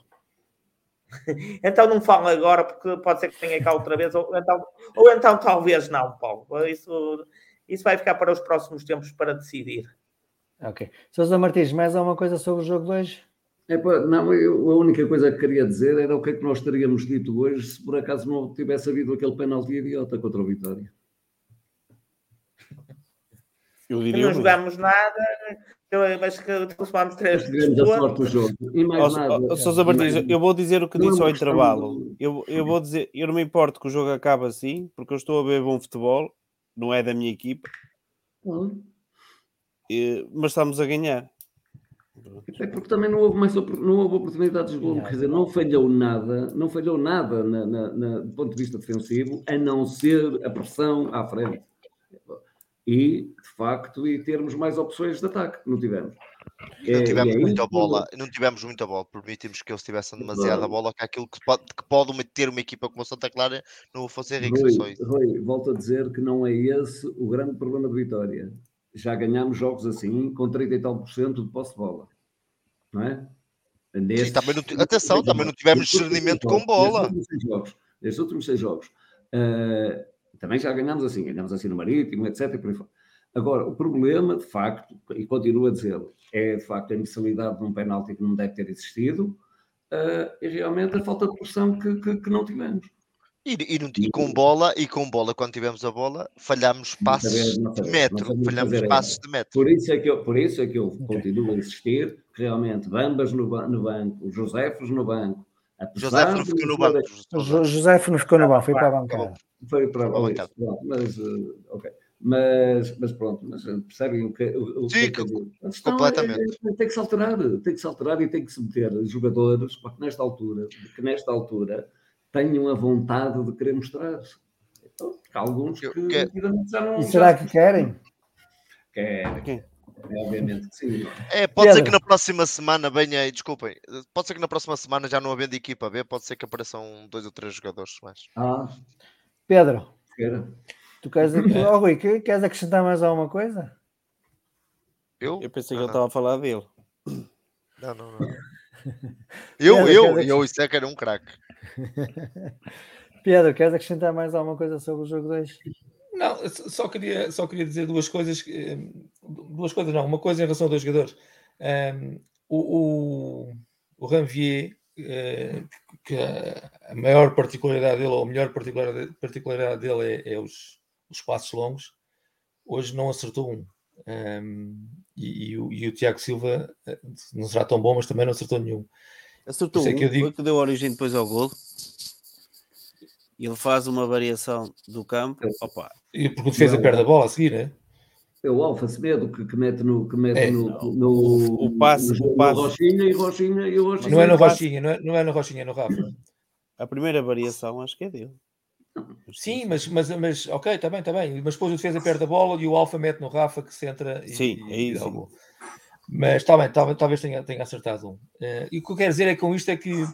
então não falo agora, porque pode ser que tenha cá outra vez, ou então, ou então talvez não, Paulo. Isso, isso vai ficar para os próximos tempos para decidir. Ok. Sousa Martins, mais alguma coisa sobre o jogo de hoje? É, não, eu, a única coisa que queria dizer era o que é que nós teríamos dito hoje se por acaso não tivesse havido aquele penalti idiota contra o Vitória. Eu diria não jogámos nada, mas que transformámos três. Tivemos a sorte do jogo. E mais nada. Sousa Martins, eu vou dizer o que disse ao intervalo. Eu, eu vou dizer, eu não me importo que o jogo acabe assim, porque eu estou a ver bom futebol, não é da minha equipa. Hum. E, mas estamos a ganhar. É porque também não houve, mais, não houve oportunidades de gol, quer dizer, não falhou nada, não falhou nada na, na, na, do ponto de vista defensivo, a não ser a pressão à frente. E, de facto, e termos mais opções de ataque, não tivemos. Não é, tivemos é, muita bola, não tivemos muita bola, permitimos que eles tivessem demasiada bola, que aquilo que pode, que pode ter uma equipa como a Santa Clara não vou fazer rico Rui, Rui, volto a dizer que não é esse o grande problema de Vitória. Já ganhámos jogos assim, com 30 e tal por cento de posse de bola, não é? Nesses, Sim, também não, atenção, também não tivemos discernimento com bola. Nestes últimos seis jogos, nestes últimos seis jogos uh, também já ganhamos assim, ganhamos assim no Marítimo, etc. Agora, o problema, de facto, e continuo a dizer, é de facto a imbecilidade de um penalti que não deve ter existido uh, e realmente a falta de pressão que, que, que não tivemos. E, e, e, com bola, e com bola, quando tivemos a bola, falhámos passos de metro. Falhámos passos de metro. Por isso é que eu, por isso é que eu continuo a insistir que realmente Bambas no, no banco, Josefos no banco. José não ficou no banco. José não ficou no banco, foi para a bancada. Foi para a bancada. Mas, uh, ok. Mas, mas pronto, mas percebem o que, o, Sim, que, que completamente. É, é, tem que se alterar, tem que se alterar e tem que se meter jogadores que nesta altura, que nesta altura tenham a vontade de querer mostrar-se. Então, alguns que, que... já não. E será já... que querem? Querem. Obviamente que sim. É, pode Pedro. ser que na próxima semana venha aí, desculpem, pode ser que na próxima semana já não havendo equipa B, pode ser que apareçam dois ou três jogadores mais. Ah, Pedro, tu queres, oh, Rui, queres acrescentar mais alguma coisa? Eu? Eu pensei ah, que ele estava a falar dele. Não, não, não. Eu, Pedro, eu, eu, isso é que era um craque. Pedro, queres acrescentar mais alguma coisa sobre o jogo 2? Não, só queria, só queria dizer duas coisas. Duas coisas, não. Uma coisa em relação a dois jogadores. Um, o, o, o Ranvier, uh, que a maior particularidade dele, ou a melhor particularidade, dele é, é os, os passos longos, hoje não acertou um. um e, e, o, e, o, Tiago Silva eh, não será tão bom, mas também não acertou nenhum. Acertou um, que, eu digo... que deu origem depois ao gol. Ele faz uma variação do campo. Opa. E porque fez a perda da bola a seguir, é? É o Alfa Semedo que, que mete no, que mete é, no, no, o, o passe, no, o passe. Rochinha e Rochinha e o Rochinha. Não é no Rochinha, não é, não é no Rochinha, é no Rafa. A primeira variação acho que é dele. Sim, mas, mas, mas ok, está bem, está bem. Mas depois o defesa perde a bola e o Alfa mete no Rafa que se entra e, Sim, é e, isso. Mas está bem, talvez, talvez tenha, tenha acertado um. Uh, e o que eu quero dizer é com isto é que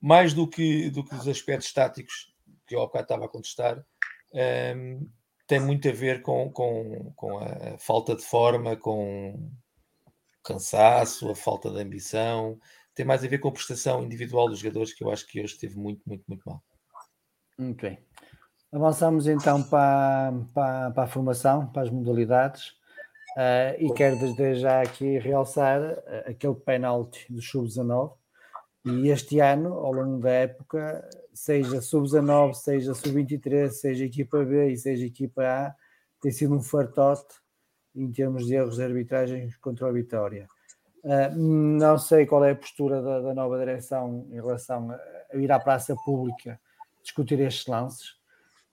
mais do que, do que os aspectos táticos que eu bocado estava a contestar, um, ehm, tem muito a ver com, com, com a falta de forma, com cansaço, a falta de ambição, tem mais a ver com a prestação individual dos jogadores que eu acho que hoje esteve muito, muito, muito mal. Ok. Avançamos então para, para, para a formação, para as modalidades. Uh, e quero desde já aqui realçar uh, aquele penalti do Sub-19. E este ano, ao longo da época, seja sub-19, seja sub-23, seja equipa B e seja equipa A, tem sido um fartote em termos de erros de arbitragem contra a Vitória. Uh, não sei qual é a postura da, da, nova direção em relação a, ir à praça pública discutir estes lances.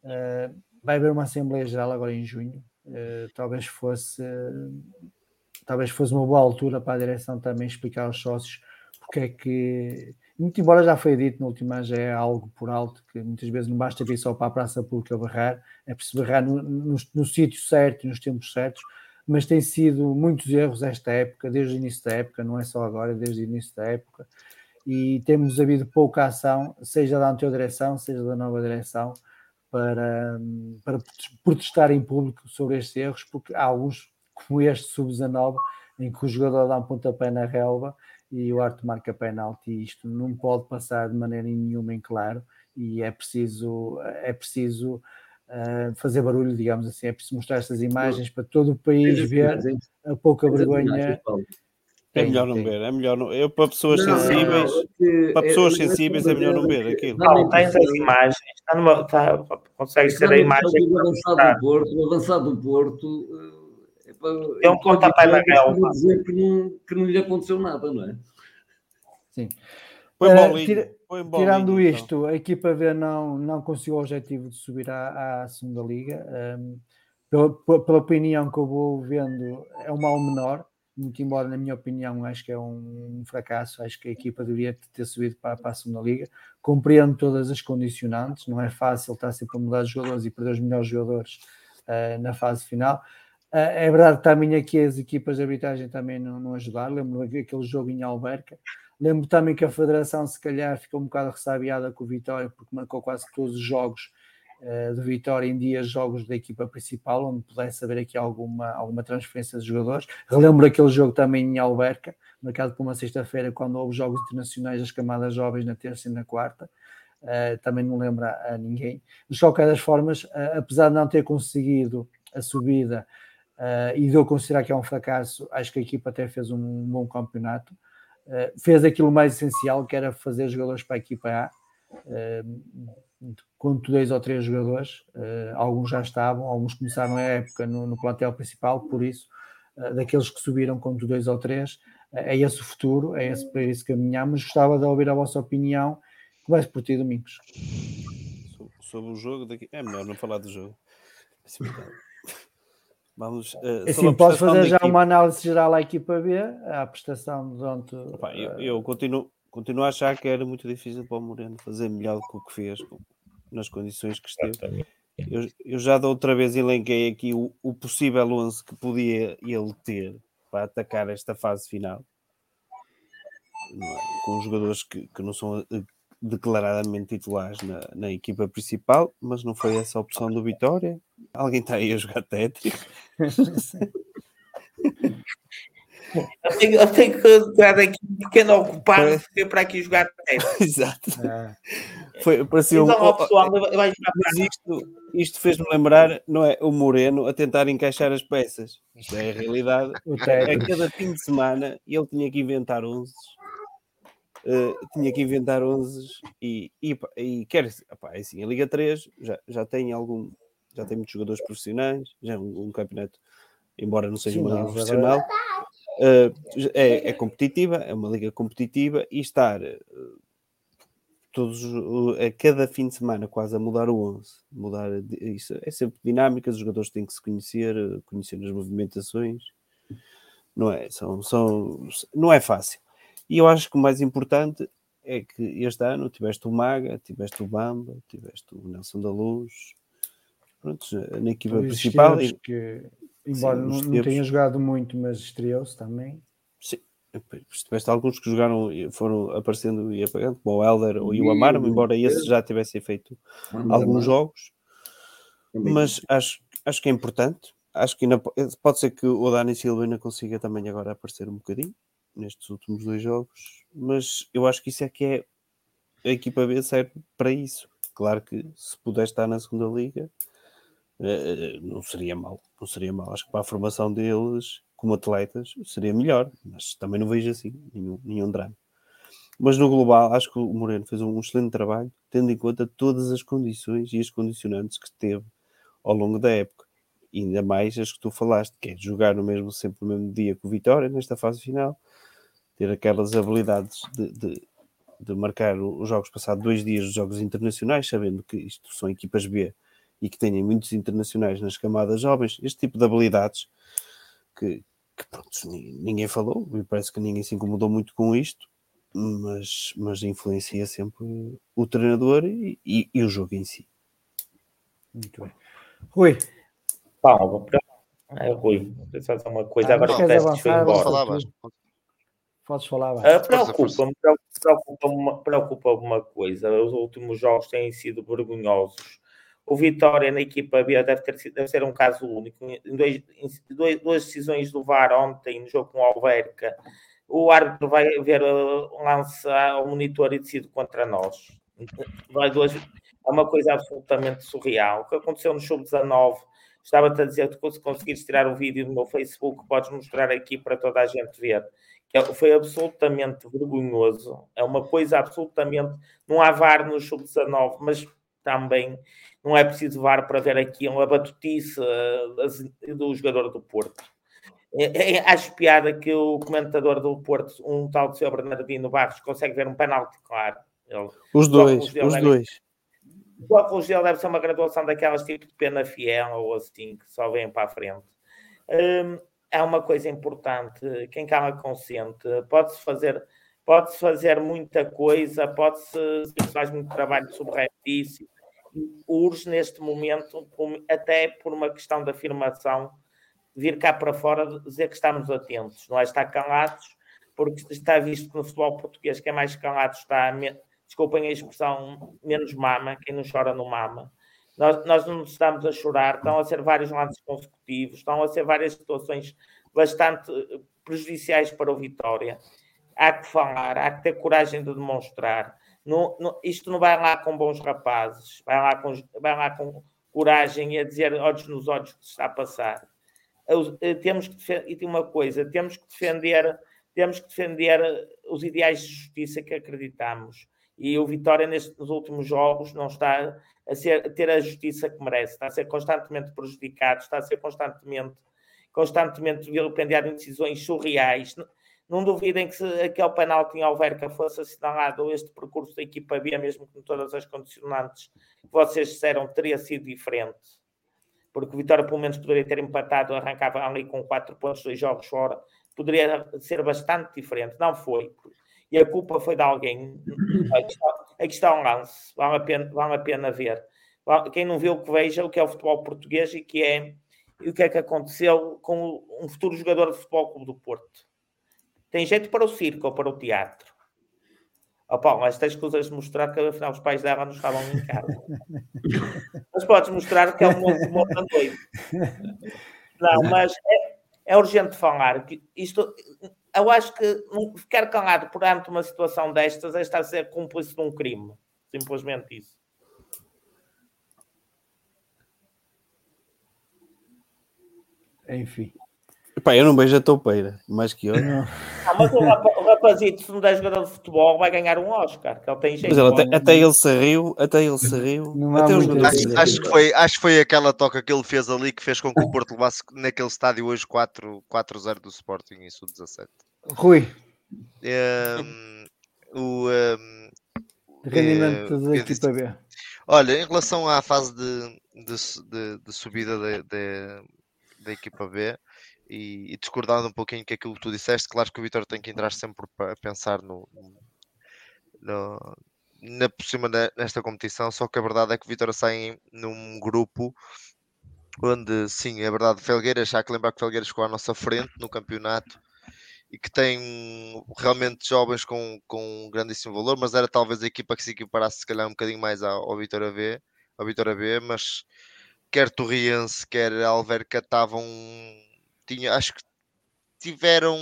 Uh, vai haver uma Assembleia Geral agora em junho. Uh, talvez fosse talvez fosse uma boa altura para a direção também explicar aos sócios porque é que muito embora já foi dito no último já é algo por alto, que muitas vezes não basta vir só para a praça pública barrar, é preciso barrar no, no, no sítio certo nos tempos certos, mas tem sido muitos erros esta época, desde o início da época, não é só agora, desde o início da época, e temos havido pouca ação, seja da anterior direção, seja da nova direção, para, para protestar em público sobre estes erros, porque há alguns, como este sub-19, em que o jogador dá um pontapé na relva e o Arte marca penalti. Isto não pode passar de maneira nenhuma em claro e é preciso, é preciso uh, fazer barulho, digamos assim, é preciso mostrar estas imagens para todo o país ver a pouca vergonha. É melhor não ver, é melhor não. Eu para pessoas não, sensíveis, não, para pessoas é, sensíveis é melhor não ver aquilo. Não, tens as imagens, está numa, está, consegues ter a imagem. O avançado do Porto, o avançado do Porto é um pontapé na relva. dizer que não, que não lhe aconteceu nada, não é? Sim. Uh, tira, tirando então. isto, a equipa V não, não conseguiu o objetivo de subir à, à segunda liga. Um, pela, pela, opinião que eu vou vendo, é um mal menor, muito embora, na minha opinião, acho que é um, fracasso. Acho que a equipa deveria ter subido para, para a segunda liga. Compreendo todas as condicionantes, não é fácil estar sempre a mudar de jogadores e perder os melhores jogadores uh, na fase final. Ah, é verdade também aqui as equipas de arbitragem também não, não ajudaram. Lembro aquele jogo em Alberca. Lembro também que a Federação, se calhar, ficou um bocado ressabiada com o Vitória, porque marcou quase todos os jogos uh, de Vitória em dias jogos da equipa principal, onde pudesse haver aqui alguma, alguma transferência de jogadores. Relembro aquele jogo também em Alberca, marcado por uma sexta-feira, quando houve jogos internacionais das camadas jovens na terça e na quarta. Uh, também não lembra a, ninguém. De qualquer das formas, uh, apesar de não ter conseguido a subida Uh, e de eu considerar que é um fracasso, acho que a equipa até fez um bom campeonato. Fez aquilo mais essencial, que era fazer jogadores para a equipa A, uh, com dois ou três jogadores. alguns já estavam, alguns começaram a época no, no plantel principal, por isso, daqueles que subiram com dois ou três, é esse o futuro, é esse para isso caminhamos. Gostava de ouvir a vossa opinião. Começo por ti, Domingos. Sobre o jogo daqui. É melhor não falar do jogo. Vamos, uh, assim, posso fazer já equipe. uma análise geral à equipa B, à prestação de ontem. Eu, eu, continuo, continuo a achar que era muito difícil para o Moreno fazer melhor do que o que fez nas condições que esteve. Eu, eu já da outra vez elenquei aqui o, o possível 11 que podia ele ter para atacar esta fase final. É? Com jogadores que, que não são eh, declaradamente titulares na, na equipa principal, mas não foi essa a opção do Vitória. Alguém está aí a jogar Tetris? Eu tenho, eu tenho que tirar daqui um pequeno ocupado e fiquei para aqui jogar Exato. É. Foi, parecia um, pessoal, mas isto, isto fez-me lembrar, não é? O Moreno a tentar encaixar as peças. Isto é a realidade. A cada fim de semana ele tinha que inventar 11. Uh, tinha que inventar 11 e, e, e quer opá, é assim, a Liga 3 já, já tem algum já tem muitos jogadores profissionais, já é um, um campeonato, embora não seja Sim, uma liga profissional, é, é, competitiva, é uma liga competitiva e estar uh, todos a cada fim de semana quase a mudar o 11, mudar isso é sempre dinâmica, os jogadores têm que se conhecer, conhecer as movimentações, não é? São, são, não é fácil. E eu acho que o mais importante é que este ano tiveste o Maga, tiveste o Bamba, tiveste o Nelson da Luz, pronto, na equipa principal. E... Que, embora sim, não, não tenha jogado muito, mas estreou-se também. Sim, tiveste alguns que jogaram e foram aparecendo e apagando, como o Helder e o Amaro, embora esse já tivesse feito alguns jogos. Mas acho, acho que é importante. Acho que ainda, pode ser que o Dani Silva ainda consiga também agora aparecer um bocadinho nestes últimos dois jogos, mas eu acho que isso é que é a equipa B serve para isso. Claro que se puder estar na segunda liga, eh, não seria mal, não seria mal. Acho que para a formação deles como atletas seria melhor, mas também não vejo assim nenhum, nenhum drama. Mas no global, acho que o Moreno fez um excelente trabalho, tendo em conta todas as condições e as condicionantes que teve ao longo da época. E ainda mais as que tu falaste, que é jogar no mesmo, sempre no mesmo dia que o Vitória, nesta fase final, ter aquelas habilidades de, de, de marcar os jogos passados dois dias dos jogos internacionais, sabendo que isto são equipas B e que tenham muitos internacionais nas camadas jovens, este tipo de habilidades que, que pronto, ninguém falou e parece que ninguém se incomodou muito com isto, mas, mas influencia sempre o treinador e, e, e o jogo em si. Muito bem. Rui. Paulo, é Rui, só uma coisa, ah, agora Testes foi embora. Podes falar. Uh, Preocupa-me preocupa preocupa uma coisa. Os últimos jogos têm sido vergonhosos o Vitória na equipa B deve, ter, deve ser um caso único. Em dois, em dois, duas decisões do VAR ontem, no jogo com o Alverca, o árbitro vai ver o uh, lance ao monitor e decide contra nós. Vai duas, é uma coisa absolutamente surreal. O que aconteceu no Sub-19, estava-te a dizer que se conseguires tirar o vídeo do meu Facebook, podes mostrar aqui para toda a gente ver. É, foi absolutamente vergonhoso. É uma coisa absolutamente. Não há VAR no Sub-19, mas também não é preciso VAR para ver aqui uma batutice uh, do jogador do Porto. É, é, acho piada que o comentador do Porto, um tal de seu Bernardino Barros, consegue ver um penalti claro. Ele, os dois, os deve, dois. O óculos dele deve ser uma graduação daquelas tipo de pena fiel ou assim, que só vem para a frente. Um, é uma coisa importante, quem cala consente, pode-se fazer pode-se fazer muita coisa, pode-se faz muito trabalho isso, urge neste momento, até por uma questão de afirmação, vir cá para fora dizer que estamos atentos, não é estar calados, porque está visto que no futebol português quem é mais calado está, desculpem a expressão, menos mama, quem não chora não mama. Nós, nós não estamos a chorar, estão a ser vários lances consecutivos, estão a ser várias situações bastante eh, prejudiciais para o Vitória. Há que falar, há que ter coragem de demonstrar. Isto não vai lá com bons rapazes, vai lá com, vai lá com coragem e a dizer olhos nos olhos que se está a passar. Eh, temos que defender, e tem uma coisa, temos que defender, temos que defender os ideais de justiça que acreditamos. E o Vitória, nestes, nos últimos jogos, não está a, ser, a ter a justiça que merece, está a ser constantemente prejudicado, está a ser constantemente, constantemente vilipendiado em decisões surreais. Não duvidem que se aquele penalti em Alverca fosse assinalado este percurso da equipa B, mesmo com todas as condicionantes que vocês disseram, teria sido diferente. Porque o Vitória pelo menos poderia ter empatado, arrancava ali com 4 pontos, dois jogos fora. Poderia ser bastante diferente. Não foi. E a culpa foi de alguém. Aqui está, um lance. Vale a, pena, vale a pena ver. Quem não viu, que veja o que é o futebol português e que é e o que é que aconteceu com um futuro jogador de futebol clube do Porto tem jeito para o circo ou para o teatro. Oh, Paulo, mas tens coisas de mostrar que afinal os pais dela não estavam em casa. mas podes mostrar que é um monte de noite. Não, mas é, é urgente falar. Que isto, eu acho que ficar calado perante uma situação destas é estar a ser cúmplice de um crime. Simplesmente isso. Enfim. Epá, eu não vejo a toupeira, mais que eu. Não. Ah, mas o, o rapazito, se não der jogador de futebol, vai ganhar um Oscar, que ele tem jeito. Mas ele, até, até, ele se riu, até ele se riu. Até acho, acho, que foi, acho que foi aquela toca que ele fez ali que fez com que o Porto levasse naquele estádio hoje 4-0 do Sporting, isso 17. Rui. Um, o um, rendimento uh, da equipa B. Olha, em relação à fase de, de, de, de subida da equipa B, e, e, discordando um pouquinho com aquilo que tu disseste, claro que o Vitor tem que entrar sempre a pensar no, no, na por cima nesta competição, só que a verdade é que o Vitor sai num grupo onde sim, é verdade, Felgueiras, já que lembrar que Felgueiras ficou à nossa frente no campeonato e que tem realmente jovens com, com um grandíssimo valor, mas era talvez a equipa que se equiparasse se calhar um bocadinho mais ao, ao Vitória B, ao Vitória B, mas quer Torriense, quer Alverca estavam tinha, acho que tiveram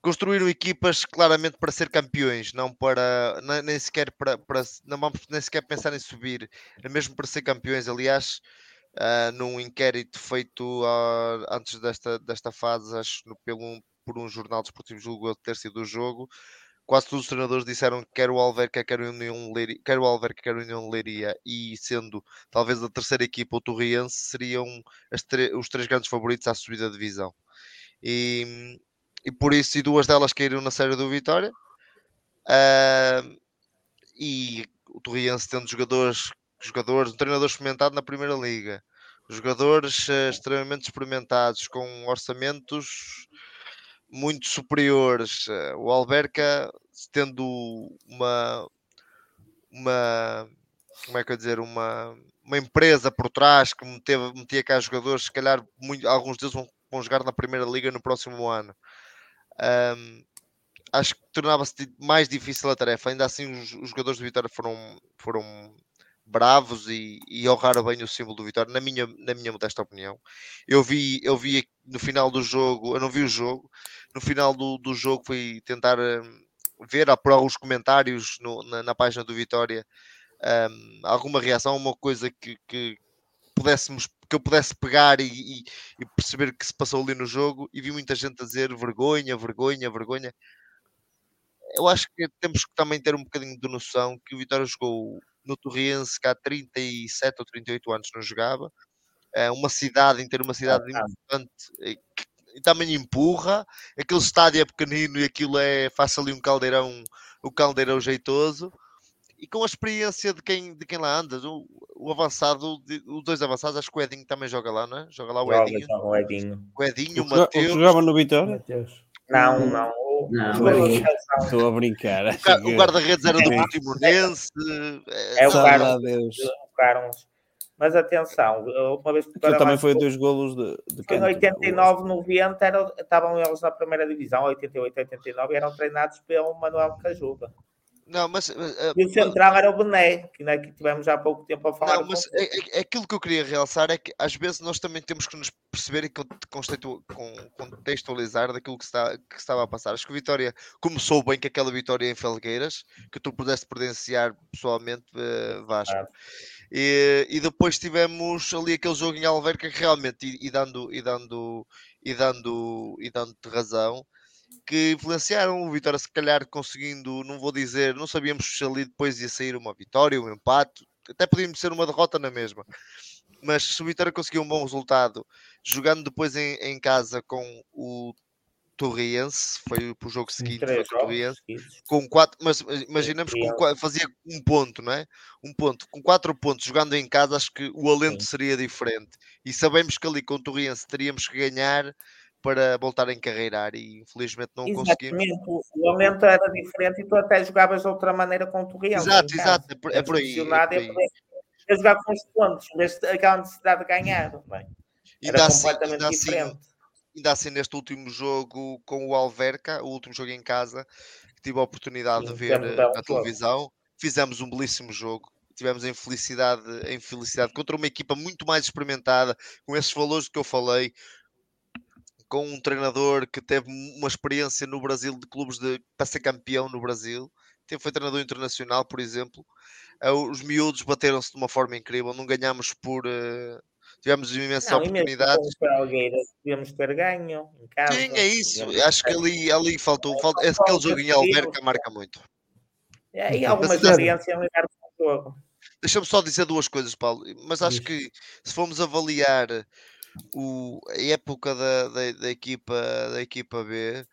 construíram equipas claramente para ser campeões, não para nem sequer para, para não vamos nem sequer pensar em subir, mesmo para ser campeões. Aliás, uh, num inquérito feito antes desta, desta fase, acho no, pelo, por um jornal desportivo julgo ter sido o jogo, quase todos os treinadores disseram que quer o Alverca, quer o União Leiria, quer o Alverca, quer o União Leiria e sendo talvez a terceira equipa o Torriense seriam os três grandes favoritos à subida de divisão. E, e por isso, e duas delas caíram na série do Vitória. Uh, e o Torriense tendo jogadores, jogadores, um treinador experimentado na Primeira Liga, jogadores uh, extremamente experimentados, com orçamentos muito superiores. O Alberca, tendo uma, uma como é que eu dizer, uma, uma empresa por trás que meteva, metia cá jogadores, se calhar muito, alguns deles vão, vão jogar na Primeira Liga no próximo ano. Um, acho que tornava-se mais difícil a tarefa. Ainda assim, os, os jogadores do Vitória foram, foram bravos e, e honraram bem o símbolo do Vitória, na minha, na minha modesta opinião. Eu vi, eu vi no final do jogo, eu não vi o jogo, no final do, do jogo fui tentar um, ver por alguns comentários no, na, na, página do Vitória um, alguma reação, uma coisa que, que pudéssemos que eu pudesse pegar e, e, e perceber que se passou ali no jogo e vi muita gente a dizer vergonha, vergonha, vergonha eu acho que temos que também ter um bocadinho de noção que o Vitória jogou no Torriense que há 37 ou 38 anos não jogava. É uma cidade, em ter uma cidade ah, importante que também empurra. Aquele estádio é pequenino e aquilo é faz ali um caldeirão, o caldeirão jeitoso. E com a experiência de quem, de quem lá anda, o, o avançado, os dois avançados, acho que o Edinho também joga lá, não é? Joga lá o Edinho. O Edinho. O Edinho, o Mateus. Jogava no Vitória? Não, não. Não, estou a brincar. O guarda-redes era do Portimonense. É o Carlos. Carlos. Mas atenção, uma vez que também foi dois golos de, de Em 89, 90 era, estavam eles na primeira divisão, 88, 89, e eram treinados pelo Manuel Cajuba. Não, mas. Uh, e o central era o Bené, que, né, que tivemos já há pouco tempo a falar. Não, mas é, é, é, aquilo que eu queria realçar é que às vezes nós também temos que nos perceber e contextualizar daquilo que, está, que estava a passar. Acho que o Vitória começou bem com aquela vitória em Felgueiras, que tu pudeste presenciar pessoalmente, uh, Vasco. Ah. E, e, depois tivemos ali aquele jogo em Alverca que realmente, e, e dando, e dando, e dando, e dando-te razão que influenciaram o Vitória, se calhar conseguindo, não vou dizer, não sabíamos se ali depois ia sair uma vitória, um empate, até podíamos ser uma derrota na mesma. Mas se o Vitória conseguiu um bom resultado, jogando depois em, em casa com o Torriense, foi para o jogo seguinte, o Torriense, com quatro, mas imaginamos que fazia um ponto, não é? Um ponto, com quatro pontos jogando em casa, acho que o alento seria diferente. E sabemos que ali com o Torriense teríamos que ganhar para voltar a encarreirar e infelizmente não conseguimos. O momento era diferente e tu até jogavas de outra maneira com o Torreal. Exato, exato, é por, é por aí. É por aí. Eu jogava com os pontos, mas aquela necessidade de ganhar. Bem, era assim, completamente assim, diferente. Assim, ainda assim, neste último jogo com o Alverca, o último jogo em casa, que tive a oportunidade Sim, de ver eh, na televisão, fizemos um belíssimo jogo tivemos a infelicidade, a infelicidade contra uma equipa muito mais experimentada, com esses valores que eu falei, com um treinador que teve uma experiência no Brasil de clubes de, para ser campeão no Brasil. Foi treinador internacional, por exemplo. Uh, os miúdos bateram-se de uma forma incrível. Não ganhamos por. Uh, tivemos imensas oportunidades. Devíamos ter ganho em casa. Sim, é isso. Acho que ali, ali faltou. faltou aquele jogo em Alberca marca muito. É, e alguma experiência em ligar o jogo. Deixa-me só dizer duas coisas, Paulo. Mas acho que se formos avaliar o, a época da, da, da equipa, da equipa B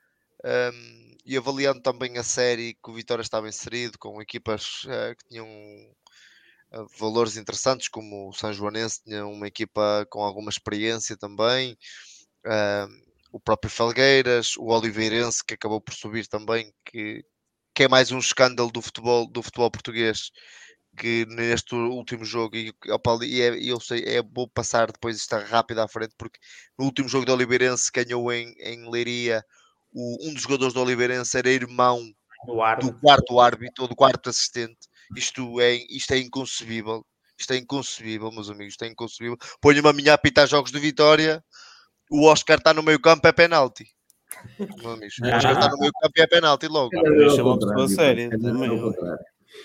um, e avaliando também a série que o Vitória estava inserido, com equipas uh, que tinham uh, valores interessantes, como o São Joanense tinha uma equipa com alguma experiência também. Uh, o próprio Felgueiras, o Oliveirense que acabou por subir também, que, que é mais um escândalo do futebol, do futebol português que neste último jogo, e, opa, e é, eu sei, é bom passar depois estar rápido à frente, porque no último jogo do Oliveirense ganhou em, em Leiria, o, um dos jogadores do Oliveirense era irmão do, do quarto árbitro ou do quarto assistente. Isto é, isto é inconcebível. Isto é inconcebível, meus amigos, isto é inconcebível. Ponho-me a minha a apitar jogos de vitória, o Oscar está no meio campo, é penalti. Meus amigos, o Oscar está no meio campo e é penalti logo. Deixa uma pessoa séria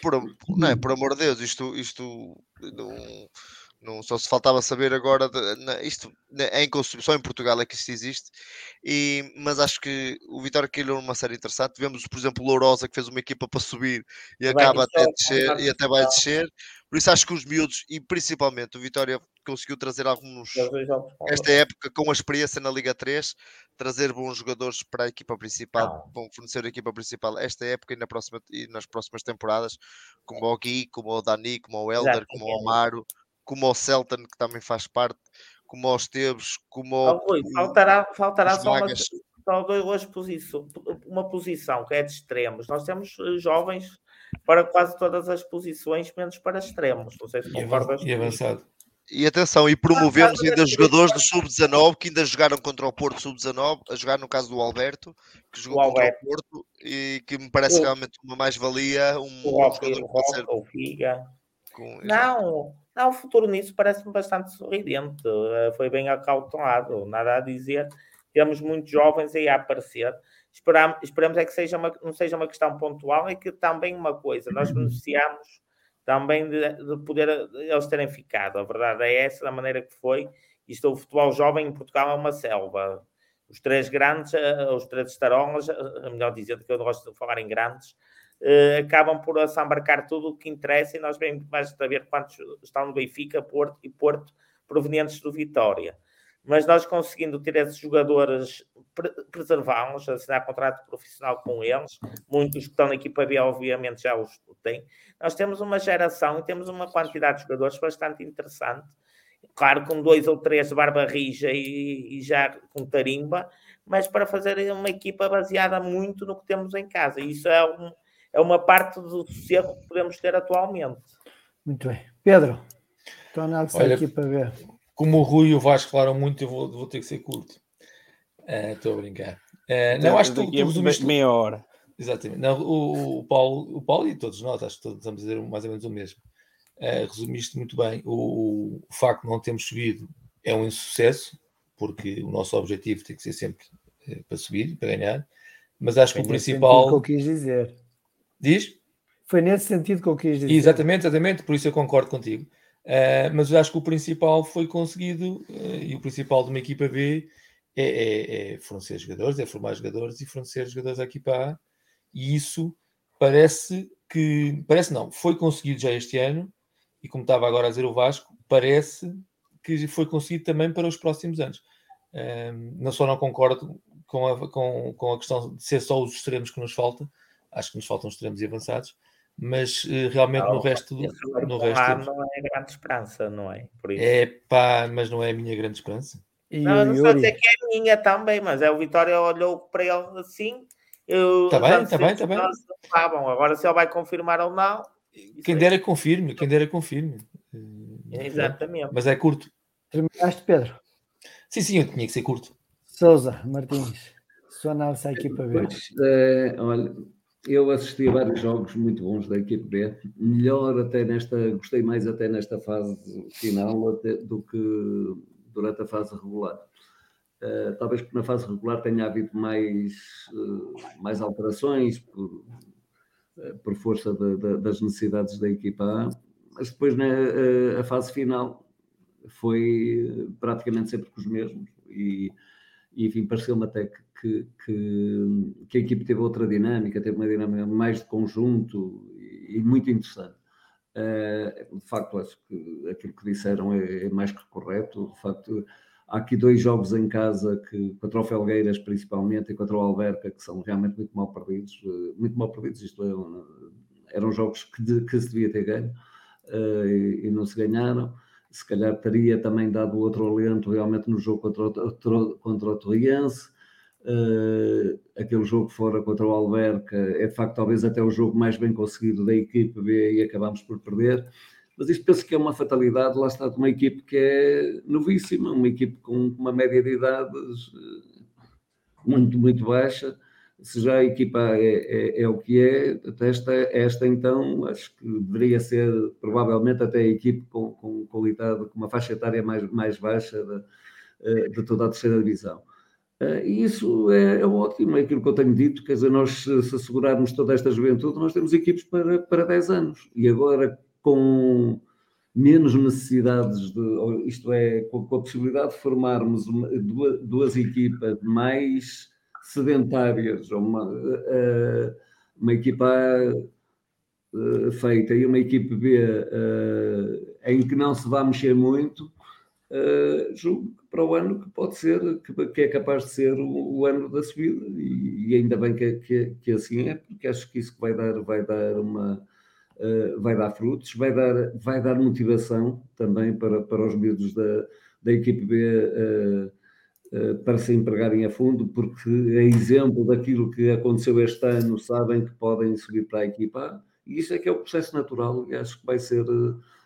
por, não é, por amor de Deus, isto, isto não, não, só se faltava saber agora, de, isto é inconcebível, só em Portugal é que isto existe, e, mas acho que o Vitória caiu numa série interessante, vemos por exemplo o Lourosa que fez uma equipa para subir e vai acaba até descer, e até vai descer, por isso acho que os miúdos, e principalmente o Vitória conseguiu trazer alguns, esta época com a experiência na Liga 3, trazer bons jogadores para a equipa principal, vão fornecer a equipa principal esta época e, na próxima, e nas próximas temporadas, como o Gui, como o Dani, como o Elder, como o Amaro, como o Celton, que também faz parte, como o Esteves, como o. Oh, Rui, faltará, faltará só uma, só duas posições, uma posição que é de extremos. Nós temos eh, jovens para quase todas as posições, menos para extremos. Não sei se concordas. E avançado. E atenção, e promovemos ainda jogadores do Sub-19 que ainda jogaram contra o Porto Sub-19, a jogar no caso do Alberto, que jogou o contra Alberto. o Porto e que me parece o... realmente uma mais-valia. Um, o um jogador que ser... o Figa. Com... Não, não, o futuro nisso parece-me bastante sorridente. Eh, foi bem acautelado, nada a dizer. Temos muitos jovens aí a aparecer. Esperamos, esperamos é que seja uma, não seja uma questão pontual, é que também uma coisa, nós beneficiamos também de, de, poder eles terem ficado. A verdade é essa, da maneira que foi. Isto, o futebol jovem em Portugal é uma selva. Os três grandes, eh, os três estarolas, eh, melhor dizendo que eu gosto de falar em grandes, eh, acabam por assambarcar tudo o que interessa e nós vemos mais a ver quantos estão no Benfica, Porto e Porto provenientes do Vitória mas nós conseguindo ter esses jogadores, preservá-los, assinar contrato profissional com eles, muitos que estão na equipa B, obviamente, já os têm. Nós temos uma geração e temos uma quantidade de jogadores bastante interessante. Claro, com dois ou três de barba rija e, e já com tarimba, mas para fazer uma equipa baseada muito no que temos em casa. Isso é, um, é uma parte do sossego que podemos ter atualmente. Muito bem. Pedro, estou a equipa B como o Rui e o Vasco falaram muito, eu vou, vou ter que ser curto. Eh, estou uh, a brincar. Uh, não, acho que tu, tu resumiste. Meia hora. Exatamente. Não, o, o, Paulo, o Paulo e todos nós, acho que todos estamos a dizer mais ou menos o mesmo. Uh, resumiste muito bem. O, o, facto de não termos subido é um insucesso, porque o nosso objetivo tem que ser sempre para subir, para ganhar. Mas acho Foi que o principal. que eu quis dizer. Diz? Foi nesse sentido que eu quis dizer. Exatamente, exatamente, por isso eu concordo contigo. Uh, mas eu acho que o principal foi conseguido, uh, e o principal de uma equipa B é, é, é, fornecer jogadores, é formar jogadores e fornecer jogadores à equipa A, e isso parece que, parece não, foi conseguido já este ano, e como estava agora a dizer o Vasco, parece que foi conseguido também para os próximos anos. Uh, não só não concordo com a, com, com a questão de ser só os extremos que nos falta, acho que nos faltam extremos e avançados, mas uh, realmente não, no resto do no resto não é grande esperança, não é? É pá, mas não é a minha grande esperança. E não, não sei dizer que é minha também, mas é o Vitória olhou para ele assim. Está bem, está bem, está bem. Ah, bom, agora se ele vai confirmar ou não. Quem dera confirme, quem dera confirme. Exatamente. Mas é curto. Terminaste, Pedro? Sim, sim, eu tinha que ser curto. Souza Martins, sua análise à equipa B. Pois, é, olha, eu assisti a vários jogos muito bons da equipe B, melhor até nesta, gostei mais até nesta fase final até, do que durante a fase regular. Uh, talvez porque na fase regular tenha havido mais, uh, mais alterações por, uh, por força de, de, das necessidades da equipa A, mas depois na a fase final foi praticamente sempre com os mesmos e, enfim, pareceu-me até que, que, que, que, a equipe teve outra dinâmica, teve uma dinâmica mais de conjunto e, e muito interessante. Uh, de facto, acho que aquilo que disseram é, é, mais que correto. De facto, há aqui dois jogos em casa que, contra o Felgueiras principalmente e contra o Alberca, que são realmente muito mal perdidos. Uh, muito mal perdidos, isto é, eram jogos que, de, que se devia ter ganho uh, e, e, não se ganharam. Se calhar teria também dado outro alento realmente no jogo contra o, contra o Torriense. Uh, aquele jogo fora contra o Alberca é de facto talvez até o jogo mais bem conseguido da equipe B e acabamos por perder. Mas isto penso que é uma fatalidade, lá está de uma equipe que é novíssima, uma equipe com uma média de idades eh, muito, muito baixa. Se já a equipa é, é, é o que é, esta, esta então acho que deveria ser provavelmente até a equipe com, com qualidade, com uma faixa etária mais, mais baixa de, eh, de toda a terceira divisão. Eh, e isso é, é, ótimo, é aquilo que eu tenho dito, quer dizer, nós se assegurarmos toda esta juventude, nós temos equipes para, para 10 anos. E agora com menos necessidades, de, isto é, com, com a possibilidade de formarmos uma, duas, duas, equipas mais sedentárias, uma, uh, uma equipa uh, feita e uma equipe B em que não se vai mexer muito, julgo que para o ano que pode ser, que, é capaz de ser o, ano da subida, e, ainda bem que, que, que, assim é, porque acho que isso vai dar, vai dar uma. Vai dar frutos, vai dar, vai dar motivação também para, para os miúdos da, da equipe B para se empregarem a fundo, porque é exemplo daquilo que aconteceu este ano, sabem que podem subir para a equipa e isso é que é o processo natural e acho que vai ser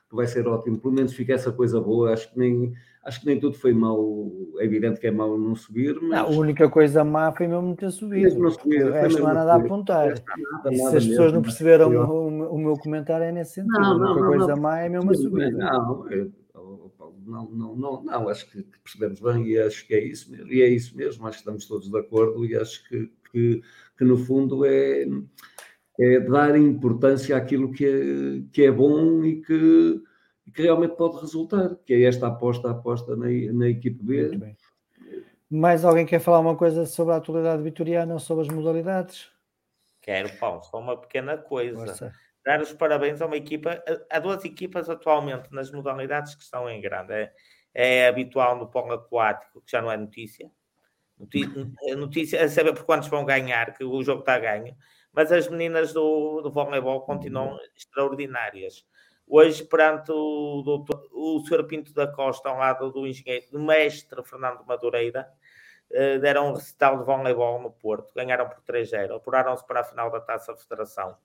que vai ser ótimo. Pelo menos fica essa coisa boa. Acho que nem, acho que nem tudo foi mau. É evidente que é mau não subir, mas. Não, a única coisa má foi mesmo ter subido. Não subir, o resto não há nada a apontar. Nada, e se as pessoas não perceberam o, o, meu comentário, é nesse sentido. Não, não, a única coisa não, má é mesmo a subida. Não, não, não, não, não, acho que percebemos bem e acho que é isso mesmo. E é isso mesmo, acho que estamos todos de acordo e acho que, que, que no fundo é é dar importância àquilo que é, que é bom e que, que realmente pode resultar, que é esta aposta, aposta na, na equipe B. Mais alguém quer falar uma coisa sobre a atualidade vitoriana ou sobre as modalidades? Quero, Paulo, só uma pequena coisa. Nossa. Dar os parabéns a uma equipa, a, duas equipas atualmente nas modalidades que estão em grande. É, é habitual no pão aquático, que já não é notícia. Notícia, notícia é saber por quantos vão ganhar, que o jogo está a ganho mas as meninas do, do voleibol continuam uhum. extraordinárias. Hoje, perante o, doutor, o Sr. Pinto da Costa, ao lado do engenheiro, do mestre Fernando Madureira, eh, deram um recital de voleibol no Porto, ganharam por 3-0, apuraram-se para a final da Taça Federação.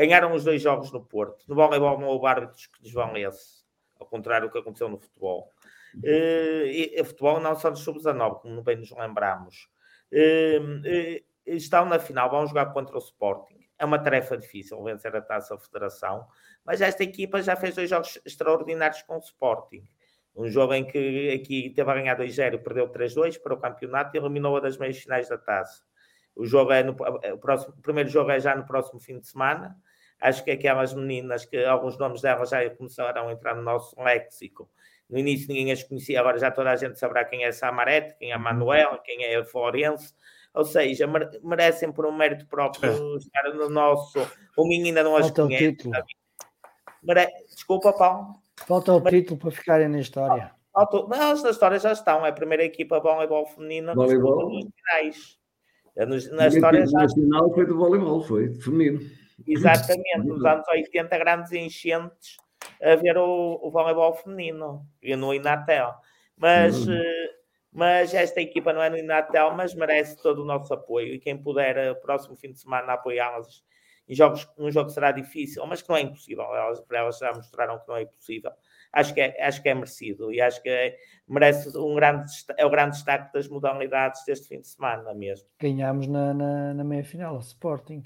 Ganharam os dois jogos no Porto. No voleibol não houve árbitros que desvalesse, ao contrário do que aconteceu no futebol. Uh, e, e, futebol não só dos sub-19, como bem nos lembramos. Uh, uh, estão na final, vão jogar contra o Sporting. É uma tarefa difícil vencer a taça Federação, mas esta equipa já fez dois jogos extraordinários com o Sporting. Um jogo em que aqui teve a ganhar 2-0 e perdeu 3-2 para o campeonato e eliminou-a das meias finais da taça. O jogo é no o próximo, o primeiro jogo é já no próximo fim de semana. Acho que aquelas meninas que alguns nomes delas já começaram a entrar no nosso léxico. No início ninguém as conhecia, agora já toda a gente saberá quem é Samarete, quem é Manuel, quem é Florense ou seja, merecem por um mérito próprio estar no nosso. O Minho ainda não as Falta conhece. Mere... Desculpa, Paulo. Falta o título para ficarem na história. Falta... Não, elas na história já estão. É a primeira equipa de voleibol feminino voleibol. nos finais. Na história já. nacional foi do voleibol, foi feminino. Exatamente, nos anos 80, grandes enchentes a ver o, o voleibol feminino e no Inatel. Mas. Uhum. Uh, mas esta equipa não é no Inatel, mas merece todo o nosso apoio. E quem puder, eh, próximo fim de semana, apoiá-las em jogos, um jogo que será difícil, mas que não é impossível. Elas, para elas já mostraram que não é impossível. Acho que é, acho que é merecido e acho que é, merece um grande, é o grande destaque das modalidades deste fim de semana mesmo. Ganhámos na, na, na meia-final, o Sporting.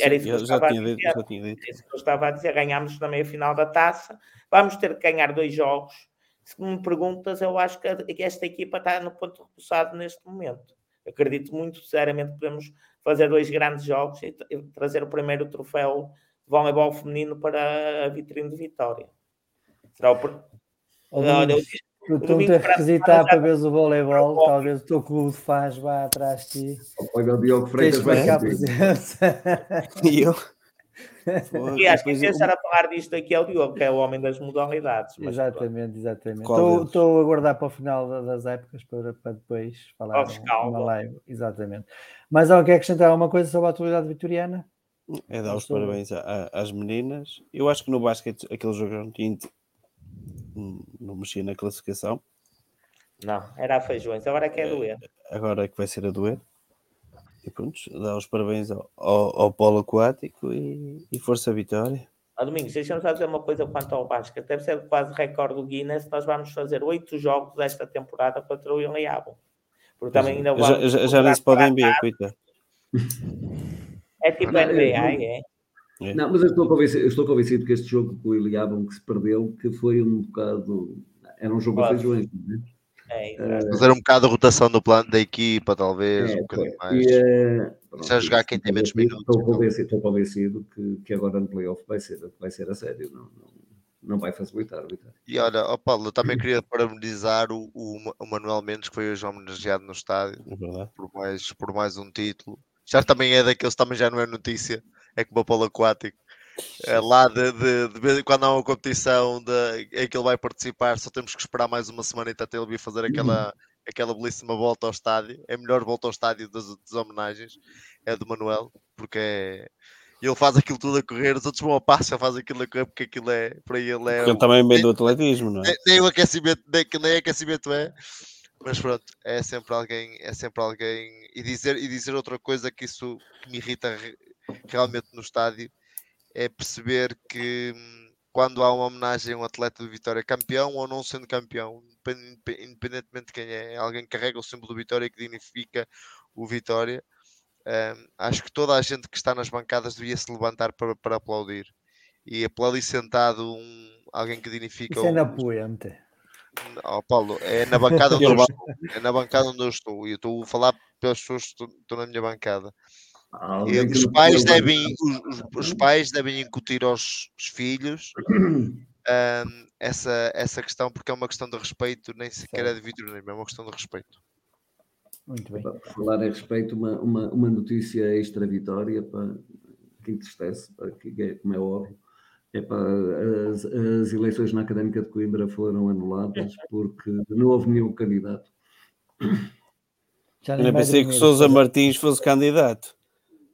Era isso que eu, eu estava a dizer. Dito, isso que eu estava a dizer. Ganhámos na meia-final da taça. Vamos ter que ganhar dois jogos se me perguntas, eu acho que esta equipa está no ponto repousado neste momento. Acredito muito sinceramente que podemos fazer dois grandes jogos e trazer o primeiro troféu de voleibol feminino para a vitrine de Vitória. Será o... Olha, eu, tens que visitar para ver o voleibol, talvez o teu clube faz vá atrás de ti. Olha o Diogo Freitas vai a presença. E eu? E acho que pensar a falar disto aqui é o Diogo, que é o homem das modalidades. exatamente, exatamente. Estou, estou a aguardar para o final das épocas para, para depois falar uma live. Exatamente. Mas alguém quer acrescentar alguma coisa sobre a atualidade vitoriana? É dar os parabéns às meninas. Eu acho que no basquete aquele jogo não mexia na classificação. Não, era a feijões, agora é que é a doer. Agora é que vai ser a doer. E pronto, dá os parabéns ao, ao, ao polo aquático e, e força vitória. Ah, Domingos, deixa-me só dizer uma coisa quanto ao basquete. Deve ser quase recorde do Guinness. Nós vamos fazer oito jogos esta temporada contra o Iliabo. Porque também ainda já, já, já nem se podem ver, coitado. É tipo NBA, é? É. Não, mas eu estou, convencido, eu estou convencido que este jogo com o Iliabon que se perdeu, que foi um bocado. Era um jogo a feijões, não é? É, Fazer um bocado a rotação do plano da equipa, talvez, é, um bocadinho mais. E, uh, pronto, Já jogar quem tem menos minutos. Estou convencido, estou convencido que, que agora no playoff vai ser, vai ser a sério, não, não, não vai facilitar. E olha, oh Paulo, eu também queria parabenizar o, o, o Manuel Mendes, que foi hoje homenageado no estádio é por, mais, por mais um título. Já também é daqueles, também já não é notícia, é como o Paulo Aquático. É lá de, de, de, vez em quando há uma competição de, em que ele vai participar, só temos que esperar mais uma semana até ele vir fazer aquela, aquela belíssima volta ao estádio. É a melhor volta ao estádio das, das homenagens, é do Manuel, porque é, ele faz aquilo tudo a correr, os outros vão a passo, ele faz aquilo a correr, porque aquilo é para ele é. Ele também vem do atletismo, não é? Nem, nem o aquecimento, nem, nem aquecimento é. Mas pronto, é sempre alguém, é sempre alguém. E dizer, e dizer outra coisa que isso que me irrita realmente no estádio é perceber que hum, quando há uma homenagem a um atleta de Vitória campeão ou não sendo campeão, independentemente de quem é, alguém que carrega o símbolo do Vitória que dignifica o Vitória. Um, acho que toda a gente que está nas bancadas devia se levantar para, para aplaudir e aplaudir sentado um, alguém que dignifica. Isso é na poente. Oh, Paulo, é na bancada onde eu estou. É na bancada onde eu estou. E eu estou a falar pelas pessoas que estão na minha bancada. E os pais devem os, os pais devem incutir aos, filhos um, essa, essa questão porque é uma questão de respeito nem sequer é de vitorionismo, é uma questão de respeito. Muito bem. Por falar a respeito uma, uma, uma notícia extra vitória para que entristece para que é, como é óbvio é para as, as eleições na Académica de Coimbra foram anuladas porque não houve nenhum candidato. Já eu pensei que Sousa Martins fosse candidato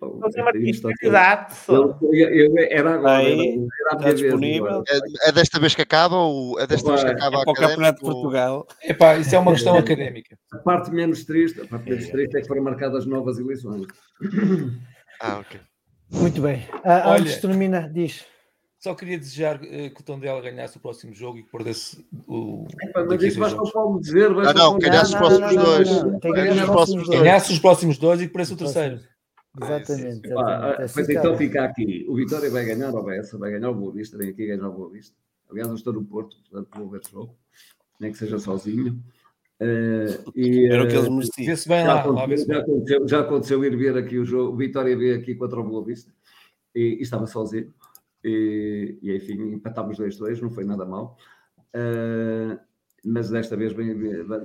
José Martins, candidato. Eu, eu, era agora, Aí, era, está disponível. É, é, desta vez que acaba ou é desta vez que acaba é para o Campeonato de Portugal? Epá, isso é uma questão académica. A parte menos triste, a parte menos triste é que foram marcadas novas eleições. Ah, ok. Muito bem. Ah, Olha, antes termina, diz. Só queria desejar uh, que o Tondela ganhasse o próximo jogo e que perdesse o. Epá, mas isso basta o Paulo dizer. Não, não, ganhasse os próximos dois. Ganhasse os próximos dois. Ganhasse os próximos dois e que perdesse o terceiro. Exatamente. Ah, exatamente. pois então fica aqui. O Vitória vai ganhar o Bessa, vai ganhar o Boa Vista, vem aqui ganhar o Boa Vista. Aliás, eu estou no Porto, portanto vou ver o jogo, nem que seja sozinho. Uh, e, Era o que eles uh, mereciam. Vê-se bem já, lá. aconteceu, já, aconteceu, já aconteceu ir ver aqui o jogo, o Vitória veio aqui contra o Boa Vista e, e estava sozinho. E, e enfim, empatámos 2-2, não foi nada mal. Uh, mas desta vez bem,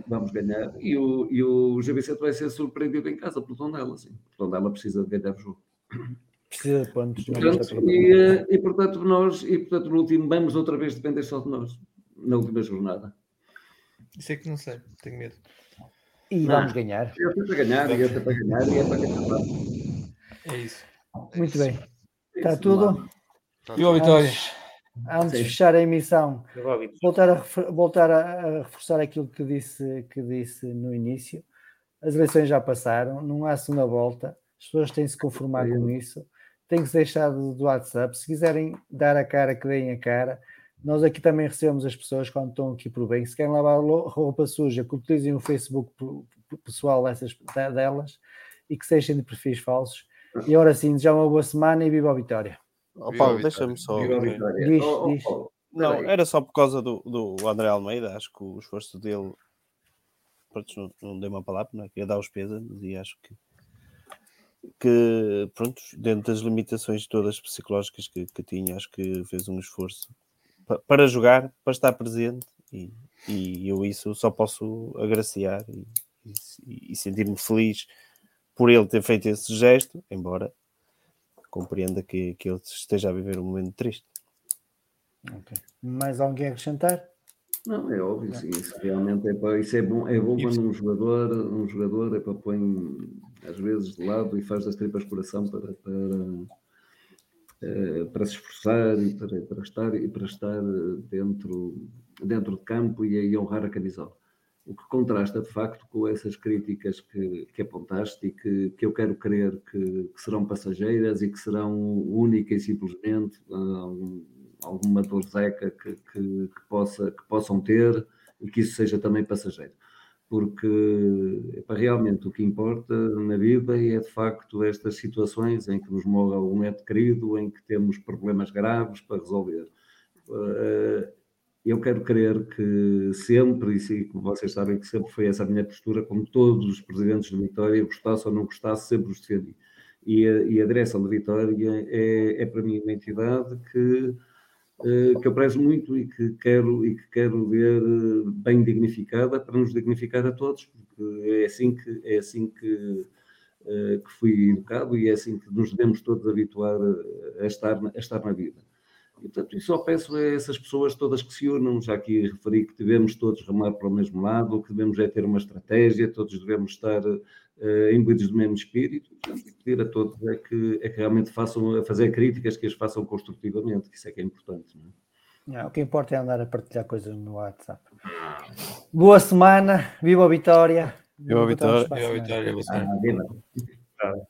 vamos ganhar. E o, e o Gil Vicente vai ser surpreendido em casa pelo Tondela. Sim. O Tondela precisa de ganhar o jogo. Precisa de pontos. Portanto, e, e, portanto, nós, e portanto, no último, vamos outra vez depender só de nós, na última jornada. Isso é que não sei, tenho medo. E Não. vamos ganhar. E é para ganhar, e é para ganhar, e é para ganhar. É isso. Muito bem. Está Isso, tudo? mano. E a vitória? Antes, antes de Sim. fechar a emissão, voltar a, voltar a, reforçar aquilo que disse, que disse no início. As eleições já passaram, não há segunda volta, as pessoas têm se conformar com isso, têm que se deixar do, do WhatsApp. Se quiserem dar a cara, que deem a cara. Nós aqui também recebemos as pessoas quando estão aqui por bem. Se querem lavar roupa suja, que utilizem o Facebook pessoal dessas, delas e que sejam de perfis falsos. E agora sim, já uma boa semana e viva a vitória. Oh, Paulo, Vitória. deixa-me só. Diz, Oh, oh, diz. oh, Não, era só por causa do, do André Almeida, acho que o esforço dele pronto, não, não dei uma palavra, não é? queria dar os pesos e acho que que pronto, dentro das limitações todas psicológicas que, que tinha, acho que fez um esforço para jogar, para estar presente e, e eu isso só posso agraciar e, e, e sentir-me feliz por ele ter feito esse gesto, embora compreenda que, que ele esteja a viver um momento triste. Okay. Mais alguém a acrescentar? Não, é óbvio, sim, isso realmente é, para, isso é bom, é bom quando um jogador, um jogador é para põe às vezes de lado e faz das tripas coração para, para, eh, para se esforçar e para, para, estar, e para estar dentro, dentro de campo e, e honrar a camisola. O que contrasta de facto com essas críticas que, que apontaste e que, que eu quero crer que, que serão passageiras e que serão única e simplesmente um, alguma dorzeca que, que, que, possa, que possam ter e que isso seja também passageiro. Porque epa, realmente o que importa na vida é de facto estas situações em que nos morre algum ente querido, em que temos problemas graves para resolver. Eh, eu quero crer que sempre, e como vocês sabem que sempre foi essa a minha postura, como todos os presidentes de Vitória, gostasse ou não gostasse, sempre os defendi. E a, e a direção Vitória é, é para mim uma entidade que eh, que eu prezo muito e que quero e que quero ver bem dignificada para nos dignificar a todos, porque é assim que é assim que, eh, que fui educado e é assim que nos devemos todos habituar a estar, a estar na vida. E, portanto, eu só peço a essas pessoas todas que se unam, já aqui referi que devemos todos remar para o mesmo lado, o que devemos é ter uma estratégia, todos devemos estar uh, imbuídos do mesmo espírito, portanto, pedir a todos é que, é que realmente façam, a fazer críticas, que as façam construtivamente, que isso é que é importante. Não é? o que importa é andar a partilhar coisas no WhatsApp. Boa semana, viva a Vitória! Viva a Vitória! Viva a Vitória! Viva a Vitória! Ah, viva.